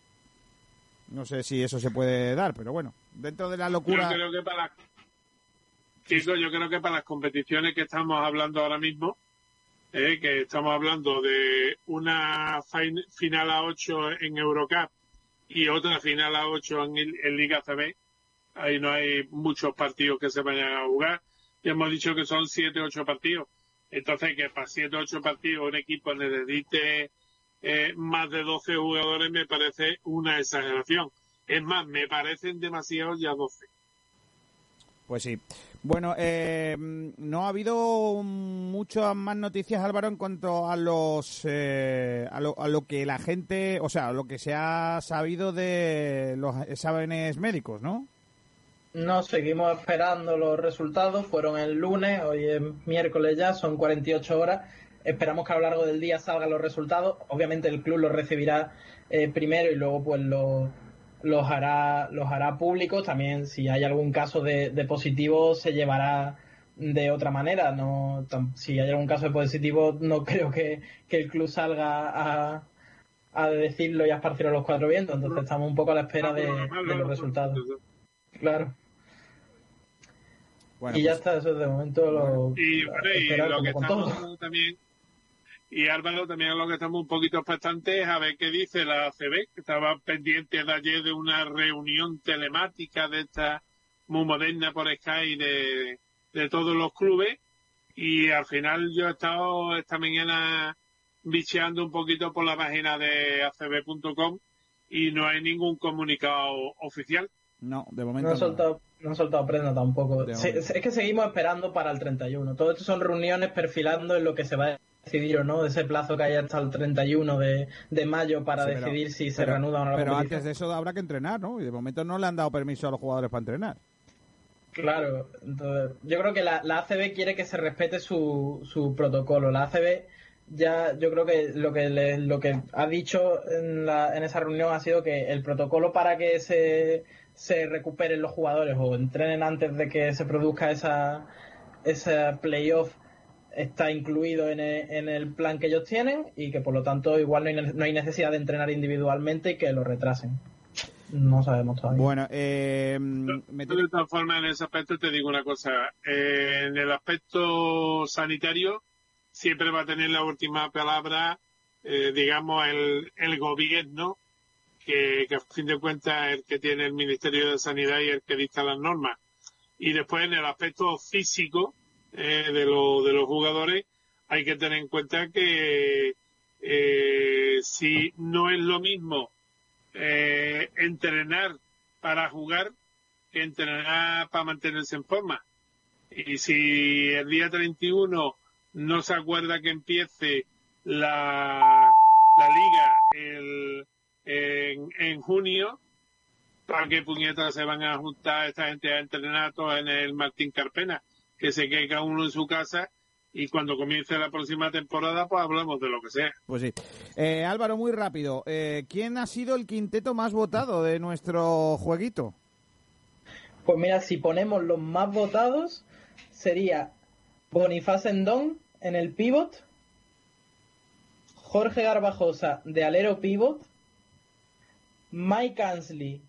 No sé si eso se puede dar, pero bueno, dentro de la locura... Yo creo que para, yo creo que para las competiciones que estamos hablando ahora mismo, eh, que estamos hablando de una final a 8 en Eurocup y otra final a 8 en, Liga CB. Ahí no hay muchos partidos que se vayan a jugar. Ya hemos dicho que son 7 8 partidos. Entonces, que para 7 8 partidos un equipo necesite eh, más de 12 jugadores me parece una exageración. Es más, me parecen demasiados ya 12. Pues sí. Bueno, eh, no ha habido muchas más noticias, Álvaro, en cuanto a los eh, a, lo, a, lo, que la gente, o sea, lo que se ha sabido de los exámenes médicos, ¿no? No, seguimos esperando los resultados. Fueron el lunes, hoy es miércoles ya, son 48 horas. esperamos que a lo largo del día salgan los resultados. Obviamente el club los recibirá eh, primero y luego pues los los hará los hará públicos. También si hay algún caso de, de positivo se llevará de otra manera. No, si hay algún caso de positivo no creo que, que el club salga a, a decirlo y a esparcirlo a los cuatro vientos. Entonces estamos un poco a la espera de, de los resultados. Claro. Y ya pues- está, eso de momento lo. Y, bueno, y lo que estamos también. Y Álvaro, también lo que estamos un poquito expectantes es a ver qué dice la ACB, que estaba pendiente de ayer de una reunión telemática de esta muy moderna por Sky de, de todos los clubes. Y al final yo he estado esta mañana bicheando un poquito por la página de acb.com y no hay ningún comunicado oficial. No, de momento no. Han soltado, no han soltado prenda tampoco. Se, es que seguimos esperando para el 31. Todo esto son reuniones perfilando en lo que se va a decidir o no, ese plazo que hay hasta el 31 de, de mayo para Sí, pero- decidir si se reanuda o no la Pero competición. antes de eso habrá que entrenar, ¿no? Y de momento no le han dado permiso a los jugadores para entrenar. Claro, entonces, yo creo que la, la ACB quiere que se respete su, su protocolo. La ACB ya, yo creo que lo que le- lo que ha dicho en, la, en esa reunión ha sido que el protocolo para que se, se recuperen los jugadores o entrenen antes de que se produzca esa, ese playoff está incluido en el, en el plan que ellos tienen y que por lo tanto igual no hay, no hay necesidad de entrenar individualmente y que lo retrasen. No sabemos todavía. Bueno, eh, me De todas formas, en ese aspecto te digo una cosa. Eh, en el aspecto sanitario, siempre va a tener la última palabra, eh, digamos, el, el gobierno, que, que a fin de cuentas es el que tiene el Ministerio de Sanidad y el que dicta las normas. Y después, en el aspecto físico eh, de, lo- de los jugadores, hay que tener en cuenta que eh, si no es lo mismo eh, entrenar para jugar que entrenar para mantenerse en forma. Y si el día 31 no se acuerda que empiece la, la liga el- en, en junio, ¿para qué puñetas se van a juntar esta gente a entrenar todos en el Martín Carpena? Que se quede cada uno en su casa y cuando comience la próxima temporada, pues hablamos de lo que sea. Pues sí. Eh, Álvaro, muy rápido. Eh, ¿Quién ha sido el quinteto más votado de nuestro jueguito? Pues mira, si ponemos los más votados, sería Bonifaz Endón en el pivot, Jorge Garbajosa de alero pivot, Mike Ansley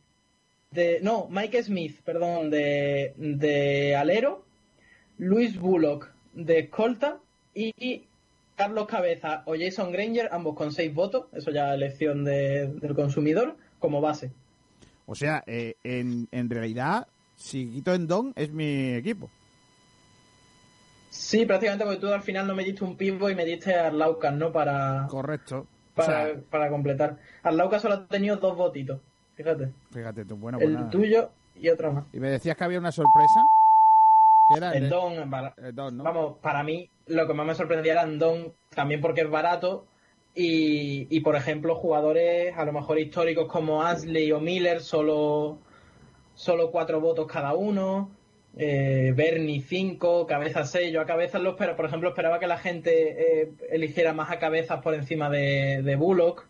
de no, Mike Smith, perdón, de, de alero, Luis Bullock de escolta y, Carlos Cabeza o Jason Granger, ambos con seis votos, eso ya elección de- del consumidor, como base. O sea, eh, en, en realidad, si quito en Don, es mi equipo. Sí, prácticamente porque tú al final no me diste un pivot y me diste a Arlaucas, ¿no? Para, Correcto. Para, O sea- para completar. Arlaucas solo ha tenido dos votitos, fíjate. Fíjate tú, bueno, pues el tuyo y otro más. Y me decías que había una sorpresa. ¿Qué era? El Don, para- Don, ¿no? vamos, para mí lo que más me sorprendía era el Don, también porque es barato y, y, por ejemplo, jugadores a lo mejor históricos como Ashley o Miller, solo, solo cuatro votos cada uno. Eh, Bernie 5, Cabeza 6. Yo a Cabezas lo espero. Por ejemplo, esperaba que la gente eh, eligiera más a Cabezas por encima de, de Bullock.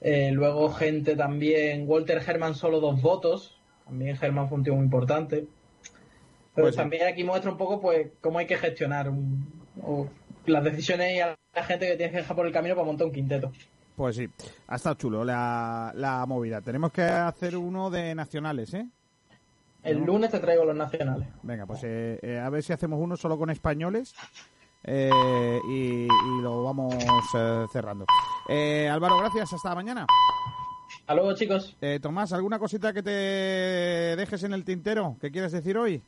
Eh, luego gente también, Walter Herman solo dos votos. También Herman fue un tío muy importante. Pero Pues sí. también aquí muestra un poco pues cómo hay que gestionar un- o las decisiones y a la gente que tienes que dejar por el camino para montar un quinteto. Pues sí, ha estado chulo la, la movida. Tenemos que hacer uno de nacionales, ¿eh? El ¿No? lunes te traigo los nacionales. Venga, pues eh, eh, a ver si hacemos uno solo con españoles eh, y, y lo vamos eh, cerrando. Eh, Álvaro, gracias. Hasta mañana. Hasta luego, chicos. Eh, Tomás, ¿alguna cosita que te dejes en el tintero? ¿Qué quieres decir hoy?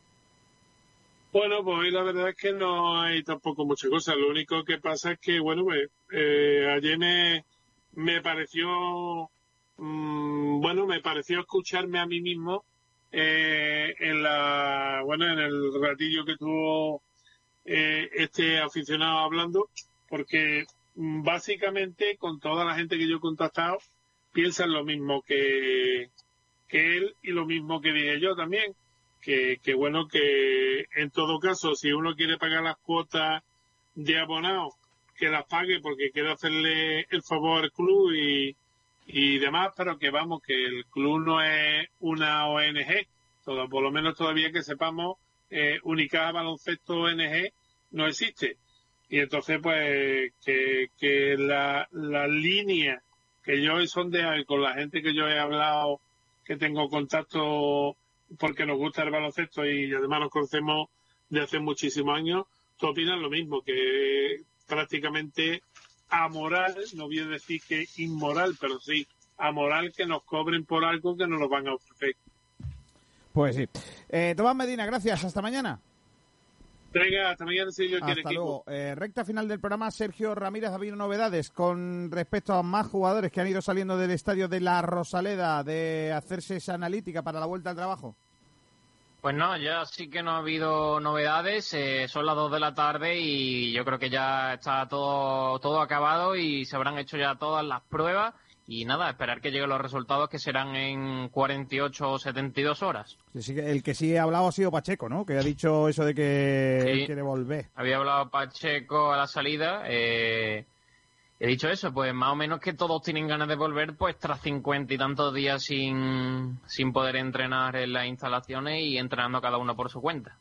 Bueno, pues hoy la verdad es que no hay tampoco mucha cosa. Lo único que pasa es que, bueno, pues eh, ayer me, me pareció, mm, bueno, me pareció escucharme a mí mismo eh, en la, bueno, en el ratillo que tuvo eh, este aficionado hablando, porque mm, básicamente con toda la gente que yo he contactado piensan lo mismo que, que él y lo mismo que dije yo también que, que bueno que en todo caso si uno quiere pagar las cuotas de abonado que las pague porque quiero hacerle el favor al club y, y demás, pero que vamos, que el club no es una ONG, todo, por lo menos todavía que sepamos, eh, Única Baloncesto ONG no existe. Y entonces, pues, que, la, la línea que yo he sondeado y con la gente que yo he hablado, que tengo contacto porque nos gusta el baloncesto y además nos conocemos de hace muchísimos años, tú opinas lo mismo, que prácticamente amoral, no voy a decir que inmoral, pero sí amoral que nos cobren por algo que no nos van a ofrecer. Pues sí. Eh, Tomás Medina, gracias. Hasta mañana. Venga, hasta mañana si yo Hasta luego. Eh, recta final del programa, Sergio Ramírez, ha habido novedades con respecto a más jugadores que han ido saliendo del estadio de la Rosaleda de hacerse esa analítica para la vuelta al trabajo. Pues no, ya sí que no ha habido novedades. eh, son las 2 de la tarde y yo creo que ya está todo, todo acabado y se habrán hecho ya todas las pruebas. Y nada, esperar que lleguen los resultados que serán en 48 o 72 horas. El que sí ha hablado ha sido Pacheco, ¿no? Que ha dicho eso de que Sí. él quiere volver. Había hablado Pacheco a la salida. Eh, he dicho eso, pues más o menos que todos tienen ganas de volver, pues tras cincuenta y tantos días sin, sin poder entrenar en las instalaciones y entrenando cada uno por su cuenta.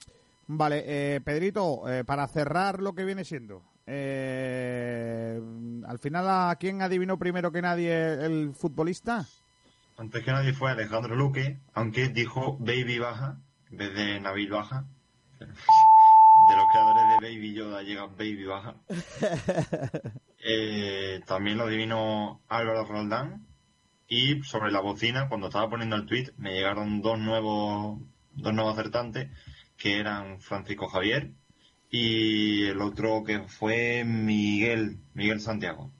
Vale, eh, Pedrito, eh, para cerrar lo que viene siendo, eh, al final, ¿a quién adivinó primero que nadie el futbolista? Antes que nadie fue Alejandro Luque, aunque dijo Baby Baja en vez de Nabil Baja. De los creadores de Baby Yoda llega Baby Baja. Eh, también lo adivinó Álvaro Roldán. Y sobre la bocina, cuando estaba poniendo el tweet, me llegaron dos nuevos, dos nuevos acertantes, que eran Francisco Javier y el otro que fue Miguel, Miguel Santiago.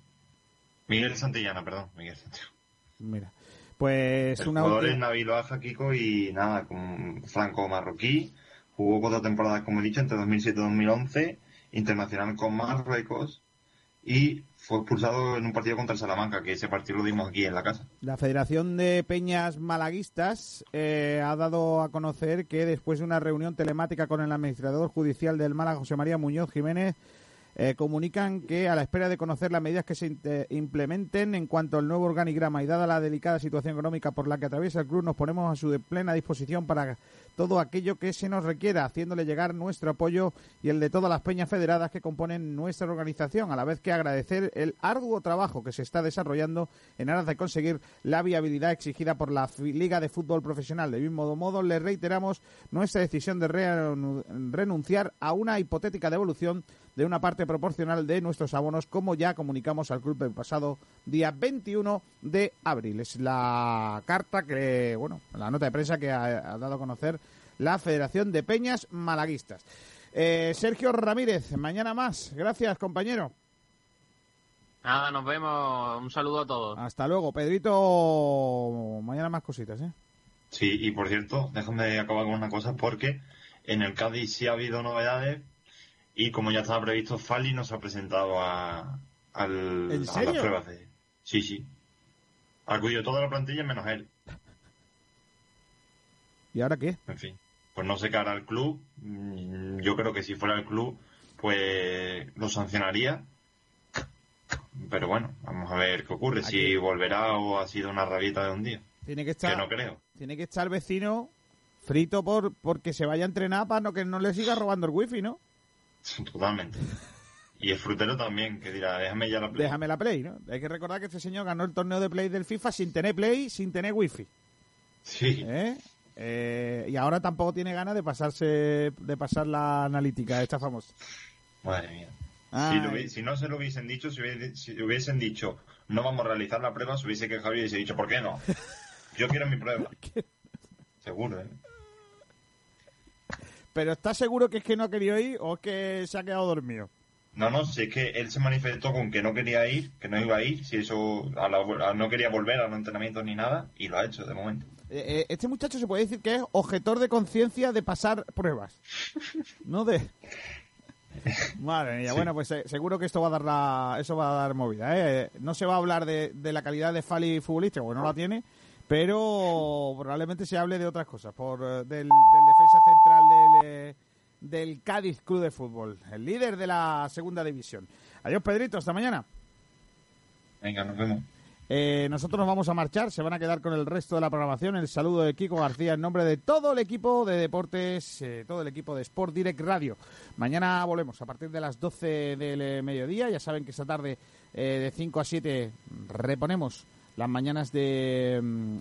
Miguel Santillana, perdón, Miguel Santiago. Mira, pues El una jugador es Nabil Baja, Kiko, y nada, con franco marroquí. Jugó cuatro temporadas, como he dicho, entre 2007 y 2011, internacional con Marruecos, y fue expulsado en un partido contra el Salamanca, que ese partido lo dimos aquí en la casa. La Federación de Peñas Malaguistas eh, ha dado a conocer que después de una reunión telemática con el administrador judicial del Málaga, José María Muñoz Jiménez, eh, comunican que a la espera de conocer las medidas que se inte- implementen en cuanto al nuevo organigrama y dada la delicada situación económica por la que atraviesa el club, nos ponemos a su plena disposición para todo aquello que se nos requiera, haciéndole llegar nuestro apoyo y el de todas las peñas federadas que componen nuestra organización, a la vez que agradecer el arduo trabajo que se está desarrollando en aras de conseguir la viabilidad exigida por la Liga de Fútbol Profesional. De mismo modo, le reiteramos nuestra decisión de renunciar a una hipotética devolución de una parte proporcional de nuestros abonos, como ya comunicamos al club el pasado día 21 de abril. Es la carta que, bueno, la nota de prensa que ha, ha dado a conocer la Federación de Peñas Malaguistas. Eh, Sergio Ramírez, mañana más. Gracias, compañero. Nada, nos vemos. Un saludo a todos. Hasta luego, Pedrito. Mañana más cositas, ¿eh? Sí, y por cierto, déjame acabar con una cosa, porque en el Cádiz sí ha habido novedades, y como ya estaba previsto, Fali no se ha presentado a, al- ¿En a serio? las pruebas de... Sí, sí. Ha acudido toda la plantilla menos él. ¿Y ahora qué? En fin, pues no sé qué hará el club. Mm, Yo creo que si fuera el club, pues lo sancionaría. Pero bueno, vamos a ver qué ocurre. Si volverá o ha sido una rabieta de un día. Tiene que estar, Que no creo. tiene que estar el vecino frito por porque se vaya a entrenar para no que no le siga robando el wifi, ¿no? Totalmente. Y el frutero también, que dirá, déjame ya la play. Déjame la play, ¿no? Hay que recordar que este señor ganó el torneo de play del FIFA sin tener play, sin tener wifi. Sí. ¿Eh? Eh, y ahora tampoco tiene ganas de pasarse de pasar la analítica esta famosa. Madre mía. Si, lo si no se lo hubiesen dicho, si, hubiese- si hubiesen dicho, no vamos a realizar la prueba, se hubiese quejado y hubiese dicho, ¿por qué no? Yo quiero mi prueba. Seguro, ¿eh? Pero ¿estás seguro que es que no ha querido ir o es que se ha quedado dormido? No, no, si es que él se manifestó con que no quería ir, que no iba a ir, si eso a la- a- no quería volver a los entrenamientos ni nada, y lo ha hecho de momento. Eh, eh, este muchacho se puede decir que es objetor de conciencia de pasar pruebas. No de... Madre mía, Sí. bueno, pues eh, seguro que esto va a dar la, eso va a dar movida. ¿eh? No se va a hablar de, de la calidad de Fali futbolista, porque no la tiene, pero probablemente se hable de otras cosas, por eh, del, del defensa central del, eh, del Cádiz Club de Fútbol, el líder de la segunda división. Adiós, Pedrito, hasta mañana. Venga, nos vemos. Eh, nosotros nos vamos a marchar, se van a quedar con el resto de la programación. El saludo de Kiko García en nombre de todo el equipo de deportes, eh, todo el equipo de Sport Direct Radio. Mañana volvemos a partir de las 12 del mediodía. Ya saben que esta tarde de 5 a 7 reponemos las mañanas de mm,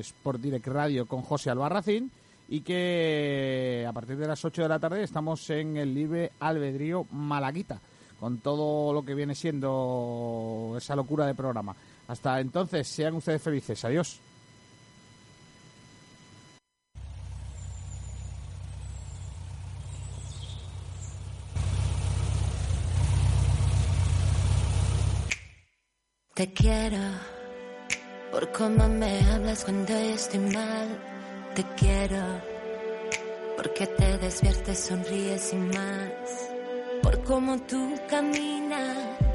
Sport Direct Radio con José Albarracín y que a partir de las 8 de la tarde estamos en el libre albedrío Malaguita con todo lo que viene siendo esa locura de programa. Hasta entonces, sean ustedes felices. Adiós. Te quiero por cómo me hablas cuando estoy mal. Te quiero porque te despiertes, sonríes y más. Por cómo tú caminas